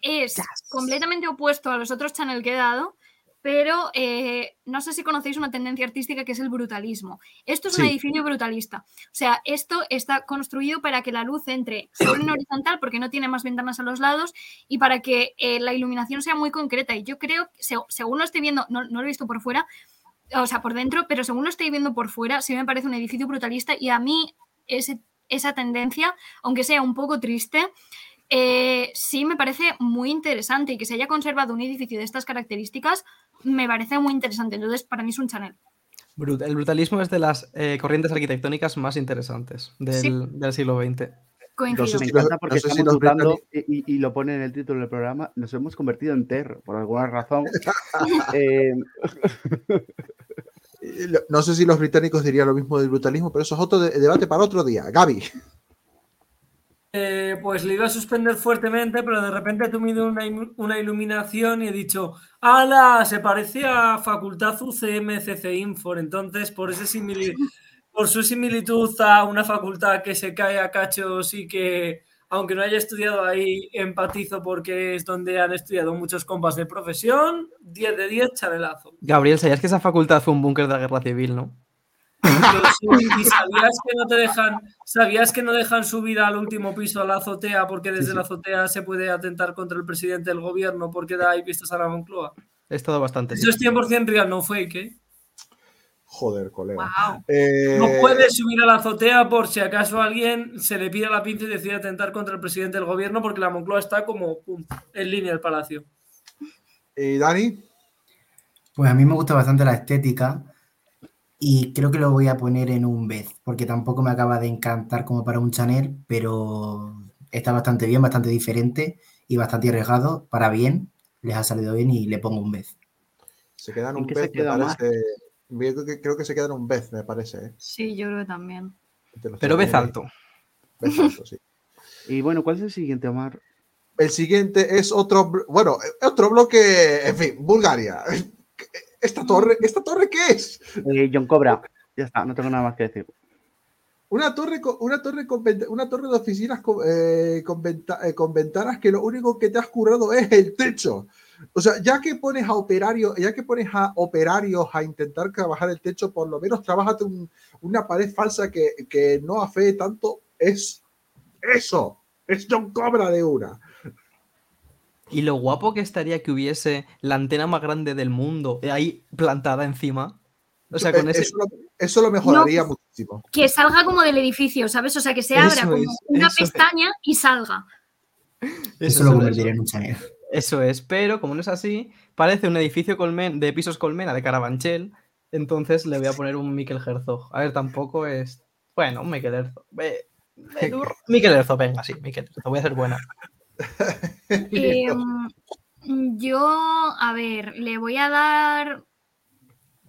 Es completamente opuesto a los otros channel que he dado, pero eh, no sé si conocéis una tendencia artística que es el brutalismo. Esto es un edificio brutalista. O sea, esto está construido para que la luz entre solo en horizontal porque no tiene más ventanas a los lados y para que eh, la iluminación sea muy concreta. Y yo creo, se- según lo estoy viendo, no, no lo he visto por fuera, o sea, por dentro, pero según lo estoy viendo por fuera, sí me parece un edificio brutalista y a mí ese- esa tendencia, aunque sea un poco triste, eh, sí me parece muy interesante y que se haya conservado un edificio de estas características me parece muy interesante. Entonces, para mí es un channel. Brut- el brutalismo es de las eh, corrientes arquitectónicas más interesantes del, Sí. del siglo XX. Coincido. sé me encanta porque no sé si estamos dudando y, y- lo pone en el título del programa. Nos hemos convertido en TER por alguna razón. Eh, No sé si los británicos dirían lo mismo del brutalismo, pero eso es otro de- debate para otro día. Gaby. Eh, pues le iba a suspender fuertemente, pero de repente he tenido una, ilu- una iluminación y he dicho, ¡Hala! Se parece a Facultad UCM CC Infor. Entonces, por, ese su similitud a una facultad que se cae a cachos y que, aunque no haya estudiado ahí, empatizo porque es donde han estudiado muchos compas de profesión, 10 de 10, chanelazo. Gabriel, ¿sabías que esa facultad fue un búnker de la guerra civil, no? Pero sí, ¿Y sabías que no te dejan, sabías que no dejan subir al último piso a la azotea porque desde sí. la azotea se puede atentar contra el presidente del gobierno porque da ahí vistas a la Moncloa? He estado bastante. Eso es 100% real, no fake, ¿eh? Joder, colega. Wow. Eh, No puedes subir a la azotea por si acaso a alguien se le pide la pinza y decide atentar contra el presidente del gobierno porque la Moncloa está como pum, en línea del palacio. ¿Y Dani? Pues a mí me gusta bastante la estética y creo que lo voy a poner en un vez, porque tampoco me acaba de encantar como para un Chanel, pero está bastante bien, bastante diferente y bastante arriesgado para bien. Les ha salido bien y le pongo un vez. Se quedan ¿En un vez, me queda parece. Yo creo que, creo que se quedan un vez, me parece. ¿eh? Sí, yo creo que también. Pero vez alto. Vez alto, sí. y bueno, ¿cuál es el siguiente, Omar? El siguiente es otro, bueno, eh, otro bloque, en fin, Bulgaria. ¿Esta torre, ¿esta torre qué es? Eh, John Cobra. Ya está, no tengo nada más que decir. Una torre, con- una torre, con, una torre de oficinas con, eh, con venta- eh, con ventanas que lo único que te has currado es el techo. O sea, ya que pones a operarios, ya que pones a operarios a intentar trabajar el techo, por lo menos trabajate un- una pared falsa que, que no afee tanto. Es eso. Es John Cobra de una. Y lo guapo que estaría que hubiese la antena más grande del mundo eh, ahí plantada encima. O sea, con Eh, ese. eso, lo, eso lo mejoraría muchísimo. Que salga como del edificio, ¿sabes? O sea, que se abra Eso como es, una eso es. pestaña y salga. Eso, lo convertiría en un Chanel. Eso es, pero como no es así, parece un edificio colmen, de pisos colmena de Carabanchel. Entonces le voy a poner un Mikel Herzog. A ver, tampoco es. Bueno, un Mikel Herzog. Mikel Herzog, venga, sí, Mikel Herzog. Voy a ser buena. Em, yo, a ver, le voy a dar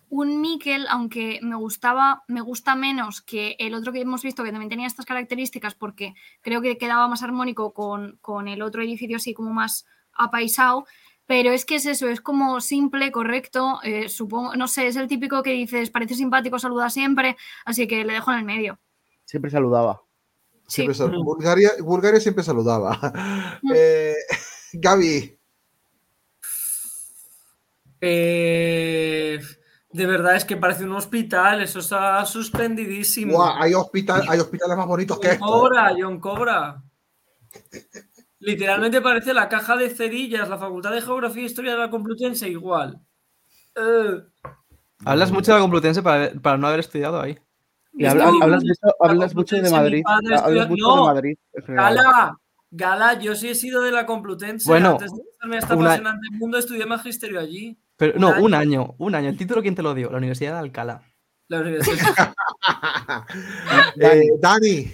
un Mikel, aunque me gustaba, me gusta menos que el otro que hemos visto, que también tenía estas características, porque creo que quedaba más armónico con, con el otro edificio así como más apaisado. Pero es que es eso, es como simple, correcto. eh, supongo, no sé, es el típico que dices, parece simpático, saluda siempre, así que le dejo en el medio. Siempre saludaba. Sí. Siempre sal- Bulgaria, Bulgaria siempre saludaba. Eh, Gaby, Eh, De verdad, es que parece un hospital, eso está suspendidísimo. Hay, hospital, hay hospitales más bonitos que John esto. ¿eh? Cobra, John Cobra. Literalmente parece la caja de cerillas, la Facultad de Geografía e Historia de la Complutense igual. Eh, Hablas mucho de la Complutense para, para no haber estudiado ahí. Y habla- hablas, mucho, la hablas mucho de Madrid. padre Hablas mucho No, de Madrid. Gala, Gala, yo sí he sido de la Complutense. Bueno, Antes de empezarme a una- apasionante mundo estudié magisterio allí. Pero Un no, año. un año, un año. ¿El título quién te lo dio? La Universidad de Alcalá. La universidad. Eh, Dani,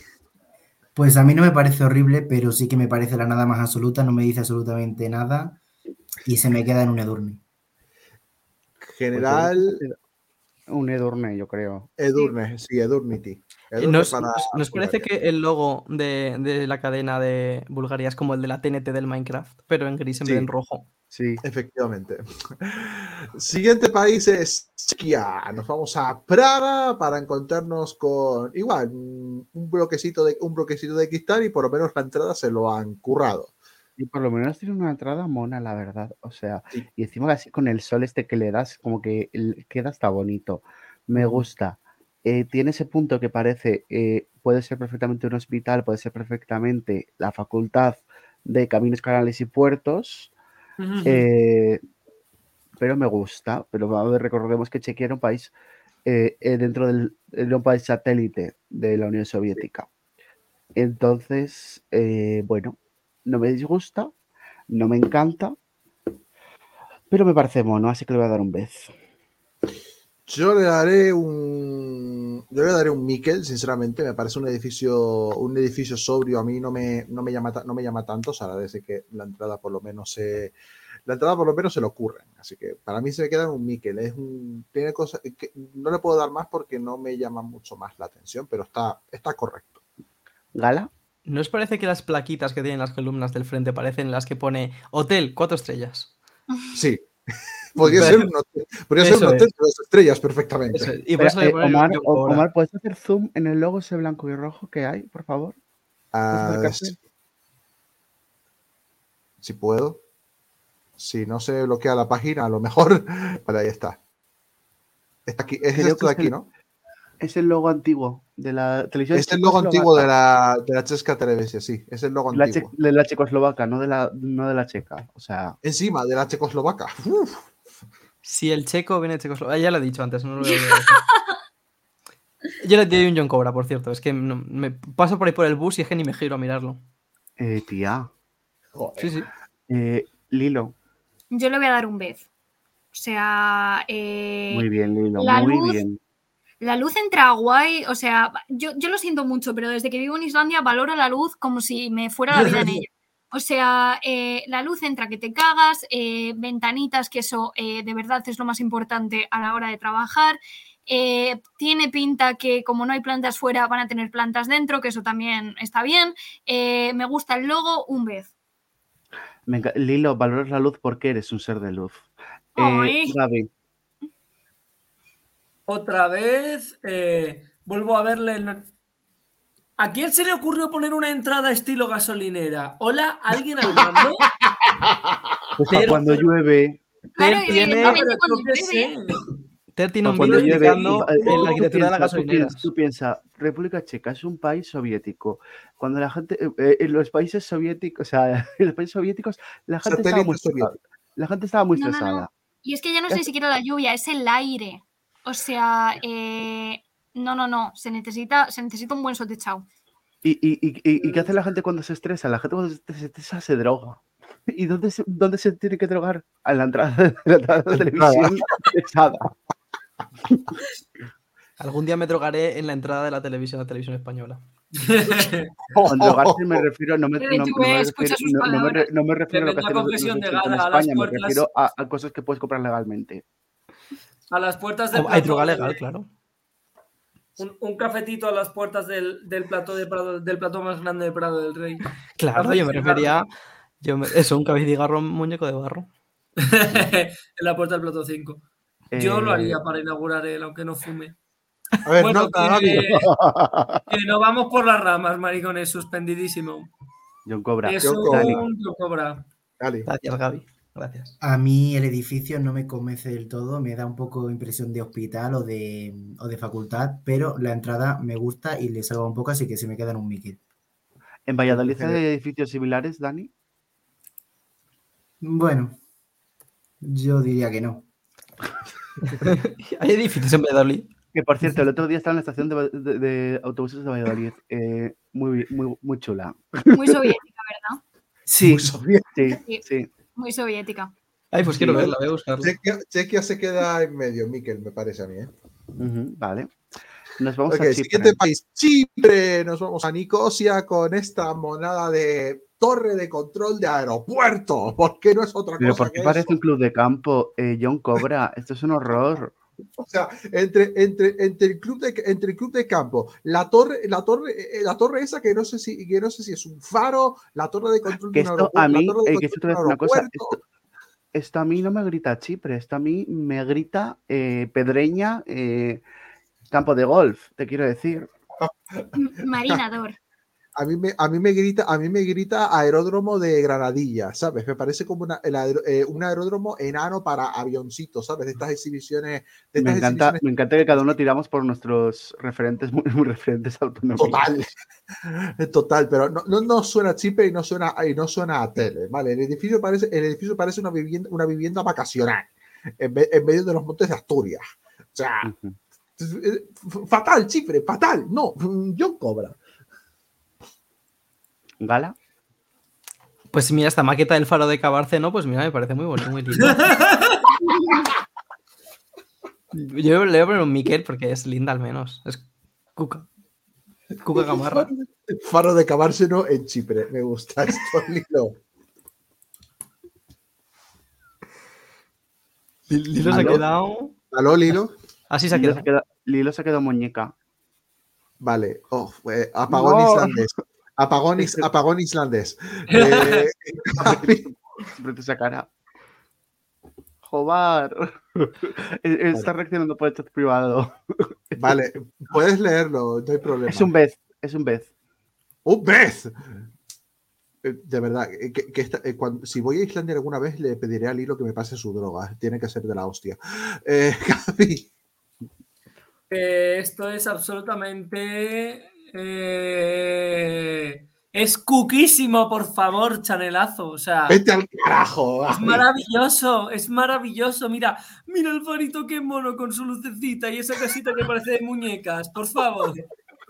Pues a mí no me parece horrible, pero sí que me parece la nada más absoluta, no me dice absolutamente nada y se me queda en un Edurne. general Un Edurne, yo creo. Edurne, sí, Edurnity. Edurne ¿Nos, para nos- nos parece que el logo de, de la cadena de Bulgaria es como el de la TNT del Minecraft, pero en gris en vez de en rojo? Sí. Efectivamente. Siguiente país es Chequia. Nos vamos a Praga para encontrarnos con igual un bloquecito de un bloquecito de cristal y por lo menos la entrada se lo han currado. Y por lo menos tiene una entrada mona, la verdad. O sea, Sí. y encima así con el sol este que le das, como que queda hasta bonito. Me gusta. Eh, tiene ese punto que parece, eh, puede ser perfectamente un hospital, puede ser perfectamente la facultad de caminos, canales y puertos. eh, pero me gusta. Pero a ver, recordemos que Chequia era un país dentro del era un país satélite de la Unión Soviética. Entonces, bueno, no me disgusta, no me encanta, pero me parece mono, así que le voy a dar un vez. Yo le daré un yo le daré un Miquel, sinceramente, me parece un edificio un edificio sobrio, a mí no me, no me llama no me llama tanto, o sea, desde que la entrada por lo menos se la entrada por lo menos se le ocurre, así que para mí se me queda un Miquel, es un tiene cosas que no le puedo dar más porque no me llama mucho más la atención, pero está está correcto. ¿Gala? ¿No os parece que las plaquitas que tienen las columnas del frente parecen las que pone Hotel, cuatro estrellas? Sí. Podría ser un hotel, podría ser un Eso hotel es. de dos estrellas perfectamente. Es, y por eso eh, Omar, ¿puedes hacer zoom en el logo ese blanco y rojo que hay, por favor? Ah, si, si puedo. Si no se bloquea la página, a lo mejor. Vale, ahí está. Está aquí, es Creo esto de aquí, el- ¿no? Es el logo antiguo de la televisión. Es el logo antiguo de la, de la Chesca Televisia, sí. Es el logo la antiguo. che- de la checoslovaca, no de la, no de la checa. O sea, Encima de la checoslovaca. Uf. Si el checo viene de Checoslovaquia. Ya lo he dicho antes, no lo voy a. Yo le doy un John Cobra, por cierto. Es que no- me paso por ahí por el bus y es que ni me giro a mirarlo. eh, tía. Joder. Sí, sí. Eh, Lilo, Yo le voy a dar un vez. O sea, eh, muy bien, Lilo, la muy luz- bien. La luz entra guay. O sea, yo, yo lo siento mucho, pero desde que vivo en Islandia valoro la luz como si me fuera la vida en ella. O sea, eh, la luz entra que te cagas, eh, ventanitas, que eso eh, de verdad es lo más importante a la hora de trabajar. Tiene pinta que como no hay plantas fuera, van a tener plantas dentro, que eso también está bien. Me gusta el logo, un vez. Lilo, valoras la luz porque eres un ser de luz. Gaby, Otra vez, eh, vuelvo a verle. el- ¿A quién se le ocurrió poner una entrada estilo gasolinera? ¿Hola? ¿Alguien al mando? pues Pero- cuando llueve, tiene-. Ter tiene un llueve, explicando eh, la arquitectura de gasolineras. piensas- Tú piensas, República Checa es un país soviético. Cuando la gente, eh, eh, en los países soviéticos, o sea, en los países soviéticos, la gente estaba muy estresada. La gente estaba muy No, no, no. estresada. Y es que ya no es ni siquiera la lluvia, es el aire. O sea, eh, no, no, no. Se necesita, se necesita un buen sol techado. ¿Y, y, y, qué hace la gente cuando se estresa? La gente cuando se estresa se droga. ¿Y dónde se, dónde se tiene que drogar? A la entrada de la, entrada de la televisión pesada. Algún día me drogaré en la entrada de la televisión, la televisión española. Con drogarse me refiero, no me, no- no me refiero- sus no- no me re- palabras. no me refiero a lo que en España, me puertas. refiero a, a cosas que puedes comprar legalmente. A las puertas del hay droga de- legal, claro. Un, un cafetito a las puertas del, del de Prado- del plató más grande de Prado del Rey. Claro, yo me refería. Yo me- eso, un cabecigarro, un muñeco de barro. en la puerta del plató 5. Yo lo Eh, haría para inaugurar él, aunque no fume. A ver, Bueno, nota, Gaby. que, que no vamos por las ramas, maricones, suspendidísimo. John Cobra. Es Yo un cobra. yo cobra. Dale. Gracias, Gaby. Gracias. A mí el edificio no me convence del todo, me da un poco impresión de hospital o de, o de facultad, pero la entrada me gusta y le salva un poco, así que se me queda en un Mickey. ¿En Valladolid hay edificios similares, Dani? Bueno, yo diría que no. ¿Hay edificios en Valladolid? Que por cierto, el otro día estaba en la estación de, de- de autobuses de Valladolid. eh, muy, muy, muy chula. Muy soviética, ¿verdad? Sí, Muy soviético. sí, Sí. sí. Muy soviética. Ay, pues quiero verla, voy a buscarla. Chequia, Chequia se queda en medio, Miquel, me parece a mí. ¿eh? Vale. Nos vamos a Chipre. siguiente país, Chipre. Nos vamos a Nicosia con esta monada de torre de control de aeropuerto. porque no es otra Pero cosa ¿por qué que parece eso? un club de campo? Eh, John Cobra, esto es un horror. O sea, entre, entre, entre, el club de, entre el club de campo, la torre, la torre, eh, la torre esa que no sé si, que no sé si es un faro, la torre de control Que de esto a mí, la torre de eh, que esto a control decir de una un cosa, aeropuerto. esto, esto a mí no me grita Chipre, esto a mí me grita eh, Pedreña, eh, campo de golf, te quiero decir. Marinador. A mí, me, a, mí me grita, a mí me grita aeródromo de Granadilla, ¿sabes? Me parece como una- el aer- eh, un aeródromo enano para avioncitos, ¿sabes? De estas exhibiciones. De Me estas encanta, exhibiciones me encanta que cada uno tiramos por nuestros referentes, muy, muy referentes. Total, total, pero no, no, no suena Chipre y no suena, y no suena a tele, ¿vale? El edificio parece, el edificio parece una vivienda, una vivienda vacacional en, ve- en medio de los montes de Asturias. O sea, Ujú. f- fatal, Chipre, fatal. No, John Cobra. ¿Gala? Pues mira, esta maqueta del faro de Cabárceno, pues mira, me parece muy bonito, muy lindo. Yo le voy a poner un Miquel porque es linda al menos. Es Cuca. Cuca Gamarra. Faro de Cabárseno en Chipre. Me gusta esto, Lilo. Lilo se ha ¿Aló? quedado. ¿Aló, Lilo? Así se ha quedado. Lilo se quedó muñeca. Vale. Oh, eh, apagón No. Apagón, is- apagón islandés. Eh, Siempre esa cara. Jobar. Eh, Está reaccionando por el chat privado. vale, puedes leerlo, no hay problema. Es un Beth, es un Beth. ¡Un vez! Eh, De verdad, eh, que, que esta- eh, cuando- si voy a Islandia alguna vez, le pediré a Lilo que me pase su droga. Tiene que ser de la hostia. Eh, Gaby, Eh, esto es absolutamente. Eh, es cuquísimo, por favor, chanelazo. O sea, vete al carajo. es maravilloso, es maravilloso. Mira, mira el farito qué mono con su lucecita y esa casita que parece de muñecas. Por favor,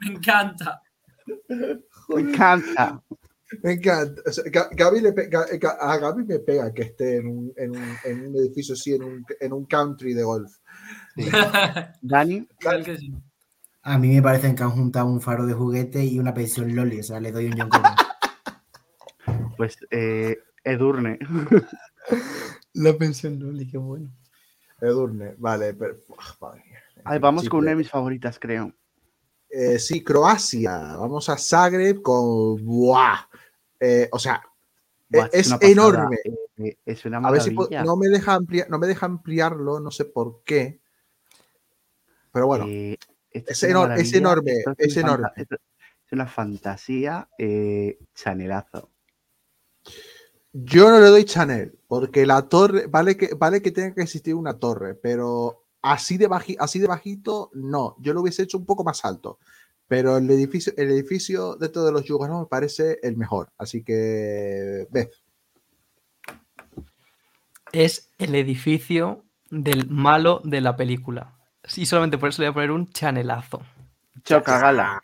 me encanta. Me encanta. Me encanta. O sea, Ga- Gaby le a Gaby me pega que esté en un, en un- en un edificio así, en un, en un country de golf. Dani, Claro que sí. A mí me parecen que han juntado un faro de juguete y una pensión Loli, o sea, le doy un John Cobra. pues eh, Edurne. La pensión Loli, qué bueno. Edurne, vale. Pero, ah. Ay, vamos con una de mis favoritas, creo. Eh, sí, Croacia. Vamos a Zagreb con. ¡Buah! Eh, o sea, Buah, es enorme. Eh, es una a ver si no me deja ampliar, no me deja ampliarlo, no sé por qué. Pero bueno, Eh, esto es enor- es enorme, esto es enorme. esto Es una fantasía eh, chanelazo. yo no le doy Chanel, porque la torre, vale que, vale que tenga que existir una torre, pero así de, baji- así de bajito, no. Yo lo hubiese hecho un poco más alto. Pero el edificio, el edificio de todos los yugoslavos me parece el mejor. Así que, ve. Es el edificio del malo de la película. Y solamente por eso le voy a poner un chanelazo. Choca, gala.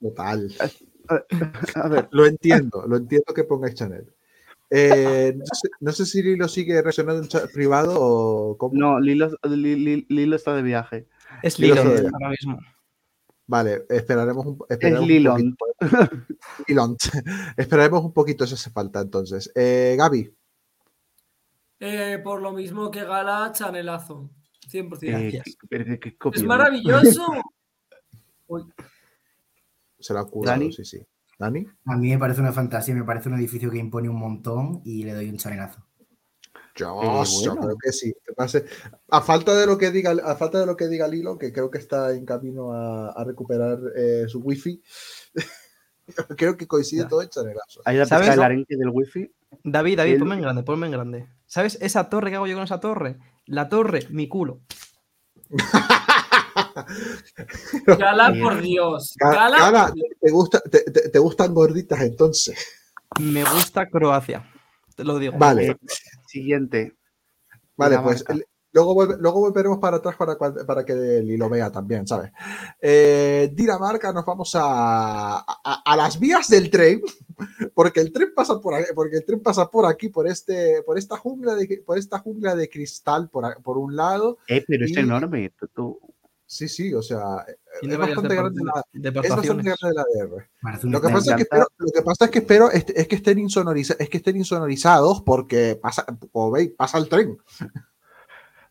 Total. A ver, Lo entiendo, lo entiendo que pongáis Chanel. Eh, no, sé, no sé si Lilo sigue reaccionando en privado o cómo. no, Lilo, Li- Li- Lilo está de viaje. Es Lilo ahora mismo. Vale, esperaremos un, Es esperaremos un Lilon. poquito. Lilon. esperaremos un poquito si hace falta entonces. Eh, Gaby, Eh, por lo mismo que Gala, chanelazo. 100%. Eh, Gracias. qué- pero qué- qué es maravilloso. Se la ha curado, Dani. sí, sí. ¿Dani? A mí me parece una fantasía, me parece un edificio que impone un montón y le doy un chanelazo. Yo, Eh, yo creo que sí. A falta de lo que diga, a falta de lo que diga Lilo, que creo que está en camino a, a recuperar eh, su wifi. creo que coincide Ya. todo en chanelazo. Hay la ¿Sabes, no? arenque del wifi. David, David, El- ponme en grande, ponme en grande. ¿Sabes esa torre que hago yo con esa torre? La torre, mi culo. Gala, por Dios. Ga- Gala, Gala, por Dios. ¿te, gusta, te, te- te gustan gorditas entonces? Me gusta Croacia. Te lo digo. Vale. Eh, siguiente. Vale, pues el- luego, luego volveremos para atrás para, para que el lo vea también, ¿sabes? Eh, Dinamarca, nos vamos a, a, a las vías del tren, porque el tren pasa por aquí, porque el tren pasa por aquí, por este, por esta jungla de, por esta jungla de cristal, por, a- por un lado. Eh, pero es Y- enorme. tú- tú- Sí, sí, o sea, es bastante grande la, es bastante grande la DR. Lo que, pasa es que espero, lo que pasa es que espero est- es que estén insonoriza- es que estén insonorizados porque pasa, como veis, pasa el tren.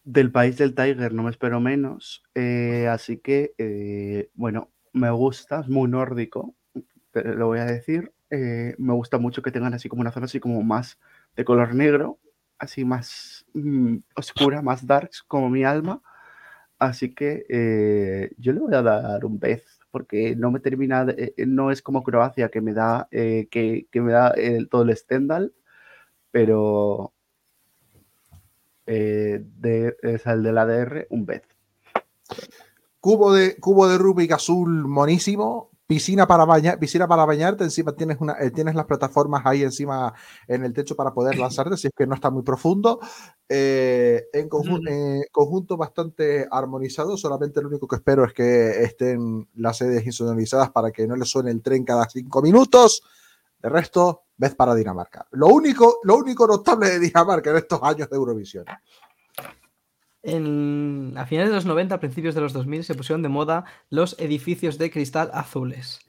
Del país del Tiger no me espero menos. eh, así que, eh, bueno, me gusta, es muy nórdico, te lo voy a decir. eh, me gusta mucho que tengan así como una zona así como más de color negro, así más mm, oscura, más darks como mi alma. Así que yo le voy a dar un pez, porque no me termina, de- no es como Croacia que me da, que, que me da todo el Stendhal, pero eh, de, es el de la DR, un pez. Cubo de, cubo de Rubik azul monísimo. Piscina para, bañar, piscina para bañarte. Encima tienes, una, eh, tienes las plataformas ahí encima en el techo para poder lanzarte, si es que no está muy profundo. Eh, en conju- Mm. eh, conjunto bastante armonizado. Solamente lo único que espero es que estén las sedes insonorizadas para que no le suene el tren cada cinco minutos. De resto, vez para Dinamarca. Lo único, lo único notable de Dinamarca en estos años de Eurovisión. En- a finales de los 90, a principios de los 2000, se pusieron de moda los edificios de cristal azules.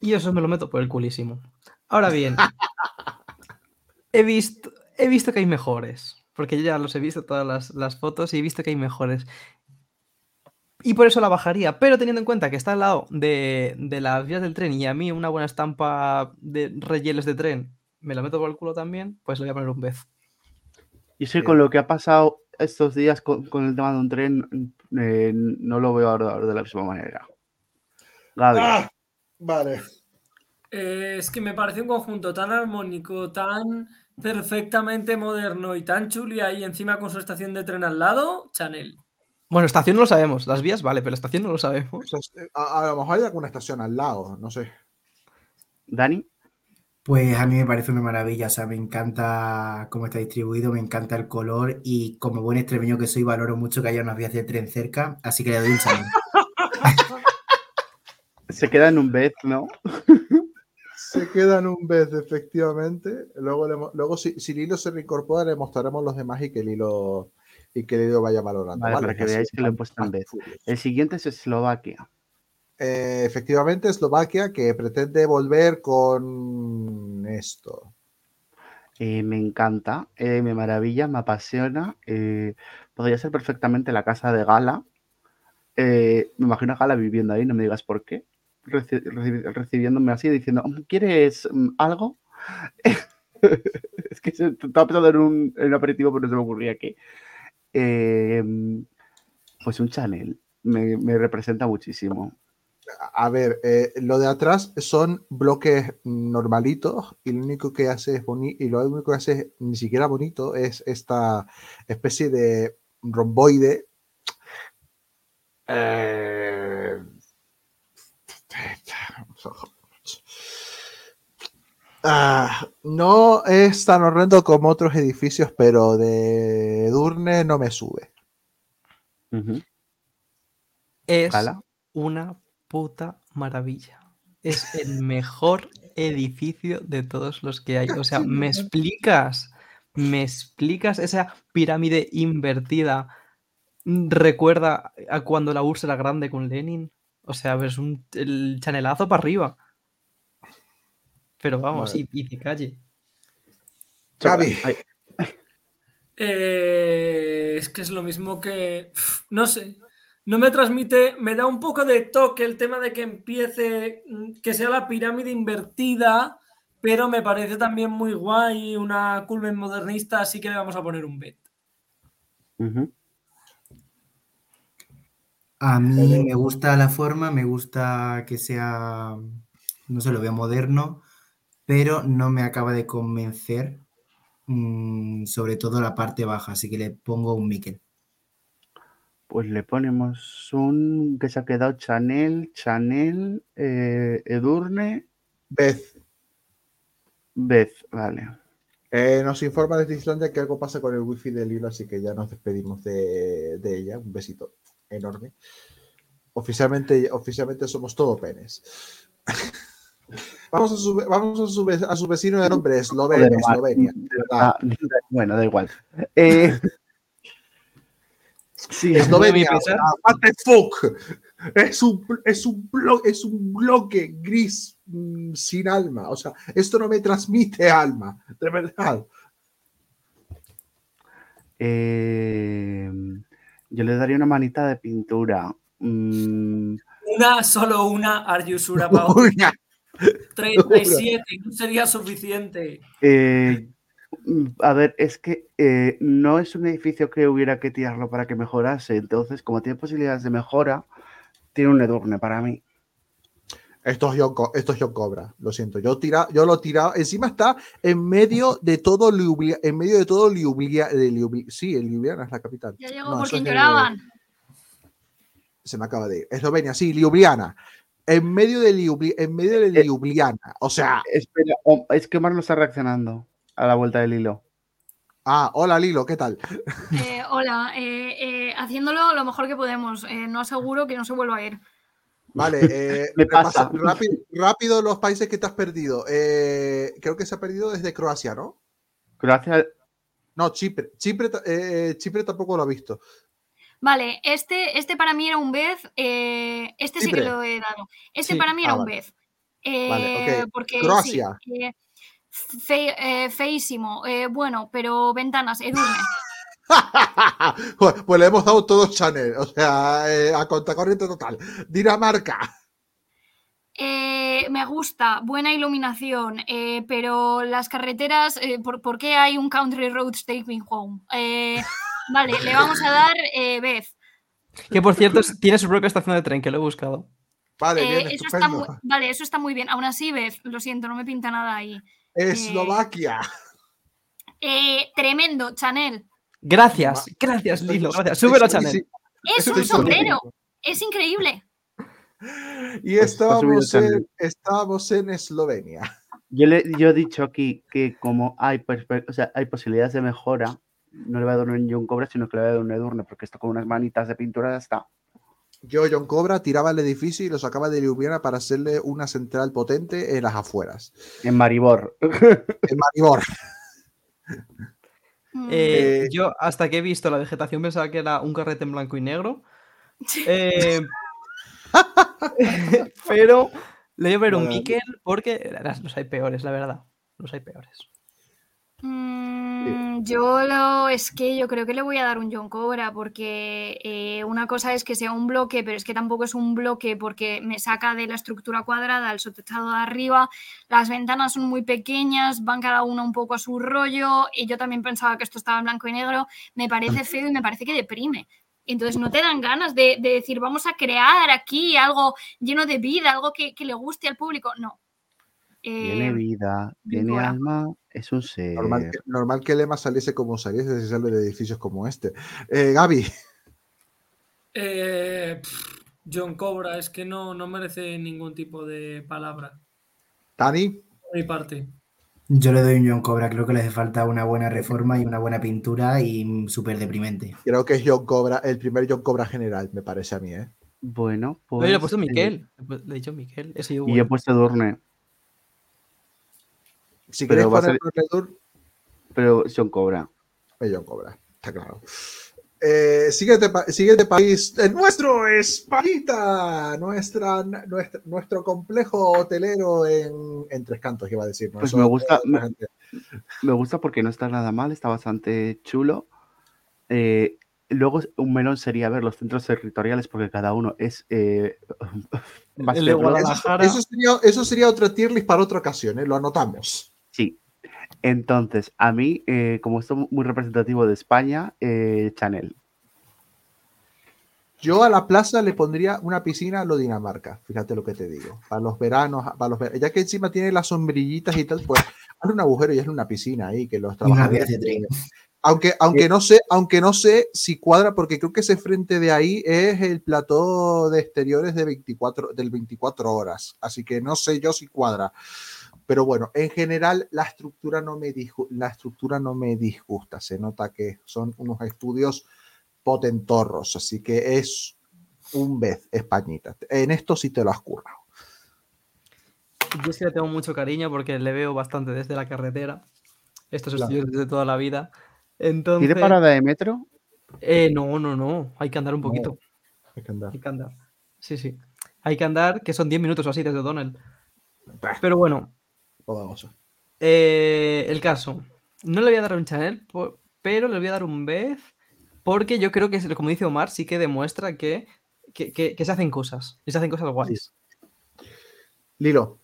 Y eso me lo meto por el culísimo. Ahora bien, he visto, he visto que hay mejores. Porque yo ya los he visto todas las, las fotos y he visto que hay mejores. Y por eso la bajaría. Pero teniendo en cuenta que está al lado de, de las vías del tren y a mí una buena estampa de rellenos de tren me la meto por el culo también, pues le voy a poner un vez. Y es que Bien. con lo que ha pasado estos días con, con el tema de un tren, eh, no lo veo ahora de la misma manera. Gaby, Ah, vale. Eh, es que me parece un conjunto tan armónico, tan perfectamente moderno y tan chulo y ahí encima con su estación de tren al lado, Chanel. Bueno, estación no lo sabemos. Las vías vale, pero la estación no lo sabemos. O sea, a, a lo mejor hay alguna estación al lado, no sé. Dani, Pues a mí me parece una maravilla, o sea, me encanta cómo está distribuido, me encanta el color y como buen extremeño que soy, valoro mucho que haya unas vías de tren cerca, así que le doy un Chanel. se queda en un vez, ¿no? Se quedan un vez, efectivamente. Luego, luego si, si Lilo se reincorpora, le mostraremos los demás y que Lilo, y que Lilo vaya valorando. Vale, para que veáis que lo he puesto en vez. El siguiente es Eslovaquia. Eh, efectivamente, Eslovaquia que pretende volver con esto. Eh, me encanta, eh, me maravilla, me apasiona. podría ser perfectamente la casa de Gala. Me imagino a Gala viviendo ahí, no me digas por qué. reci- reci- recibiéndome así, diciendo, ¿quieres mm, algo? es que estaba pensando en un, en un aperitivo, pero no se me ocurría qué. Eh, pues un Chanel. Me, me representa muchísimo. A ver, eh, lo de atrás son bloques normalitos y lo único que hace es bonito y lo único que hace es ni siquiera bonito es esta especie de romboide. Eh, ah, no es tan horrendo como otros edificios, pero de Durne no me sube. Es una puta maravilla. Es el mejor edificio de todos los que hay. O sea, ¿me explicas? ¿Me explicas esa pirámide invertida? ¿Recuerda a cuando la URSS era grande con Lenin? O sea, ves un, el chanelazo para arriba. Pero vamos, Vale. y, y de calle. Ay, Eh, es que es lo mismo que. No sé. No me transmite. Me da un poco de toque el tema de que empiece. mm, Que sea la pirámide invertida. Pero me parece también muy guay. Una culmen modernista. Así que le vamos a poner un bet. A mí me gusta la forma, me gusta que sea, no sé, lo veo moderno pero no me acaba de convencer, mm, sobre todo la parte baja, así que le pongo un Miquel. Pues le ponemos un que se ha quedado Chanel, Chanel, eh, Edurne, Beth, Beth, vale. eh, nos informa desde Islandia que algo pasa con el wifi del hilo, así que ya nos despedimos de, de ella. Un besito enorme. Oficialmente, oficialmente somos todo penes. vamos a su, vamos a su, ve- a su vecino de nombre Eslovenia. Eslovenia. verdad, bueno, da igual. Eh, sí, Eslovenia. ah, What the fuck? Es un, es un, blo- es un bloque gris mm, sin alma. O sea, esto no me transmite alma. De verdad. eh, yo le daría una manita de pintura. Mm, Una, solo una, are you sure about it? Una. 37, no sería suficiente. eh, a ver, es que eh, no es un edificio que hubiera que tirarlo para que mejorase. Entonces, como tiene posibilidades de mejora, tiene un Edurne para mí. Esto es John, Co- esto es John Cobra, lo siento. Yo, tira, yo lo tiraba. Encima está en medio de todo Ljubljana. En medio de todo Ljubljana. de Ljubli- sí, Ljubljana es la capital. Ya llegó No, por eso quien es de- lloraban. Se me acaba de ir. Eslovenia, sí, Ljubljana. En medio de, Ljubli- en medio de Eh, Ljubljana. O sea, Espera, oh, es que Mar no está reaccionando a la vuelta del hilo. ah, hola Lilo, ¿qué tal? Eh, hola, eh, eh, haciéndolo lo mejor que podemos. Eh, no aseguro que no se vuelva a ir. Vale, eh, Me repasa- pasa. rápido, rápido los países que te has perdido. Eh, creo que se ha perdido desde Croacia, ¿no? Gracias. No, Chipre. Chipre, eh, Chipre tampoco lo ha visto. Vale, este, este para mí era un Bez. eh, este sí que lo he dado. Este Sí. para mí era Ah, un vale. Eh, Vale, ok. Porque, sí, Croacia. eh, fe- eh, feísimo. eh, bueno, pero ventanas, Edurne. pues, pues le hemos dado todos Chanel, o sea, eh, a contracorriente total. Dinamarca. Eh, me gusta, buena iluminación, eh, pero las carreteras, eh, ¿por, por qué hay un Country Roads Take Me Home? Eh, vale, le vamos a dar eh, Beth. Que por cierto tiene su propia estación de tren, que lo he buscado. Vale, Eh, bien, eso está muy, estupendo. vale, eso está muy bien. Aún así, Beth, lo siento, no me pinta nada ahí. Eslovaquia. Eh, tremendo, Chanel. Gracias, gracias, Lilo. Gracias. Súbelo, sí, Chanel. sí. Es un sombrero. Es increíble. Y Pues subido estábamos en, estábamos en Eslovenia. Yo, le, yo he dicho aquí que como hay, o sea, hay posibilidades de mejora, no le voy a dar un John Cobra, sino que le voy a dar un Edurne, porque esto con unas manitas de pintura ya está. Yo, John Cobra, tiraba el edificio y lo sacaba de Ljubljana para hacerle una central potente en las afueras. En Maribor. En Maribor. Mm, Eh, Eh, yo, hasta que he visto la vegetación, pensaba que era un carrete en blanco y negro. Eh, pero le voy a ver un. Miquel porque las- los hay peores, la verdad. Los hay peores. Mm, yo lo es que yo creo que le voy a dar un John Cobra porque eh, una cosa es que sea un bloque, pero es que tampoco es un bloque porque me saca de la estructura cuadrada el sotechado de arriba. Las ventanas son muy pequeñas, van cada una un poco a su rollo y yo también pensaba que esto estaba en blanco y negro. Me parece feo y me parece que deprime. Entonces no te dan ganas de, de decir vamos a crear aquí algo lleno de vida, algo que, que le guste al público. No. Tiene Eh, vida, tiene alma, es un ser. Normal que, normal que Lema saliese como saliese si sale de edificios como este. Eh, Gaby, Eh, pff, John Cobra, es que no, no merece ningún tipo de palabra. Dani, Por mi parte. Yo le doy un John Cobra, creo que le hace falta una buena reforma y una buena pintura y súper deprimente. creo que es John Cobra, el primer John Cobra general, me parece a mí, ¿eh? Bueno, pues. yo le he puesto eh, Miquel. Le he dicho Miquel. Ese yo y yo he puesto Edurne, Si Pero a poner ser- Redur, pero John Cobra. es John Cobra, está claro. Eh, siguiente, pa- siguiente país, el nuestro Españita, nuestra, nuestra- nuestro complejo hotelero en, en Tres Cantos, iba a decir. ¿no? Pues Eso- me gusta- gente. Me gusta porque no está nada mal, está bastante chulo. Eh, luego un melón sería ver los centros territoriales porque cada uno es eh, El de. Guadalajara. Eso sería, eso sería otra tier list para otra ocasión, ¿eh? lo anotamos. Sí. Entonces, a mí, eh, como esto es muy representativo de España, eh, Chanel. Yo a la plaza le pondría una piscina a lo Dinamarca, fíjate lo que te digo. Para los veranos, para los ver- ya que encima tiene las sombrillitas y tal, pues hazle un agujero y hazle una piscina ahí, que los trabajadores. Aunque, aunque, no sé, aunque no sé si cuadra, porque creo que ese frente de ahí es el plató de exteriores de 24, del 24 horas. Así que no sé yo si cuadra. Pero bueno, en general la estructura no me, disgu- la estructura no me disgusta. Se nota que son unos estudios potentorros. Así que es un vez Españita. En esto sí te lo has currado. Yo es que le tengo mucho cariño porque le veo bastante desde la carretera. Estos Claro. estudios desde toda la vida. Entonces, ¿Tiene parada de metro? eh, no, no, no. Hay que andar un No. poquito. Hay que andar. Hay que andar. Sí, sí. Hay que andar, que son 10 minutos o así desde Donald. Pero bueno, toda cosa. eh, el caso. No le voy a dar un Chanel, pero le voy a dar un Beth porque yo creo que, como dice Omar, sí que demuestra que, que, que- que se hacen cosas. Y se hacen cosas guays. Lilo,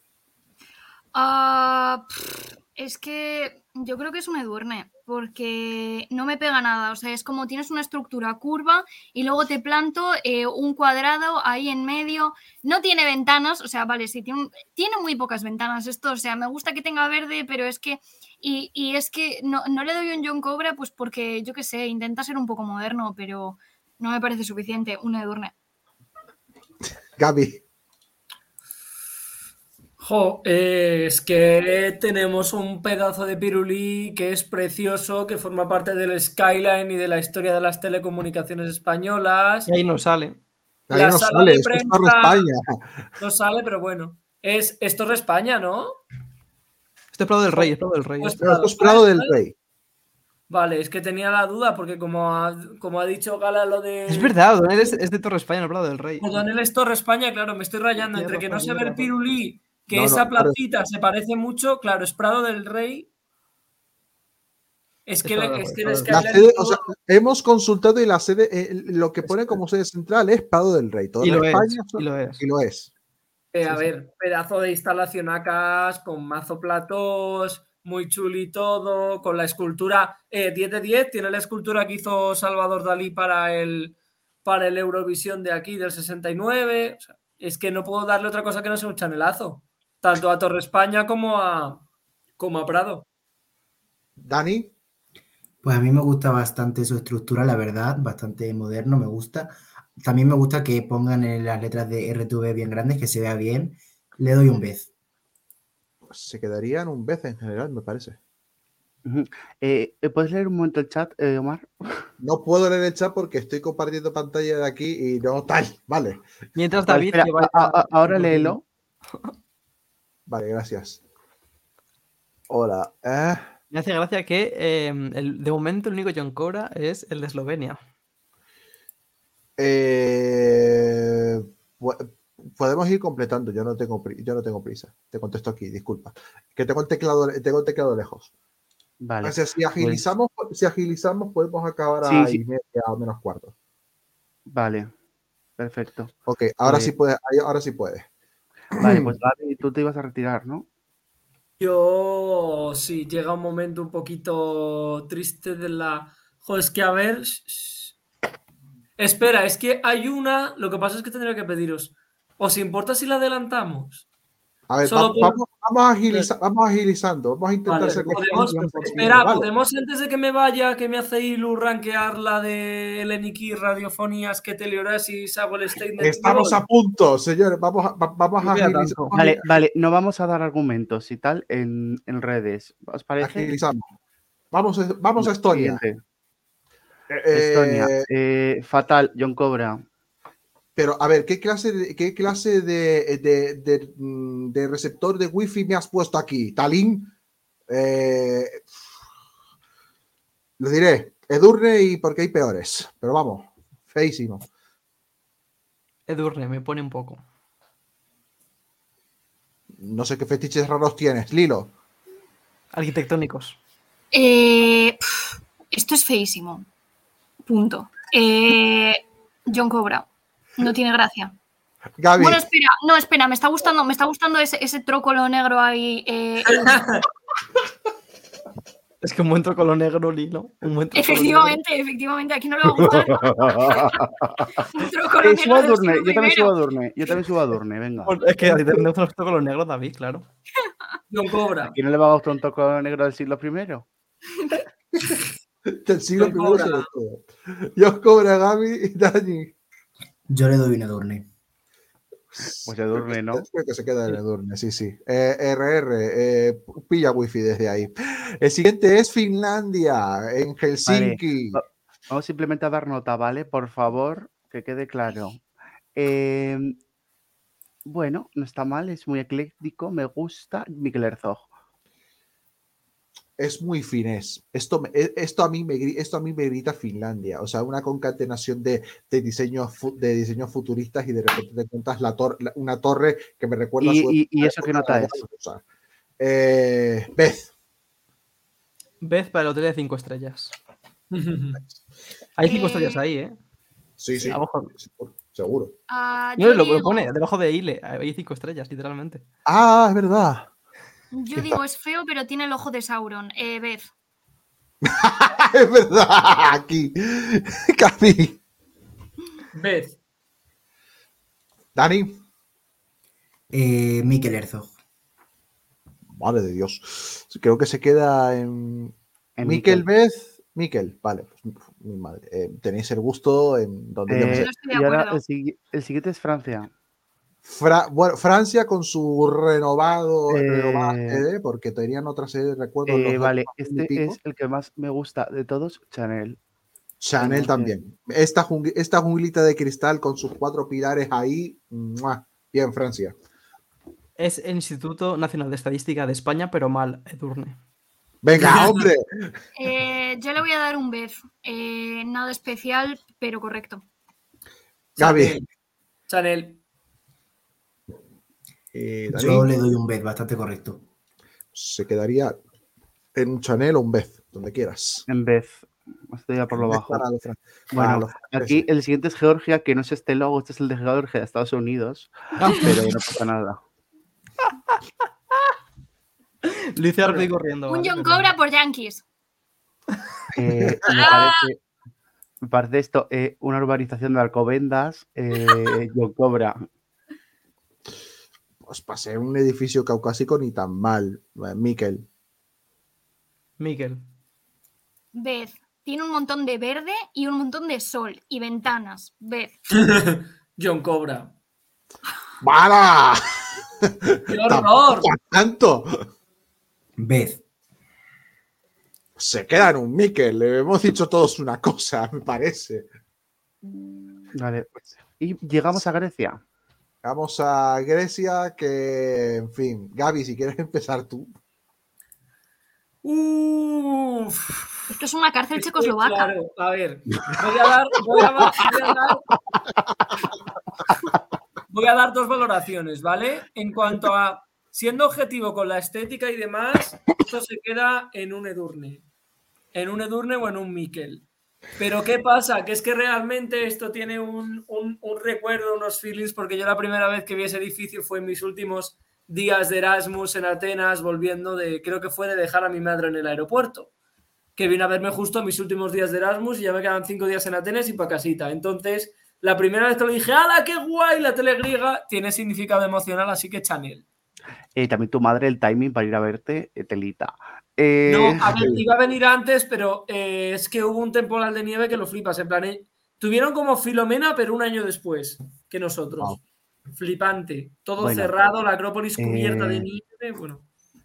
Ah, pff, es que yo creo que es un Edurne, porque no me pega nada. O sea, es como tienes una estructura curva y luego te planto eh, un cuadrado ahí en medio. No tiene ventanas, o sea, vale, sí, tiene, tiene muy pocas ventanas esto. O sea, me gusta que tenga verde, pero es que. Y, y es que no, no le doy un John Cobra, pues porque yo qué sé, intenta ser un poco moderno, pero no me parece suficiente. Un Edurne. Gaby. Jo, eh, es que tenemos un pedazo de pirulí que es precioso, que forma parte del skyline y de la historia de las telecomunicaciones españolas. Y ahí no sale. Ahí La no sala sale, de es prensa- Torre España. No sale, pero bueno. Es, esto es España, ¿no? Esto es Prado del Rey, es Prado del Rey. Pues- es Prado del ¿vale? Rey. Vale, es que tenía la duda porque como ha, como ha dicho Gala lo de... Es verdad, Donel es, es de Torre España, no Prado del Rey. O'Donnell es Torre España, claro, me estoy rayando entre que no se ve el pirulí, que No, no, esa claro. placita se parece mucho, claro, es Prado del Rey. Es que, le- es que La sede, todo- o sea, hemos consultado y la sede, eh, lo que pone como sede central es Prado del Rey. Toda Y lo es, España y lo es. y lo es. Eh, a Sí, sí. ver, pedazo de instalación acá, con mazo platós, muy chuli todo, con la escultura eh, 10 de 10, tiene la escultura que hizo Salvador Dalí para el, para el Eurovisión de aquí del 69. O sea, es que no puedo darle otra cosa que no sea un chanelazo, tanto a Torre España como a, como a Prado. Dani, Pues a mí me gusta bastante su estructura, la verdad, bastante moderno, me gusta. También me gusta que pongan en las letras de RTV bien grandes, que se vea bien. Le doy un vez. pues se quedaría en un vez en general, me parece. Eh, eh, ¿Puedes leer un momento el chat, eh, Omar? No puedo leer el chat porque estoy compartiendo pantalla de aquí y no tal. Vale, Mientras Vale, David. espera, que vaya- a- a- ahora léelo. Vale, gracias. Hola. eh, Me hace gracia que eh, el- de momento el único John Cobra es el de Eslovenia. eh, podemos ir completando. Yo no tengo, yo no tengo prisa. Te contesto aquí, disculpa. Que tengo el teclado, tengo el teclado lejos. Vale. O sea, si agilizamos, si agilizamos, podemos acabar a Sí, media o menos cuarto. Vale. Perfecto. Ok, ahora Pues- sí puedes, ahora sí puedes. Vale, pues Gaby, tú te ibas a retirar, ¿no? Yo sí, llega un momento un poquito triste de la. Joder, es que a ver. Espera, es que hay una. Lo que pasa es que tendría que pediros. ¿Os importa si la adelantamos? A ver, Solo va- por- vamos, vamos, agiliza- vamos agilizando. Vamos a intentar Vale, más podemos, espera, ¿vale? podemos antes de que me vaya, que me hace Ilu rankear la de Eleniki Radiofonías, que Teleorasis, hago el statement. Estamos a punto, señores. Vamos a, va- vamos a agilizar. tanto. vamos a Vale, vale, no vamos a dar argumentos y tal en, en redes. ¿Os parece? Agilizamos. Vamos, a- vamos a Estonia. Siguiente. Eh, Estonia. Eh, fatal, John Cobra. Pero a ver, ¿qué clase de, qué clase de, de- de, mm, de receptor de wifi me has puesto aquí? Talín. Eh, lo diré. Edurne y porque hay peores. Pero vamos, feísimo. Edurne, me pone un poco. No sé qué fetiches raros tienes. Lilo. Arquitectónicos. Eh, esto es feísimo. Punto. Eh, John Cobra. No tiene gracia. Gaby. Bueno, espera, no, espera, me está gustando, me está gustando ese, ese trócolo negro ahí. eh, Es que un buen trocolo negro, Lilo. Un buen trocolo Efectivamente, efectivamente, aquí no le va a gustar. Un trocolo Eh, negro subo a Durne, yo también subo a Durne, yo también subo a Durne, venga. negro. Es que a ti te gustan los trocolos negros, David, claro. John Cobra. ¿A quién no le va a gustar un toco negro del siglo primero? Del siglo John primero sobre todo. Yo cobra Gaby y Dani. Yo le doy un Edurne. Pues de Durne, ¿no? Creo que se queda en Edurne, sí, sí. Eh, RR, eh, pilla wifi desde ahí. El siguiente es Finlandia, en Helsinki. va- Vamos simplemente a dar nota, ¿vale? Por favor, que quede claro. Eh, bueno, no está mal, es muy ecléctico, me gusta. Mikel Herzog. Es muy finés. Esto, e- esto, a mí me, esto a mí me grita Finlandia. O sea, una concatenación de, de diseños, de diseños futuristas y de repente te encuentras la tor- la- una torre que me recuerda a ¿Y, su y- y eso qué de nota es? Eh, Beth. Beth para el hotel de 5 estrellas. Hay 5 Eh, estrellas ahí, ¿eh? Sí, sí. Abajo. seguro, Seguro. Ah, No, yo, lo, lo pone debajo de Ile. Hay 5 estrellas, literalmente. Ah, es verdad. Yo digo, es feo, pero tiene el ojo de Sauron. Eh, Beth. es verdad. Aquí. Gaby. Beth. Dani. Eh, Mikel Herzog. Madre de Dios. Creo que se queda en. En Miquel Mikel. Beth. Miquel, vale. Pues, mi madre. Eh, tenéis el gusto en donde yo me Eh, sé. no estoy de y ahora acuerdo. el, sigui- el siguiente es Francia. Fra- bueno, Francia con su renovado, Eh, porque tenían otra serie de recuerdos. Eh, vale, este pico. es el que más me gusta de todos, Chanel. Chanel también. Esta, esta junglita de cristal con sus cuatro pilares ahí. ¡mua! Bien, Francia. Es el Instituto Nacional de Estadística de España, pero mal, Edurne. Venga, hombre. Eh, yo le voy a dar un Beth. Eh, nada especial, pero correcto. Gaby. Chanel. Eh, Yo le doy un Beth, bastante correcto. se quedaría en un Chanel o un Beth, donde quieras. En vez, estoy ya por lo bajo. para los fran- Bueno, los Aquí el siguiente es Georgia, que no es este logo, este es el de Georgia de Estados Unidos, pero no pasa nada. Lo hice y corriendo. Un John Cobra por Yankees. Eh, me, parece, me parece esto eh, una urbanización de Alcobendas, eh, John Cobra. Pues para ser un edificio caucásico ni tan mal. Eh, Miquel. Miquel. Beth. Tiene un montón de verde y un montón de sol y ventanas. Beth. John Cobra. ¡Para! ¡Qué horror! ¡Tanto! Beth. Se queda en un Miquel. Le hemos dicho todos una cosa, me parece. Vale, pues, y llegamos a Grecia. Vamos a Grecia, que, en fin, Gaby, si quieres empezar tú. Uf. Esto es una cárcel checoslovaca. Claro, a ver, voy a dar, voy a, voy a dar, voy a dar dos valoraciones, ¿vale? En cuanto a siendo objetivo con la estética y demás, esto se queda en un Edurne. En un Edurne o en un Miquel. Pero ¿qué pasa? Que es que realmente esto tiene un, un- un recuerdo, unos feelings, porque yo la primera vez que vi ese edificio fue en mis últimos días de Erasmus en Atenas, volviendo de, creo que fue de dejar a mi madre en el aeropuerto que vino a verme justo en mis últimos días de Erasmus y ya me quedan cinco días en Atenas y para casita. Entonces, la primera vez que lo dije, ¡hala, qué guay! La tele griega tiene significado emocional, así que Chanel. Eh, también tu madre, el timing para ir a verte, eh, telita. Eh, No, a ver, iba a venir antes, pero eh, es que hubo un temporal de nieve que lo flipas. En plan, eh, tuvieron como Filomena, pero un año después que nosotros. Wow. Flipante. Todo Bueno, cerrado, la Acrópolis cubierta de nieve. Bueno,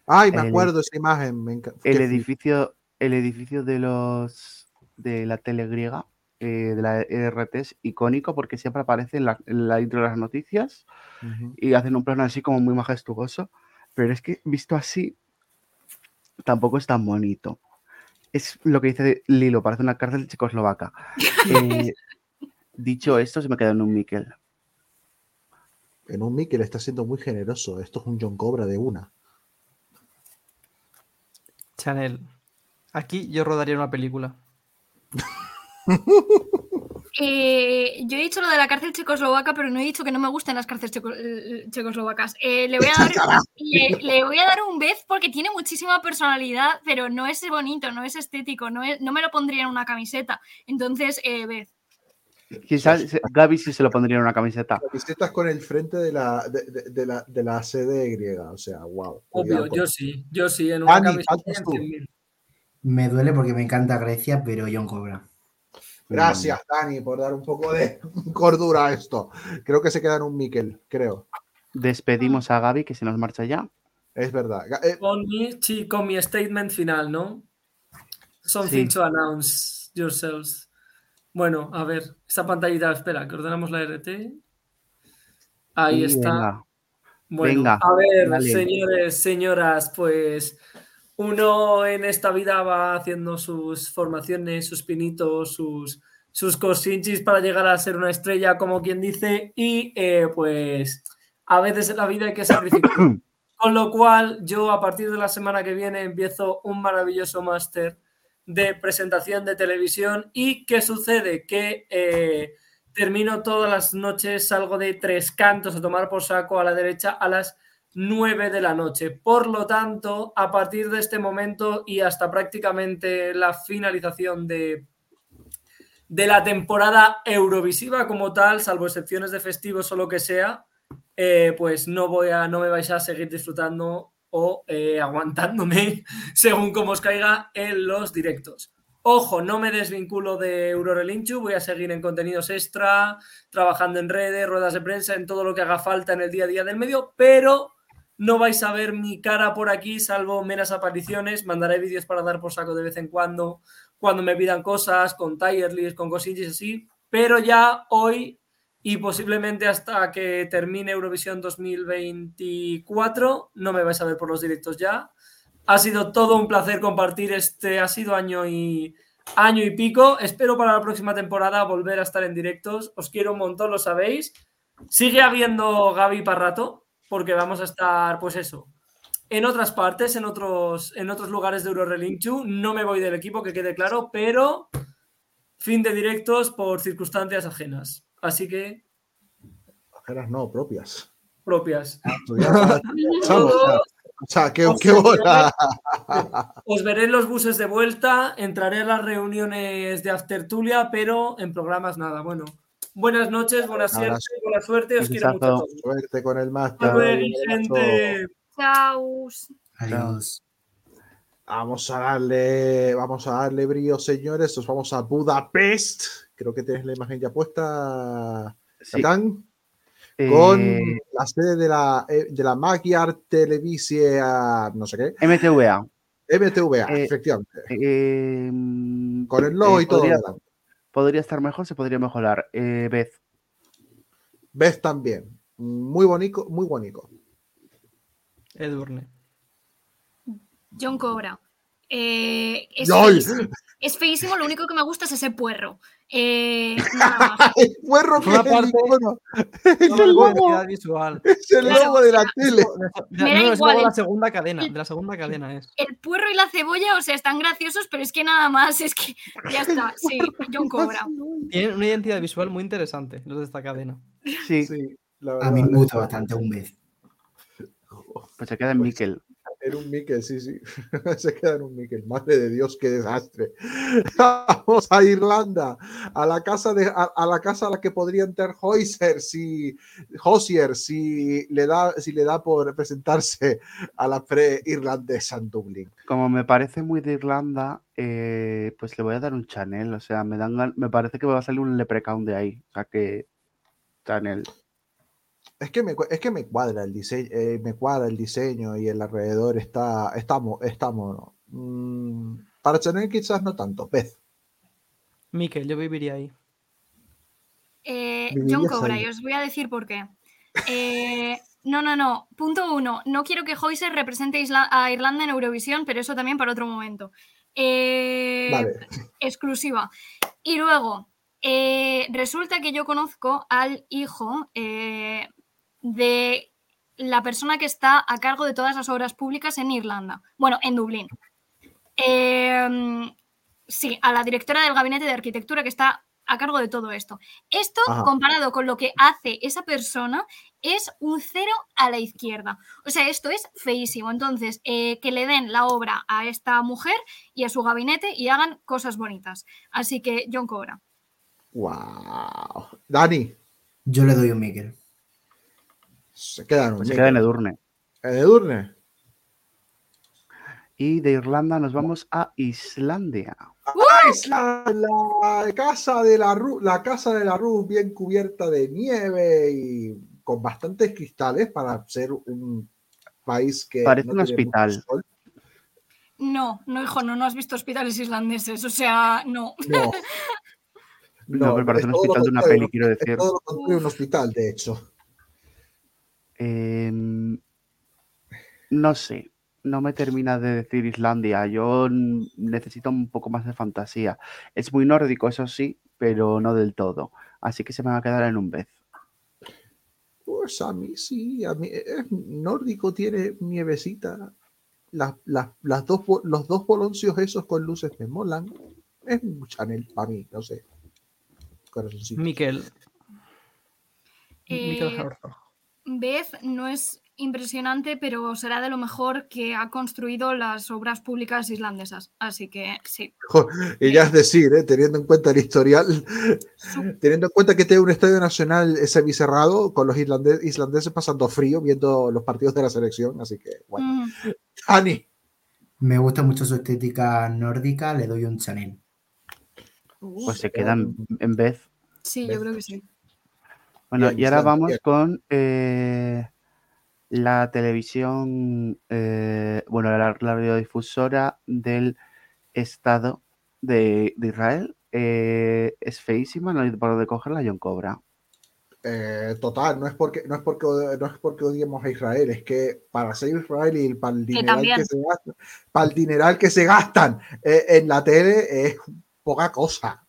Ay, me El- acuerdo esa imagen. me el edificio, el edificio de los de la tele griega, eh, de la ERT, es icónico porque siempre aparece en la, en la intro de las noticias y hacen un plano así como muy majestuoso. Pero es que visto así, tampoco es tan bonito. Es lo que dice Lilo, parece una cárcel checoslovaca. Eh, dicho esto, se me queda en un Miquel. En un Miquel está siendo muy generoso. Esto es un John Cobra de una. Chanel. Aquí yo rodaría una película. Eh, yo he dicho lo de la cárcel checoslovaca, pero no he dicho que no me gusten las cárceles checo- checoslovacas. Eh, le, voy a dar, le, le voy a dar un vez porque tiene muchísima personalidad, pero no es bonito, no es estético, no, es- no me lo pondría en una camiseta. Entonces, eh, vez. Quizás Gaby sí se lo pondría en una camiseta. Camisetas con el frente de la, de, de- de la, de la sede griega. O sea, wow. Obvio, yo sí, yo sí, en una camiseta faltas en tú. 100.000. Me duele porque me encanta Grecia, pero John Cobra. Gracias, Dani, por dar un poco de cordura a esto. Creo que se queda en un Miquel, creo. Despedimos a Gaby, que se nos marcha ya. Es verdad. Eh, Con mi, sí, con mi statement final, ¿no? Something Sí. to announce yourselves. Bueno, a ver, esta pantallita, espera, que ordenamos la RT. Ahí Y está. venga. Bueno, Venga, a ver, dale. señores, señoras, pues uno en esta vida va haciendo sus formaciones, sus pinitos, sus, sus cosinchis para llegar a ser una estrella, como quien dice, y eh, pues a veces en la vida hay que sacrificar. Con lo cual, yo a partir de la semana que viene empiezo un maravilloso máster de presentación de televisión. ¿Y qué sucede? Que eh, termino todas las noches, salgo de tres cantos a tomar por saco a la derecha a las 9 de la noche. Por lo tanto, a partir de este momento y hasta prácticamente la finalización de, de la temporada Eurovisiva como tal, salvo excepciones de festivos o lo que sea, eh, pues no voy a, no me vais a seguir disfrutando o eh, aguantándome según como os caiga en los directos. Ojo, no me desvinculo de Eurorelinchu, voy a seguir en contenidos extra, trabajando en redes, ruedas de prensa, en todo lo que haga falta en el día a día del medio, pero no vais a ver mi cara por aquí, salvo meras apariciones. Mandaré vídeos para dar por saco de vez en cuando, cuando me pidan cosas, con tier list, con cosillas así, pero ya hoy y posiblemente hasta que termine Eurovisión 2024 no me vais a ver por los directos ya. Ha sido todo un placer compartir este, ha sido año y año y pico. Espero para la próxima temporada volver a estar en directos. Os quiero un montón, lo sabéis. Sigue habiendo Gaby para rato, porque vamos a estar, pues eso, en otras partes, en otros, en otros lugares de Eurorelinchu. No me voy del equipo, que quede claro, pero fin de directos por circunstancias ajenas. Así que ajenas no, propias. propias. o sea, qué, qué bola. Os veré en los buses de vuelta, entraré a las reuniones de Aftertulia, pero en programas nada. Bueno, buenas noches, buena suerte, buena suerte, os quiero mucho todos. Suerte con el máster. gente. Chao. Adiós. Vamos a darle, vamos a darle brío, señores. Nos vamos a Budapest. Creo que tienes la imagen ya puesta, Sí. Catán, con Eh, la sede de la, eh, de la Magyar Televisia, no sé qué, MTVA. MTVA, Eh, efectivamente. Eh, Con el logo eh, y todo. podría-. Podría estar mejor, se podría mejorar. Eh, Beth, Ves también. Muy bonito, muy bonito. Edurne. John Cobra. Eh, es feísimo, lo único que me gusta es ese puerro. Eh, nada más. El puerro que Una es el parte-. Es el logo, visual. es el Claro, logo de la tele. De- Me da no, es igual, luego la el- segunda cadena. el- De la segunda cadena es. El puerro y la cebolla, o sea, están graciosos, pero es que nada más, es que ya está. Sí, John Cobra. Tienen una identidad visual muy interesante los de esta cadena. sí, Sí, la A mí me gusta bastante un vez. pues se queda en Miquel. En un Miquel, sí, sí. Se queda en un Miquel. Madre de Dios, qué desastre. Vamos a Irlanda, a la casa de a, la casa a la que podría entrar Hoyser si Hosier si le da si le da por presentarse a la pre-irlandesa en Dublín. Como me parece muy de Irlanda, eh, pues le voy a dar un Chanel. O sea, me, dan, me parece que me va a salir un leprechaun de ahí. O sea que Chanel. Es que me, es que me cuadra el diseño, eh, me cuadra el diseño y el alrededor está, está, está mono. Mm, para Chanel quizás no tanto, Pez. Miquel, yo viviría ahí. Eh, John Cobra, ahí. y os voy a decir por qué. Eh, no, no, no. Punto uno. No quiero que Hoyser represente Isla- a Irlanda en Eurovisión, pero eso también para otro momento. Eh, Vale. exclusiva. Y luego, eh, resulta que yo conozco al hijo eh, de la persona que está a cargo de todas las obras públicas en Irlanda. Bueno, en Dublín. Eh, sí, a la directora del gabinete de arquitectura que está a cargo de todo esto. Esto, Ajá. comparado con lo que hace esa persona, es un cero a la izquierda. O sea, esto es feísimo. Entonces, eh, que le den la obra a esta mujer y a su gabinete y hagan cosas bonitas. Así que, John Cobra. Wow. Dani, Yo le doy un Miquel. Se queda en un Pues se queda en Edurne. ¿En Edurne? Y de Irlanda nos vamos a Islandia. ¡Ah, es la, la casa de la Ru- la casa de la Ruth bien cubierta de nieve y con bastantes cristales para ser un país que Parece no un hospital. No, no, hijo, no, no has visto hospitales islandeses. O sea, no. No. No, me parece es un todo hospital de una peli, quiero es decir. todo lo contrario, un hospital, de hecho. No sé, no me termina de decir Islandia. Yo necesito un poco más de fantasía. Es muy nórdico, eso sí, pero no del todo. Así que se me va a quedar en un vez. Pues a mí sí, a mí es nórdico, tiene nievecita. Las, las, las dos, los dos boloncios esos con luces me molan. Es un Chanel para mí, no sé. Corazoncito. Miquel. Miquel Eh, Herzog. Beth no es impresionante, pero será de lo mejor que ha construido las obras públicas islandesas. Así que sí. Y ya es decir, ¿eh? teniendo en cuenta el historial, teniendo en cuenta que tiene un estadio nacional semicerrado, con los irlande- islandeses pasando frío viendo los partidos de la selección, así que bueno. Mm, Ani. Me gusta mucho su estética nórdica, le doy un Chanel. Pues se quedan en vez. sí, yo creo que sí. Bueno, Bien, y ahora vamos bien. con eh, la televisión, eh, bueno, la, la radiodifusora del Estado de, de Israel. Eh, es feísima, no hay por dónde cogerla, John Cobra. Eh, total, no es porque no es porque no es porque odiemos a Israel, es que para ser Israel y para el dineral que se gastan, para el dineral que se gastan eh, en la tele es poca cosa.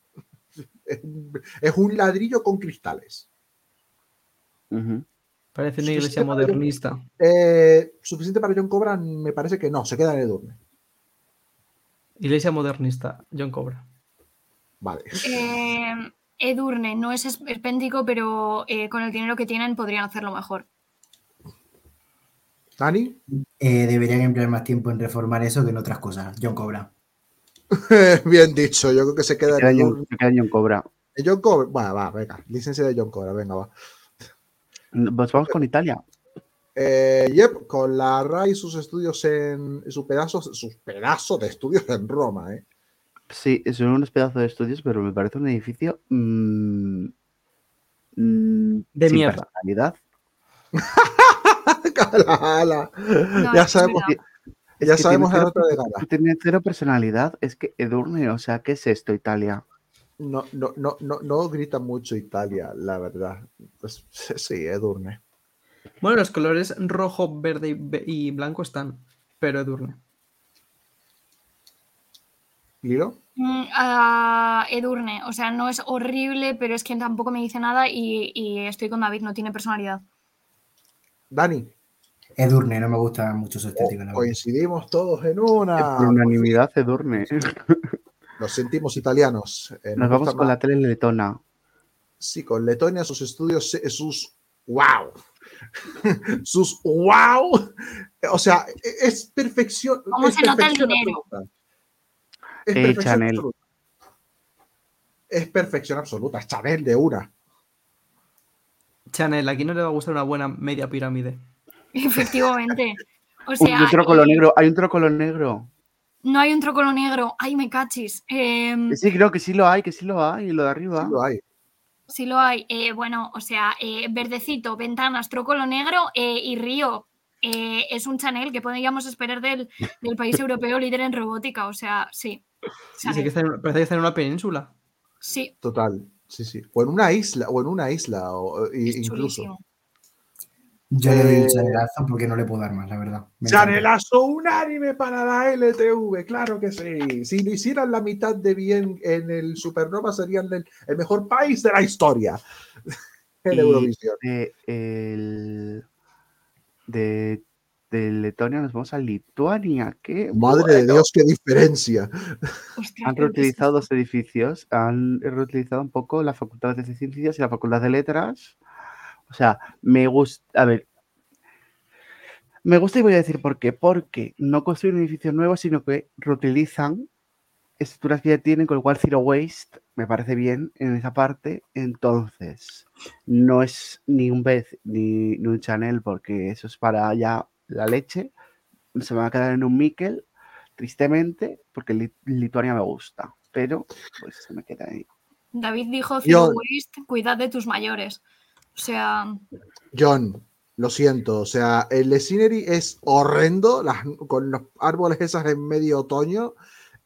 Es un ladrillo con cristales. Ujú. Parece una iglesia modernista. Eh, suficiente para John Cobra, me parece que no, se queda en Edurne. Iglesia modernista, John Cobra. Vale. Eh, Edurne no es esperpéntico, pero eh, con el dinero que tienen podrían hacerlo mejor. Dani, Eh, deberían emplear más tiempo en reformar eso que en otras cosas. John Cobra. bien dicho, yo creo que se queda Se queda en John, Edurne. se queda John Cobra. John Cobra, va, va, venga, licencia de John Cobra, venga, va. Pues vamos con Italia. Eh, yep, con la RAI y sus estudios en su pedazo, sus pedazos de estudios en Roma, ¿eh? Sí, son unos pedazos de estudios, pero me parece un edificio mm, mm, De sin mierda. personalidad. Ala, ala. No, ya sabemos, ya que sabemos la nota de gala. tiene cero personalidad. Es que Edurne, o sea, ¿qué es esto, Italia? No, no, no, no, no grita mucho Italia, la verdad. Pues sí, Edurne. Bueno, los colores rojo, verde y, blanco están, pero Edurne. ¿Lilo? Mm, a Edurne, o sea, no es horrible, pero es que tampoco me dice nada y, y estoy con David, no tiene personalidad. Dani, Edurne, no me gusta mucho su estética. la verdad. coincidimos todos en una. Por unanimidad, Edurne. Nos sentimos italianos. Eh, Nos vamos con más- la tele letona. Sí, con Letonia, sus estudios, eh, sus wow. sus wow. O sea, e- es perfección. ¿Cómo es se nota el dinero? absoluta. Es Eh, perfección Chanel. absoluta. Es perfección absoluta. Es Chanel de una. Chanel, aquí no le va a gustar una buena media pirámide. Efectivamente. O Uy, sea, un trócolo negro, hay un trócolo negro. No hay un trócolo negro. Ay, me cachis. Em, Sí, creo que sí lo hay, que sí lo hay, lo de arriba. Sí lo hay. Sí lo hay. Eh, bueno, o sea, eh, verdecito, ventanas, trócolo negro eh, y río. Eh, es un Chanel que podríamos esperar del, del país europeo líder en robótica. O sea, sí. Sí, sí que está en- parece que está en una península. Sí, Total. Sí, sí. O en una isla, o en una isla, o, es incluso. chulísimo. Yo le doy Eh, un chanelazo porque no le puedo dar más, la verdad. Me encanta. Chanelazo unánime para la LTV, claro que sí. Si lo hicieran la mitad de bien en el Supernova, serían el, el mejor país de la historia en Y Eurovisión. de, el- de, de Letonia nos vamos a Lituania. Que, Madre de Dios, qué diferencia. Ostras, Han reutilizado dos edificios, han reutilizado un poco la Facultad de Ciencias y la Facultad de Letras. O sea, me gusta, a ver, me gusta y voy a decir por qué. Porque no construyen edificios nuevos, sino que reutilizan estructuras que ya tienen, con lo cual Zero Waste me parece bien en esa parte. Entonces, no es ni un Beth ni, ni un Chanel, porque eso es para ya la leche. Se me va a quedar en un Mikel, tristemente, porque Li- Lituania me gusta. Pero, pues se me queda ahí. David dijo Zero Yo- Waste, cuidad de tus mayores. O sea, John, lo siento, o sea, el scenery es horrendo, las- con los árboles esas en medio otoño,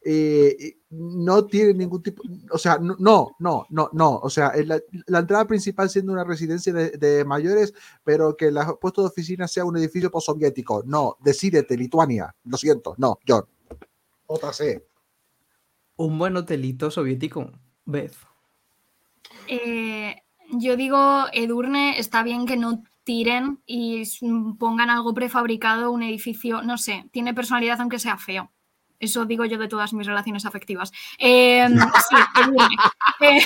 eh, y no tiene ningún tipo, o sea, no, no, no, no, no, o sea, la, la entrada principal siendo una residencia de, de mayores, pero que el puesto de oficina sea un edificio postsoviético, no, decídete, Lituania, lo siento, no, John. JC. Un buen hotelito soviético. Beth. eh, yo digo, Edurne, está bien que no tiren y pongan algo prefabricado, un edificio, no sé, tiene personalidad aunque sea feo. Eso digo yo de todas mis relaciones afectivas. Eh, sí, Edurne. Eh,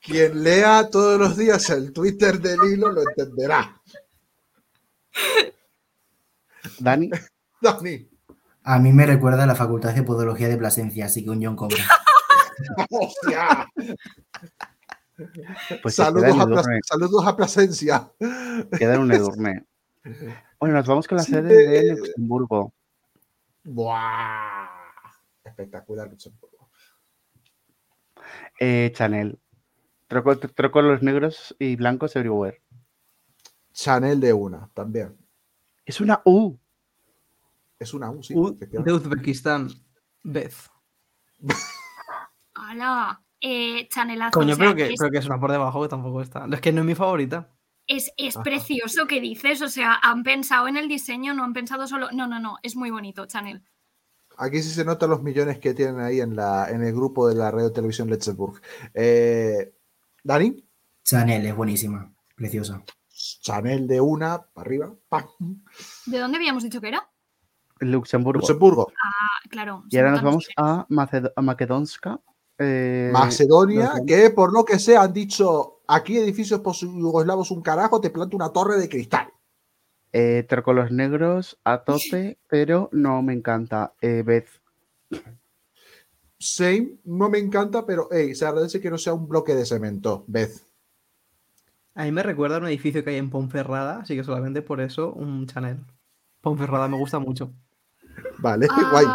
Quien lea todos los días el Twitter del hilo lo entenderá. Dani, Dani. A mí me recuerda a la Facultad de Podología de Plasencia, así que un John Cobra. ¡Hostia! pues saludos, a saludos Plasencia. Queda en un Edurne. Bueno, nos vamos con la Sí, sede de eh, Luxemburgo. ¡Buah! Espectacular Luxemburgo. Eh, Chanel. Troco, troco los negros y blancos everywhere. Chanel de una, también. Es una U. Es una U, sí, U- de. Uzbekistán. Beth. ¡Hala! Eh, Chanelazo. Coño, o sea, pero, que, es, pero que es una por debajo que tampoco está. Es que no es mi favorita. es- es precioso que dices. O sea, han pensado en el diseño, no han pensado solo. No, no, no. Es muy bonito, Chanel. Aquí sí se notan los millones que tienen ahí en, la, en el grupo de la radio televisión Luxemburg. Eh, Dani, Chanel es buenísima, preciosa. Chanel de una, para arriba. ¡pam! ¿De dónde habíamos dicho que era? Luxemburgo. Luxemburgo, Ah, claro. Y ahora nos vamos a, Macedo- a Makedonska. eh, Macedonia, que por lo que sea han dicho aquí edificios post-yugoslavos un carajo, te planto una torre de cristal. eh, troco los negros a tope, pero no me encanta. Eh, Beth. Same, no me encanta, pero hey, se agradece que no sea un bloque de cemento. Beth. A mí me recuerda a un edificio que hay en Ponferrada, así que solamente por eso un Chanel. Ponferrada me gusta mucho. Vale, Ah, guay.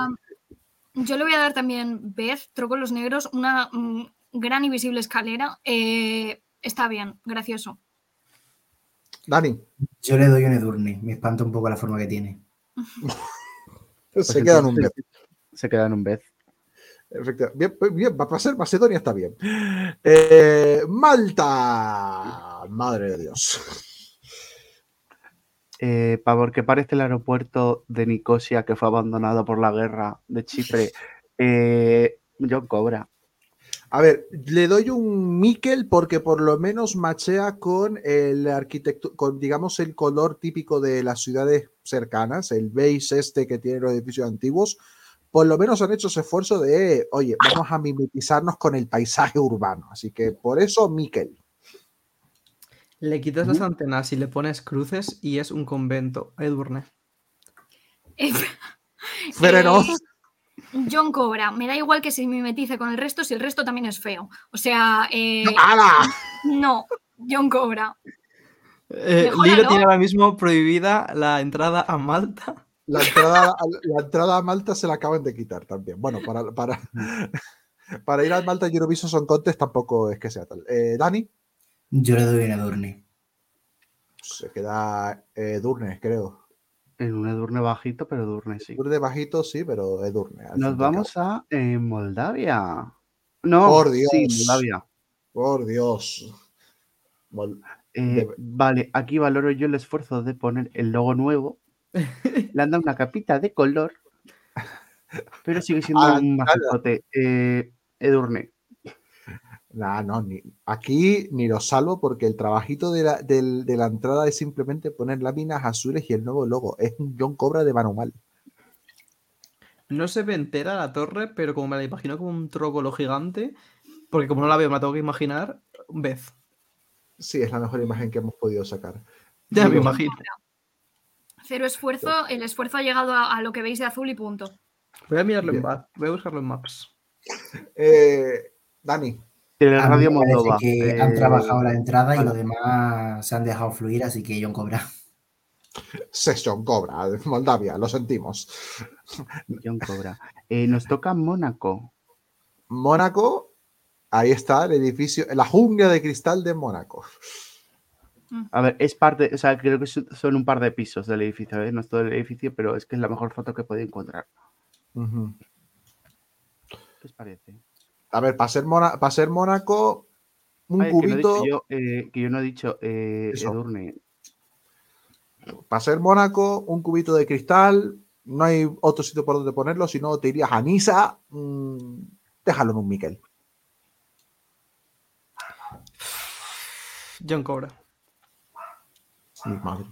Yo le voy a dar también, Beth, Troco los Negros, una mm, gran y visible escalera. Eh, está bien, gracioso. Dani, Yo le doy un Edurne, me espanta un poco la forma que tiene. Pues se queda en un Beth. Se queda en un Beth. Efectivamente. Bien, pues bien, va a pasar Macedonia, está bien. Eh, Malta. Madre de Dios. Eh, Pavor, que parece el aeropuerto de Nicosia que fue abandonado por la guerra de Chipre. Eh, John Cobra. A ver, le doy un Miquel porque por lo menos machea con el arquitecto, con digamos el color típico de las ciudades cercanas, el beige este que tienen los edificios antiguos. Por lo menos han hecho ese esfuerzo de, oye, vamos a mimetizarnos con el paisaje urbano. Así que por eso Miquel. Le quitas las antenas y le pones cruces y es un convento. Edurne. Frenos. John Cobra, me da igual que se mimetice con el resto si el resto también es feo. O sea, eh, ¡Hala! no, John Cobra. Eh. Lilo tiene ahora mismo prohibida la entrada a Malta. La entrada, la entrada a Malta se la acaban de quitar también. Bueno, para, para, para ir a Malta Eurovision Song Contest tampoco es que sea tal. Eh, Dani, Yo le doy un Edurne. se queda eh, Edurne, creo. En un Edurne bajito, pero Edurne sí. Edurne bajito, sí, pero Edurne. Nos vamos a eh, Moldavia. No, Por sí, Dios. Moldavia. Por Dios. Mol- Eh, De- Vale, aquí valoro yo el esfuerzo de poner el logo nuevo. Le han dado una capita de color, pero sigue siendo Ah, un masacote. Eh, Edurne. Nah, no, ni, aquí ni lo salvo porque el trabajito de la, de la entrada es simplemente poner láminas azules y el nuevo logo. Es un John Cobra de manual. No se ve entera la torre, pero como me la imagino como un trócolo gigante, porque como no la veo, me la tengo que imaginar, un vez. Sí, es la mejor imagen que hemos podido sacar. Ya me imagino. Cero esfuerzo, el esfuerzo ha llegado a, a lo que veis de azul y punto. Voy a mirarlo en Bien. map, voy a buscarlo en maps. Eh, Dani, Tele A mí Radio Moldova. que han eh, trabajado la entrada y los demás se han dejado fluir, así que John Cobra. es John Cobra Moldavia, lo sentimos. John Cobra. Eh, nos toca Mónaco. Mónaco, ahí está el edificio, la jungla de cristal de Mónaco. A ver, es parte, o sea, creo que son un par de pisos del edificio, ¿eh? no es todo el edificio, pero es que es la mejor foto que he podido encontrar. ¿Qué os parece? A ver, para ser, Mona- para ser Mónaco, un Ay, que, no he dicho cubito. yo, eh, que yo no he dicho eh, Eso. Edurne. Para ser Mónaco, un cubito de cristal. No hay otro sitio por donde ponerlo, si no te irías a Niza. mm, déjalo en un Miquel. John Cobra. Mi madre.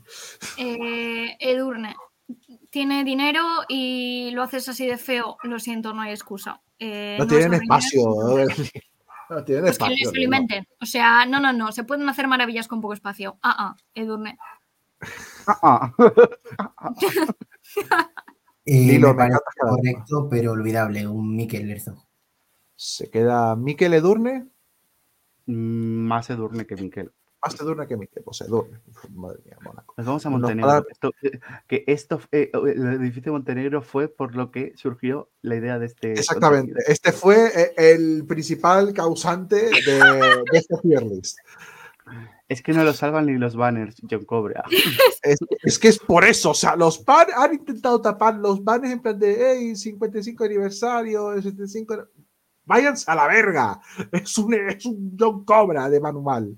Eh, Edurne, tiene dinero y lo haces así de feo. Lo siento, no hay excusa. Eh, No tienen espacio. No tienen Pues que espacio. se lo inventen. O sea, no, no, no. Se pueden hacer maravillas con poco espacio. Ah, ah, Edurne. Ah, ah. Eh, Lilo, me parece correcto, pero olvidable, un Mikel Herzog. Se queda Miquel Edurne. Mm, Más Edurne que Miquel. Más Edurne que Miquel. Pues Edurne. Madre mía, Mónaco. Nos vamos a Montenegro. para- Esto, eh, que esto, eh, el edificio de Montenegro fue por lo que surgió la idea de este. Exactamente. contenido. Este fue eh, el principal causante de, de este tier list. Es que no lo salvan ni los banners, John Cobra. Es, es que es por eso, o sea, los pan han intentado tapar los banners en plan de hey, 55 aniversario, el 75. Váyanse a la verga. Es un, es un John Cobra de manual.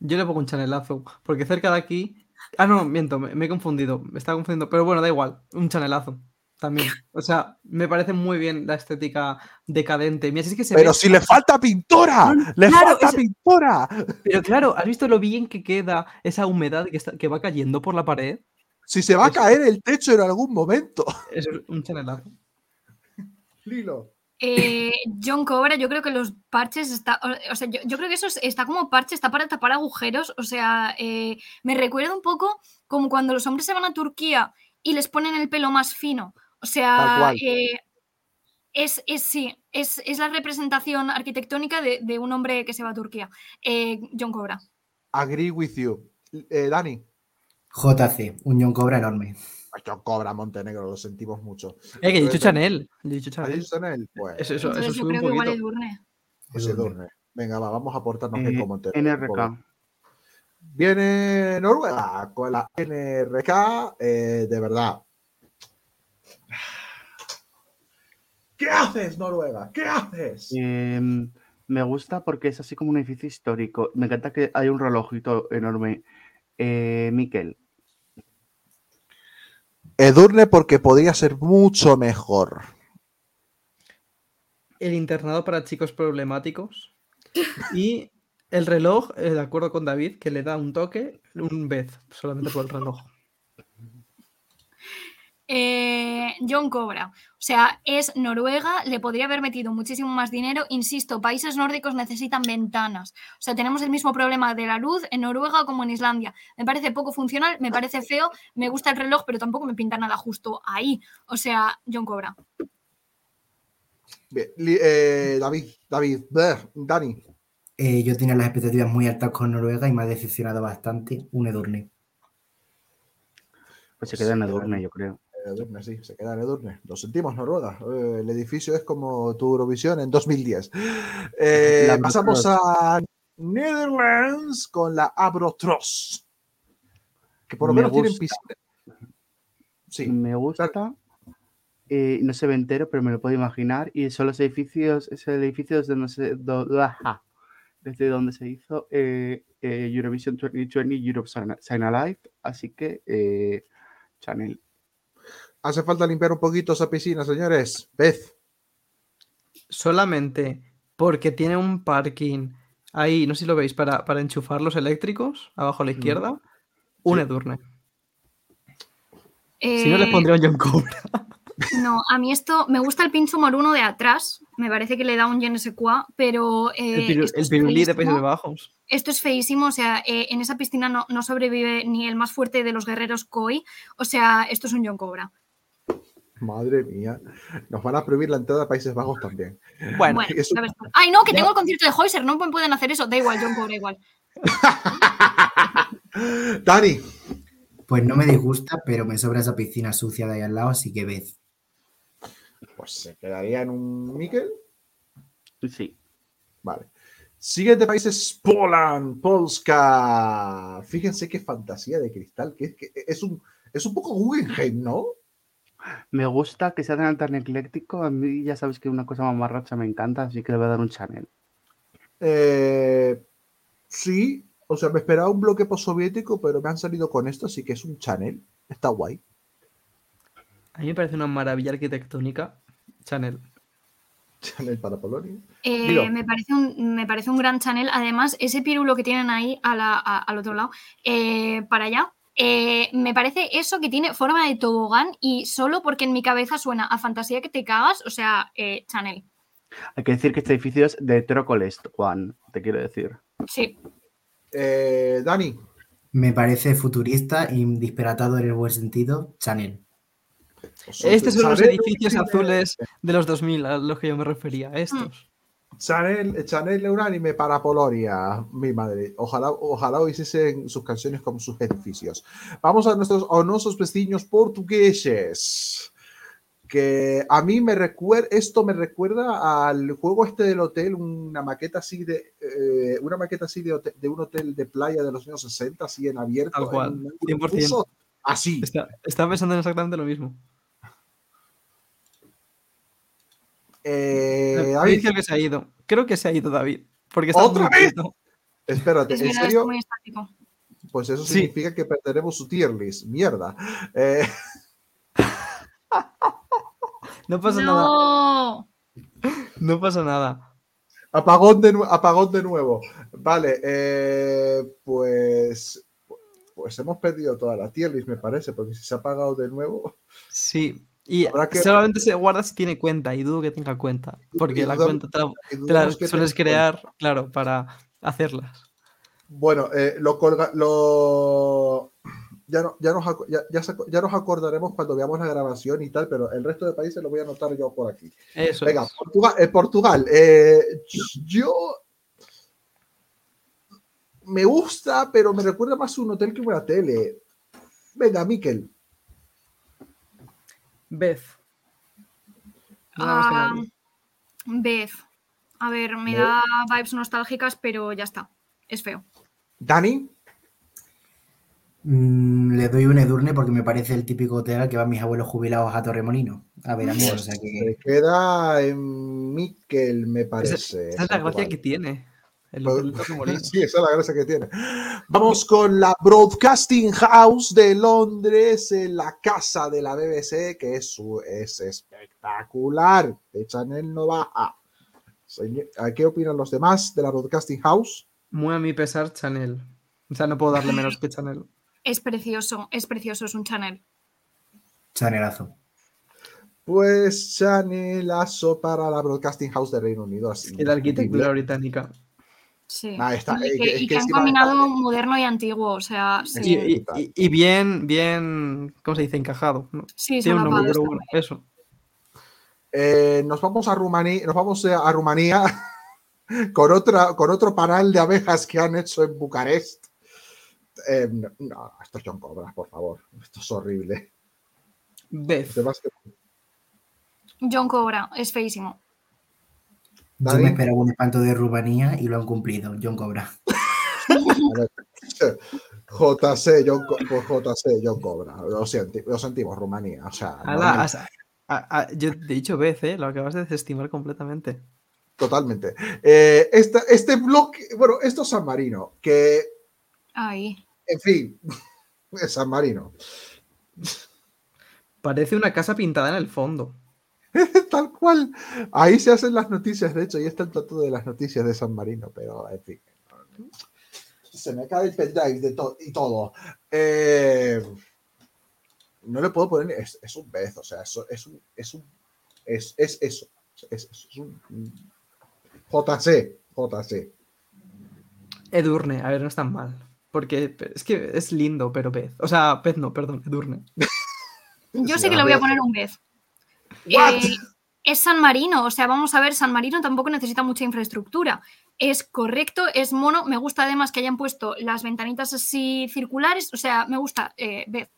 Yo le pongo un chanelazo, porque cerca de aquí. Ah, no, miento, me, me he confundido, me estaba confundiendo, pero bueno, da igual, un chanelazo también. O sea, me parece muy bien la estética decadente. Mira, si es que se Pero ve- si le falta pintora, le claro, falta es- pintora. Pero claro, ¿has visto lo bien que queda esa humedad que, está- que va cayendo por la pared? Si se va a caer el techo en algún momento. Es un chanelazo. Lilo. Eh, John Cobra, yo creo que los parches está, o- sea, yo, yo creo que eso es- está como parche, está para tapar agujeros. O sea, eh, me recuerda un poco como cuando los hombres se van a Turquía y les ponen el pelo más fino. O sea, eh, es, es sí, es, es la representación arquitectónica de, de un hombre que se va a Turquía. Eh, John Cobra. Agree with you. Eh, Dani. JC, un John Cobra enorme. Ay, John Cobra Montenegro, lo sentimos mucho. Eh, que he dicho Chanel. Yo he dicho ¿has Chanel. él? Pues, Eso, eso, Entonces eso yo un que igual pues. Edurne. Venga, va, vamos a aportarnos Eh, bien con Montenegro. pobre. NRK. Viene Noruega con la NRK, eh, de verdad. ¿Qué haces, Noruega? ¿Qué haces? Em, me gusta porque es así como un edificio histórico. Me encanta que hay un relojito enorme. Eh, Miquel. Edurne porque podría ser mucho mejor. El internado para chicos problemáticos. Y el reloj, eh, de acuerdo con David, que le da un toque, un vez, solamente por el reloj. Eh, John Cobra. O sea, es Noruega, le podría haber metido muchísimo más dinero. Insisto, países nórdicos necesitan ventanas. O sea, tenemos el mismo problema de la luz en Noruega como en Islandia. Me parece poco funcional, me parece feo, me gusta el reloj, pero tampoco me pinta nada justo ahí. O sea, John Cobra. Bien, eh, David, David, Dani. Eh, yo tenía las expectativas muy altas con Noruega y me ha decepcionado bastante un Edurne. Pues se queda en Edurne, yo creo. Edurne, sí, se queda en Edurne. Lo sentimos, Noruega. Eh, el edificio es como tu Eurovisión en 2010. Eh, pasamos a Netherlands con la Abrotros. Que por lo Me menos tienen piscina. Sí, Me gusta. eh, no se ve entero, pero me lo puedo imaginar. Y son los edificios, es el edificio desde, no sé, do- ajá, desde donde se hizo eh, eh, Eurovision 2020 Europe Sign Alive. Así que, Chanel. Hace falta limpiar un poquito esa piscina, señores. Beth, Solamente Porque tiene un parking ahí, no sé si lo veis, para, para enchufar los eléctricos, abajo a la izquierda, un Sí. Edurne. Si no, les Eh, pondría un John Cobra. No, a mí esto me gusta el pincho moruno de atrás. Me parece que le da un je pero. eh, El, piru- el pirulí de Países. Bajos. Esto es feísimo. O sea, eh, en esa piscina no, no sobrevive ni el más fuerte de los guerreros Koi. O sea, esto es un John Cobra. Madre mía. Nos van a prohibir la entrada a Países Bajos también. Bueno, eso-. Ay, no, que Ya. tengo el concierto de Heuser. No me pueden hacer eso. Da igual, John Cobra igual. Dani, Pues no me disgusta, pero me sobra esa piscina sucia de ahí al lado, así que ves. pues se quedaría en un Miquel. Sí. Vale. Siguiente país es Poland, Polska. Fíjense qué fantasía de cristal, que es, que es un es un poco Guggenheim, ¿no? Me gusta que sea tan ecléctico. A mí ya sabes que una cosa mamarracha me encanta, así que le voy a dar un Chanel. Eh, sí, o sea, me esperaba un bloque postsoviético, pero me han salido con esto, así que es un Chanel. Está guay. a mí me parece una maravilla arquitectónica. Chanel. Chanel para Polonia. Eh, me, parece un, me parece un gran channel. Además, ese pirulo que tienen ahí a la- a- al otro lado, eh, para allá, eh, me parece eso que tiene forma de tobogán y solo porque en mi cabeza suena a fantasía que te cagas, o sea, eh, Chanel. Hay que decir que este edificio es de Trocolest, Juan, te quiero decir. Sí, Eh, Dani, Me parece futurista y disparatado en el buen sentido. Chanel. Estos son los edificios azules de los 2000 a los que yo me refería. Estos. Chanel, Chanel un anime para Polonia, mi madre. Ojalá, ojalá hiciesen sus canciones como sus edificios. Vamos a nuestros, nuestros vecinos portugueses. Que a mí me recuerda, esto me recuerda al juego este del hotel, una maqueta así de, eh, una maqueta así de, hotel- de un hotel de playa de los años 60, así en abierto. Tal cual, en un ángulo 100%. confuso, Así. Está- estaba pensando en exactamente lo mismo. Eh, David dice que se ha ido. Creo que se ha ido David. Porque está ¿Otra muy vez? quieto. espérate, es ¿en verdad, es serio? muy estático. Pues eso Sí. significa que perderemos su tier list. Mierda. Eh, No pasa nada. No, pasa nada. apagón, de, apagón de nuevo. Vale, eh, pues, pues hemos perdido toda la tier list, me parece, porque si se ha apagado de nuevo. Sí. Y que- solamente se guarda si tiene cuenta. Y dudo que tenga cuenta. Porque la cuenta te la, te la sueles crear, claro, para hacerlas. Bueno, eh, lo colga, lo ya, no- ya, nos, ya, ya nos acordaremos cuando veamos la grabación y tal, pero el resto de países lo voy a anotar yo por aquí. Eso Venga, es. Portugal, eh, Portugal eh, yo me gusta, pero me recuerda más un hotel que una tele. Venga, Miquel. Beth. Ah. Beth. A ver, me da vibes nostálgicas, pero ya está. Es feo. Dani. Mm, le doy un Edurne porque me parece el típico hotel al que van mis abuelos jubilados a Torremolino. A ver, amor, o sea Se que. queda en Miquel, me parece. esa es la gracia que tiene. El Pues-. Sí, esa es la gracia que tiene. Vamos con la Broadcasting House de Londres, en la casa de la BBC, que es, espectacular. De Chanel no baja. ¿a ¿Qué opinan los demás de la Broadcasting House? Muy a mi pesar, Chanel. O sea, no puedo darle menos que Chanel. Es precioso, es precioso, es un Chanel. Chanelazo. Pues Chanelazo para la Broadcasting House de Reino Unido. así, Y la arquitectura británica. Sí. Ah, está, y eh, que, que- es y que han encima- combinado moderno y antiguo, o sea, Y, sí, y- y- y bien, bien, ¿cómo se dice? Encajado. ¿no? sí, Tiene un nombre, bueno, eso. Eh, nos vamos a Rumanía, nos vamos a a Rumanía con, otra, con otro panal de abejas que han hecho en Bucarest. Eh, no, no, esto es John Cobra, por favor. Esto es horrible. Beth. John Cobra, es feísimo. Yo me esperaba un espanto de Rumanía y lo han cumplido. John Cobra. JC, John, pues JC, John Cobra. Lo, senti- lo sentimos, Rumanía. O sea, Ala, normal- has- a- a- yo te he dicho Beth, ¿eh? Lo acabas de desestimar completamente. totalmente. Eh, esta- este bloque, bueno, esto es San Marino, que, Ahí. en fin, es San Marino. Parece una casa pintada en el fondo. Tal cual. Ahí se hacen las noticias, de hecho, ahí está el plato de las noticias de San Marino, pero en fin. Se me cae el pendrive de to- y todo. Eh, no le puedo poner, es, es un beso, o sea, es un, es un, es, es eso, es, es un JC, JC. Edurne, a ver, no es tan mal. Porque es que es lindo, pero pez. O sea, pez no, perdón, Edurne. Yo Sí, sé que le voy a poner un vez. Eh, es San Marino, o sea, vamos a ver, San Marino tampoco necesita mucha infraestructura. Es correcto, es mono. Me gusta además que hayan puesto las ventanitas así circulares. O sea, me gusta. Eh, Beth.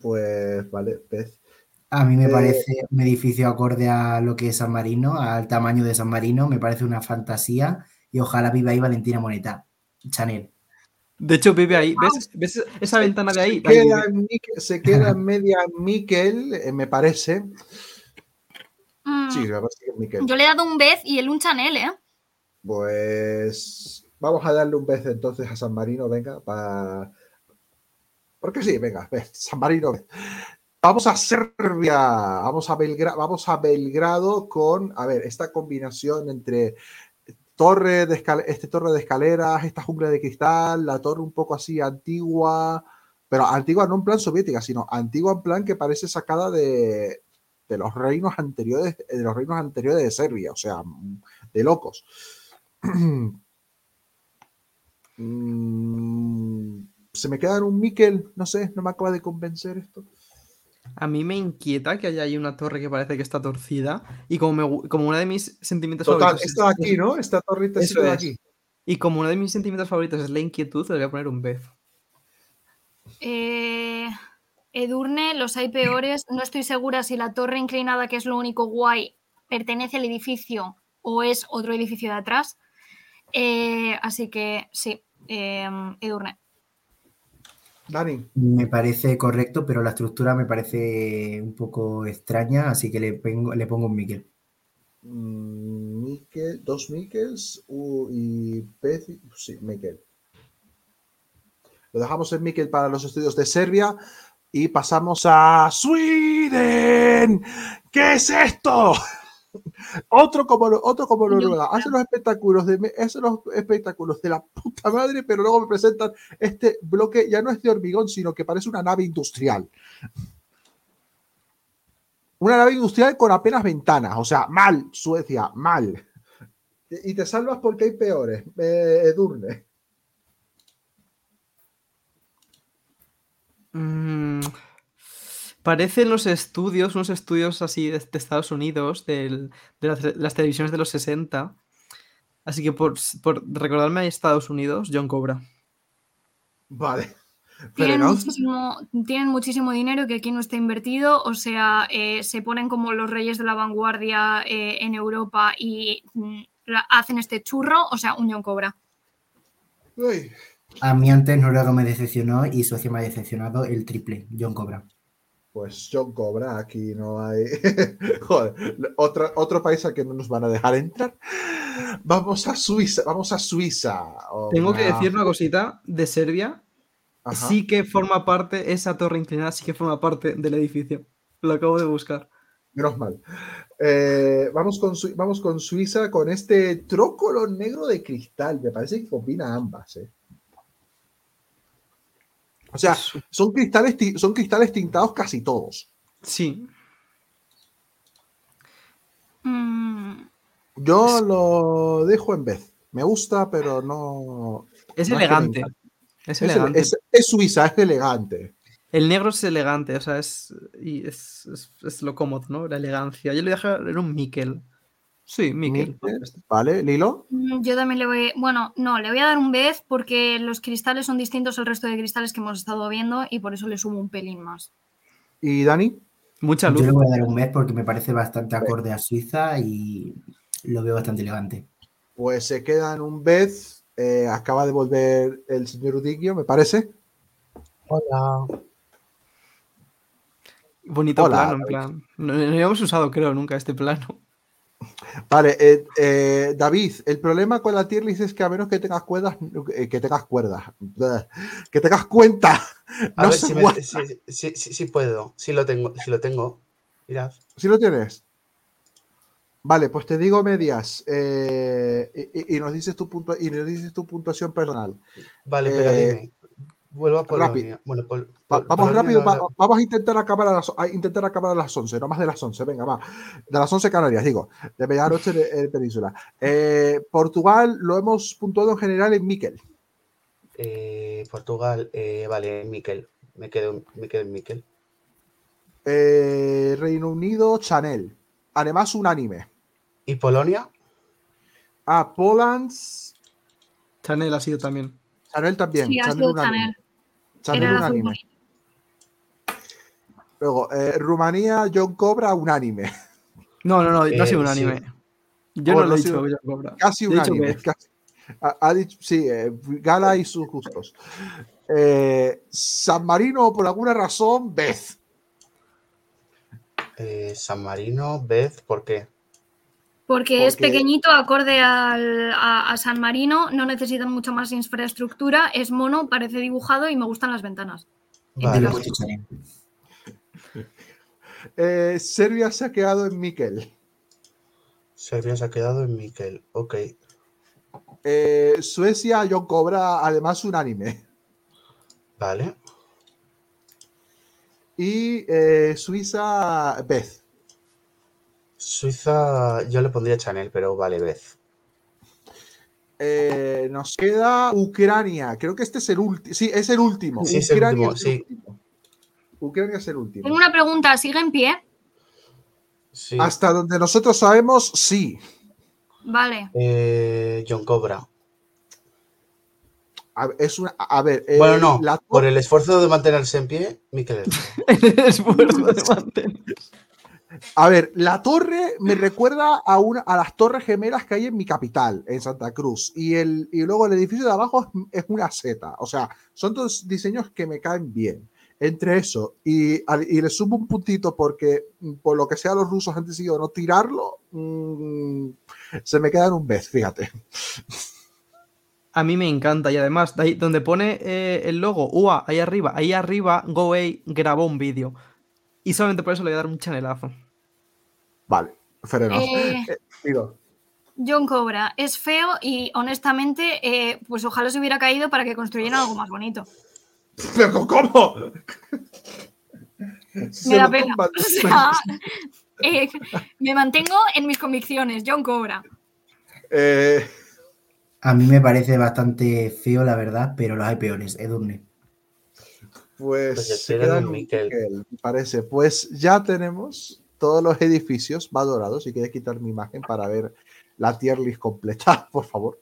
Pues vale, pez. A mí me Eh, parece un edificio acorde a lo que es San Marino, al tamaño de San Marino, me parece una fantasía y ojalá viva ahí Valentina Moneta, Chanel. De hecho, vive ahí. ¿Ves, ¿Ves esa ventana de ahí? Se Ahí queda, vive. en Miquel- se queda en media Miquel, eh, me parece. Mm, Sí, me parece que es Miquel. Yo le he dado un Beth y él un Chanel, ¿eh? Pues vamos a darle un beso entonces a San Marino, venga, para... Porque sí, venga, ve, San Marino. Vamos a Serbia, vamos a, Belgra- vamos a Belgrado con, a ver, esta combinación entre torre de, este torre de escaleras, esta jungla de cristal, la torre un poco así antigua, pero antigua no en plan soviética, sino antigua en plan que parece sacada de, de los reinos anteriores, de los reinos anteriores de Serbia, o sea, de locos. Mm, se me queda en un Miquel, no sé, no me acaba de convencer esto. A mí me inquieta que haya ahí una torre que parece que está torcida. Y como, me como uno de mis sentimientos Total, favoritos. esta de es- aquí, ¿no? Esta torrita esta de es. aquí. Y como uno de mis sentimientos favoritos es la inquietud, le voy a poner un Beth. Eh, Edurne, los hay peores. No estoy segura si la torre inclinada, que es lo único guay, pertenece al edificio o es otro edificio de atrás. Eh, así que sí, eh, Edurne. Dani, Me parece correcto, pero la estructura me parece un poco extraña, así que le, pongo- le pongo un Miquel. mm, Miquel, dos Miquels uh, y Pez, sí, Miquel. Lo dejamos en Miquel para los estudios de Serbia y pasamos a Sweden. ¿Qué es esto? Otro como, otro como Noruega. Hace los espectáculos de me- hace los espectáculos de la puta madre, pero luego me presentan este bloque, ya no es de hormigón, sino que parece una nave industrial. Una nave industrial con apenas ventanas, o sea, mal, Suecia, mal. Y te salvas porque hay peores, eh, Edurne. Mm, parecen los estudios, unos estudios así de, de Estados Unidos, del- de las, las televisiones de los 60. Así que por, por recordarme a Estados Unidos, John Cobra. Vale. Tienen no- muchísimo, tienen muchísimo dinero que aquí no está invertido, o sea, eh, se ponen como los reyes de la vanguardia eh, en Europa y mm, hacen este churro, o sea, Unión Cobra. Uy, A mí antes Noruega me decepcionó y Suecia me ha decepcionado el triple, John Cobra. Pues John Cobra, aquí no hay. Joder, otro, otro país al que no nos van a dejar entrar. Vamos a Suiza, vamos a Suiza. Tengo que decir una cosita de Serbia. Ajá. Sí que forma parte, esa torre inclinada sí que forma parte del edificio. Lo acabo de buscar. Menos mal. Eh, vamos, con, vamos con Suiza con este trócolo negro de cristal. Me parece que combina ambas. ¿eh? O sea, son cristales, son cristales tintados casi todos. Sí. Mm, Yo lo dejo en vez. Me gusta, pero no. Es No es que me elegante. Es Es, elegante. es- es Suiza, es elegante. El negro es elegante, o sea, es, y es, es, es lo cómodo, ¿no? La elegancia. Yo le dejé en un Miquel. Sí. Miquel, ¿Vale, Lilo? mm, Yo también le voy, bueno, no, le voy a dar un vez porque los cristales son distintos al resto de cristales que hemos estado viendo y por eso le sumo un pelín más. ¿Y Dani? Mucha Yo luz. le voy a dar un mes porque me parece bastante acorde a Suiza y lo veo bastante elegante. Pues se queda en un vez. eh, acaba de volver el señor Udiglio, me parece. Hola. Bonito Hola, plano, en plan. No, no habíamos usado, creo, nunca este plano. Vale, eh, eh, David, el problema con la tier list es que a menos que tengas cuerdas, eh, que tengas cuerdas, que tengas cuenta, A no ver si, me- si- si- si- si puedo. Si lo tengo. Si lo tengo. Mirad. ¿Sí lo tienes? Vale, pues te digo medias y, nos dices tu punto y nos dices tu puntuación personal. Vale, pero dime. Vuelvo a rápido. Polonia. Bueno, Pol- Va- Pol- vamos Polonia rápido, no va- la- vamos a intentar acabar a las a intentar acabar a las 11, no más de las 11, venga, va. De las 11 Canarias, digo, de medianoche de, en Península. Eh, Portugal lo hemos puntuado en general en Miquel. eh, Portugal, eh, vale, Miquel. Me quedo, me quedo en Miquel. Eh, Reino Unido, Chanel. Además, unánime. ¿Y Polonia? Ah, Polands, Chanel ha sido también. Chanel también. Sí, ha Chanel sido unánime. Chanel. Chanel Era unánime. Luego, eh, Rumanía, John Cobra, unánime. No, no, no, no ha sido un sí. anime. Yo Oh, no lo he dicho. John Cobra. Casi he unánime. Casi. Ha, ha dicho, sí, eh, Gala y sus gustos. Eh, San Marino, por alguna razón, Beth. Eh, San Marino, Beth, ¿por qué? Porque es pequeñito, acorde al- a, a San Marino, no necesitan mucho más infraestructura, es mono, parece dibujado y me gustan las ventanas. Vale. Eh, Serbia se ha quedado en Miquel. Serbia se ha quedado en Miquel. Ok. Eh, Suecia, John Cobra, además unánime. Vale. Y eh, Suiza, Beth. Suiza, yo le pondría Chanel, pero vale, Beth. Eh, nos queda Ucrania. Creo que este es el último. Sí, es el último. Sí, es el Ucrania último, es el sí. último. Ucrania es el último. Tengo una pregunta, ¿sigue en pie? Sí. Hasta donde nosotros sabemos, sí. Vale. Eh, John Cobra. A, es una, a ver, eh, bueno, no. la- Por el esfuerzo de mantenerse en pie, Miquel. El esfuerzo de mantener. A ver, la torre me recuerda a, una, a las torres gemelas que hay en mi capital, en Santa Cruz. Y, el, y luego el edificio de abajo es, una seta. O sea, son dos diseños que me caen bien. Entre eso y, y le sumo un puntito porque mm, por lo que sea los rusos han decidido no tirarlo, mm, se me queda en un vez, fíjate. A mí me encanta y además, de ahí donde pone eh, el logo UA, ahí arriba, ahí arriba, GoAway grabó un vídeo. Y solamente por eso le voy a dar un chanelazo. Vale, fair enough. Eh, Digo, John Cobra es feo y honestamente, eh, pues ojalá se hubiera caído para que construyeran algo más bonito. ¿Pero cómo? Me da pena. O sea, eh, me mantengo en mis convicciones, John Cobra. Eh, A mí me parece bastante feo, la verdad, pero los hay peores. Edurne. Pues Pues se queda Miquel. Parece. Pues ya tenemos todos los edificios, va dorado. Si quieres quitar mi imagen para ver la tier list completa, por favor.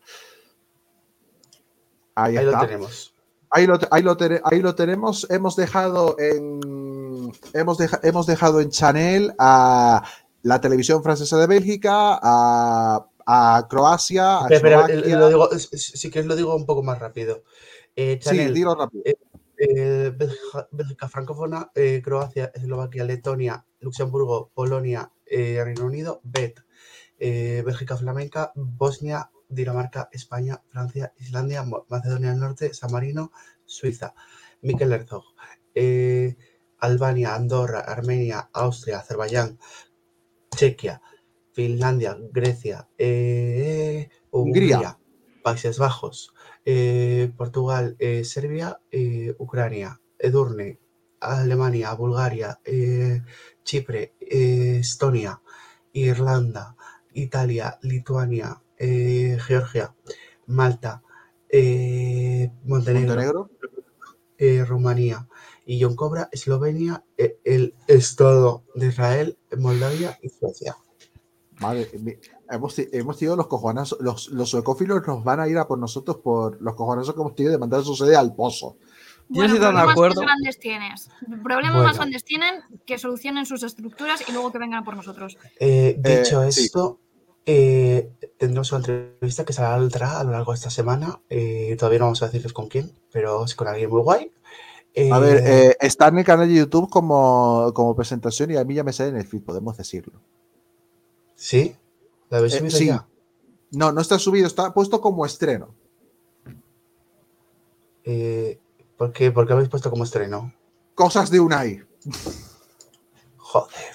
Ahí, Ahí lo tenemos. Ahí lo, ahí, lo tene- ahí lo tenemos. Hemos dejado en hemos, deja- hemos dejado en Chanel a la televisión francesa de Bélgica, a, a Croacia, a Espera, espera, Eslovaquia. lo digo, si quieres lo digo un poco más rápido. Eh, sí, dilo rápido. eh, Bélgica, Bélgica francófona, eh, Croacia, Eslovaquia, Letonia, Luxemburgo, Polonia, eh, Reino Unido, Bet, eh, Bélgica flamenca, Bosnia, Dinamarca, España, Francia, Islandia, Macedonia del Norte, San Marino, Suiza, Mikel Herzog, eh, Albania, Andorra, Armenia, Austria, Azerbaiyán, Chequia, Finlandia, Grecia, Hungría. Hungría, Países Bajos, Portugal, Serbia, Ucrania, Edurne, Alemania, Bulgaria, Chipre, eh, Estonia, Irlanda, Italia, Lituania, eh, Georgia, Malta, eh, Montenegro, Montenegro. Rumanía y John Cobra, Eslovenia, el Estado de Israel, Moldavia y Suecia. Madre, hemos, hemos tenido los cojonazos, los, los suecófilos nos van a ir a por nosotros por los cojonazos que hemos tenido de mandar su sede al pozo. Yo no estoy tan de problemas acuerdo. más grandes tienes. Problemas Bueno. más grandes tienen que solucionen sus estructuras y luego que vengan a por nosotros. Eh, Eh, dicho sí. esto, eh, tendremos una entrevista que saldrá a lo largo de esta semana. Eh, todavía no vamos a decirles con quién, pero es con alguien muy guay. A ver, Eh, eh, está en el canal de YouTube como, como presentación y a mí ya me sale en el feed, podemos decirlo. ¿Sí? ¿La habéis eh, subido sí. ya? No, no está subido, está puesto como estreno. Eh, ¿por, qué, ¿Por qué habéis puesto como estreno? Cosas de Unai. Joder.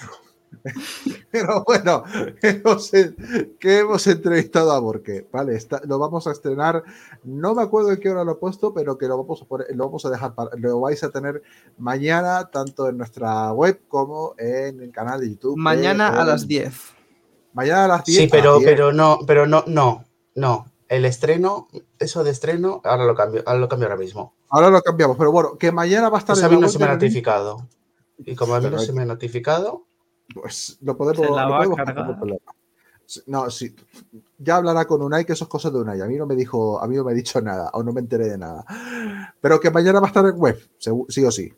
Pero bueno, hemos, que hemos entrevistado a Borque, ¿vale? Está, lo vamos a estrenar, no me acuerdo en qué hora lo he puesto, pero que lo vamos a, poner, lo vamos a dejar, para, lo vais a tener mañana, tanto en nuestra web como en el canal de YouTube. Mañana de, a las 10. Mañana a las 10. Sí, pero, 10. pero no, pero no, no, no. El estreno, eso de estreno, ahora lo cambio, ahora lo cambio ahora mismo. Ahora lo cambiamos, pero bueno, que mañana va a estar Eso a en mí no se web me ha notificado. Y como a mí no se me ha notificado, Pues lo podemos. Se la lo podemos hacer, no. Sí. Ya hablará con Unai, que eso es cosa de Unai. A mí no me dijo, a mí no me ha dicho nada, o no me enteré de nada. Pero que mañana va a estar en web, sí o sí.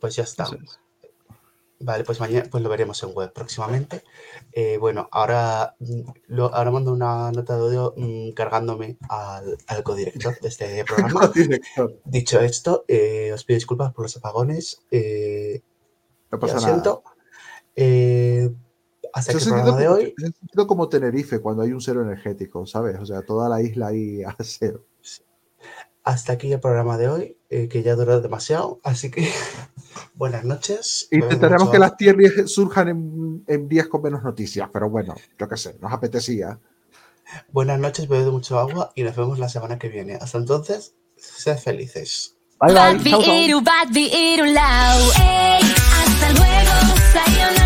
pues ya está. Vale, pues mañana pues lo veremos en web próximamente. Eh, bueno, ahora, mm, lo, ahora mando una nota de audio mm, cargándome al, al codirector de este programa. Dicho esto, eh, os pido disculpas por los apagones. eh, no pasa lo siento. Eh, hasta el programa de hoy. sentido como Tenerife cuando hay un cero energético, ¿sabes? O sea, toda la isla ahí a cero. Hasta aquí el programa de hoy, que ya ha durado demasiado. Así que buenas noches. Intentaremos que las tierras surjan en, en días con menos noticias, pero bueno, yo qué sé, nos apetecía. Buenas noches, bebed mucho agua y nos vemos la semana que viene. Hasta entonces, sed felices. Bye, bye. Hasta luego.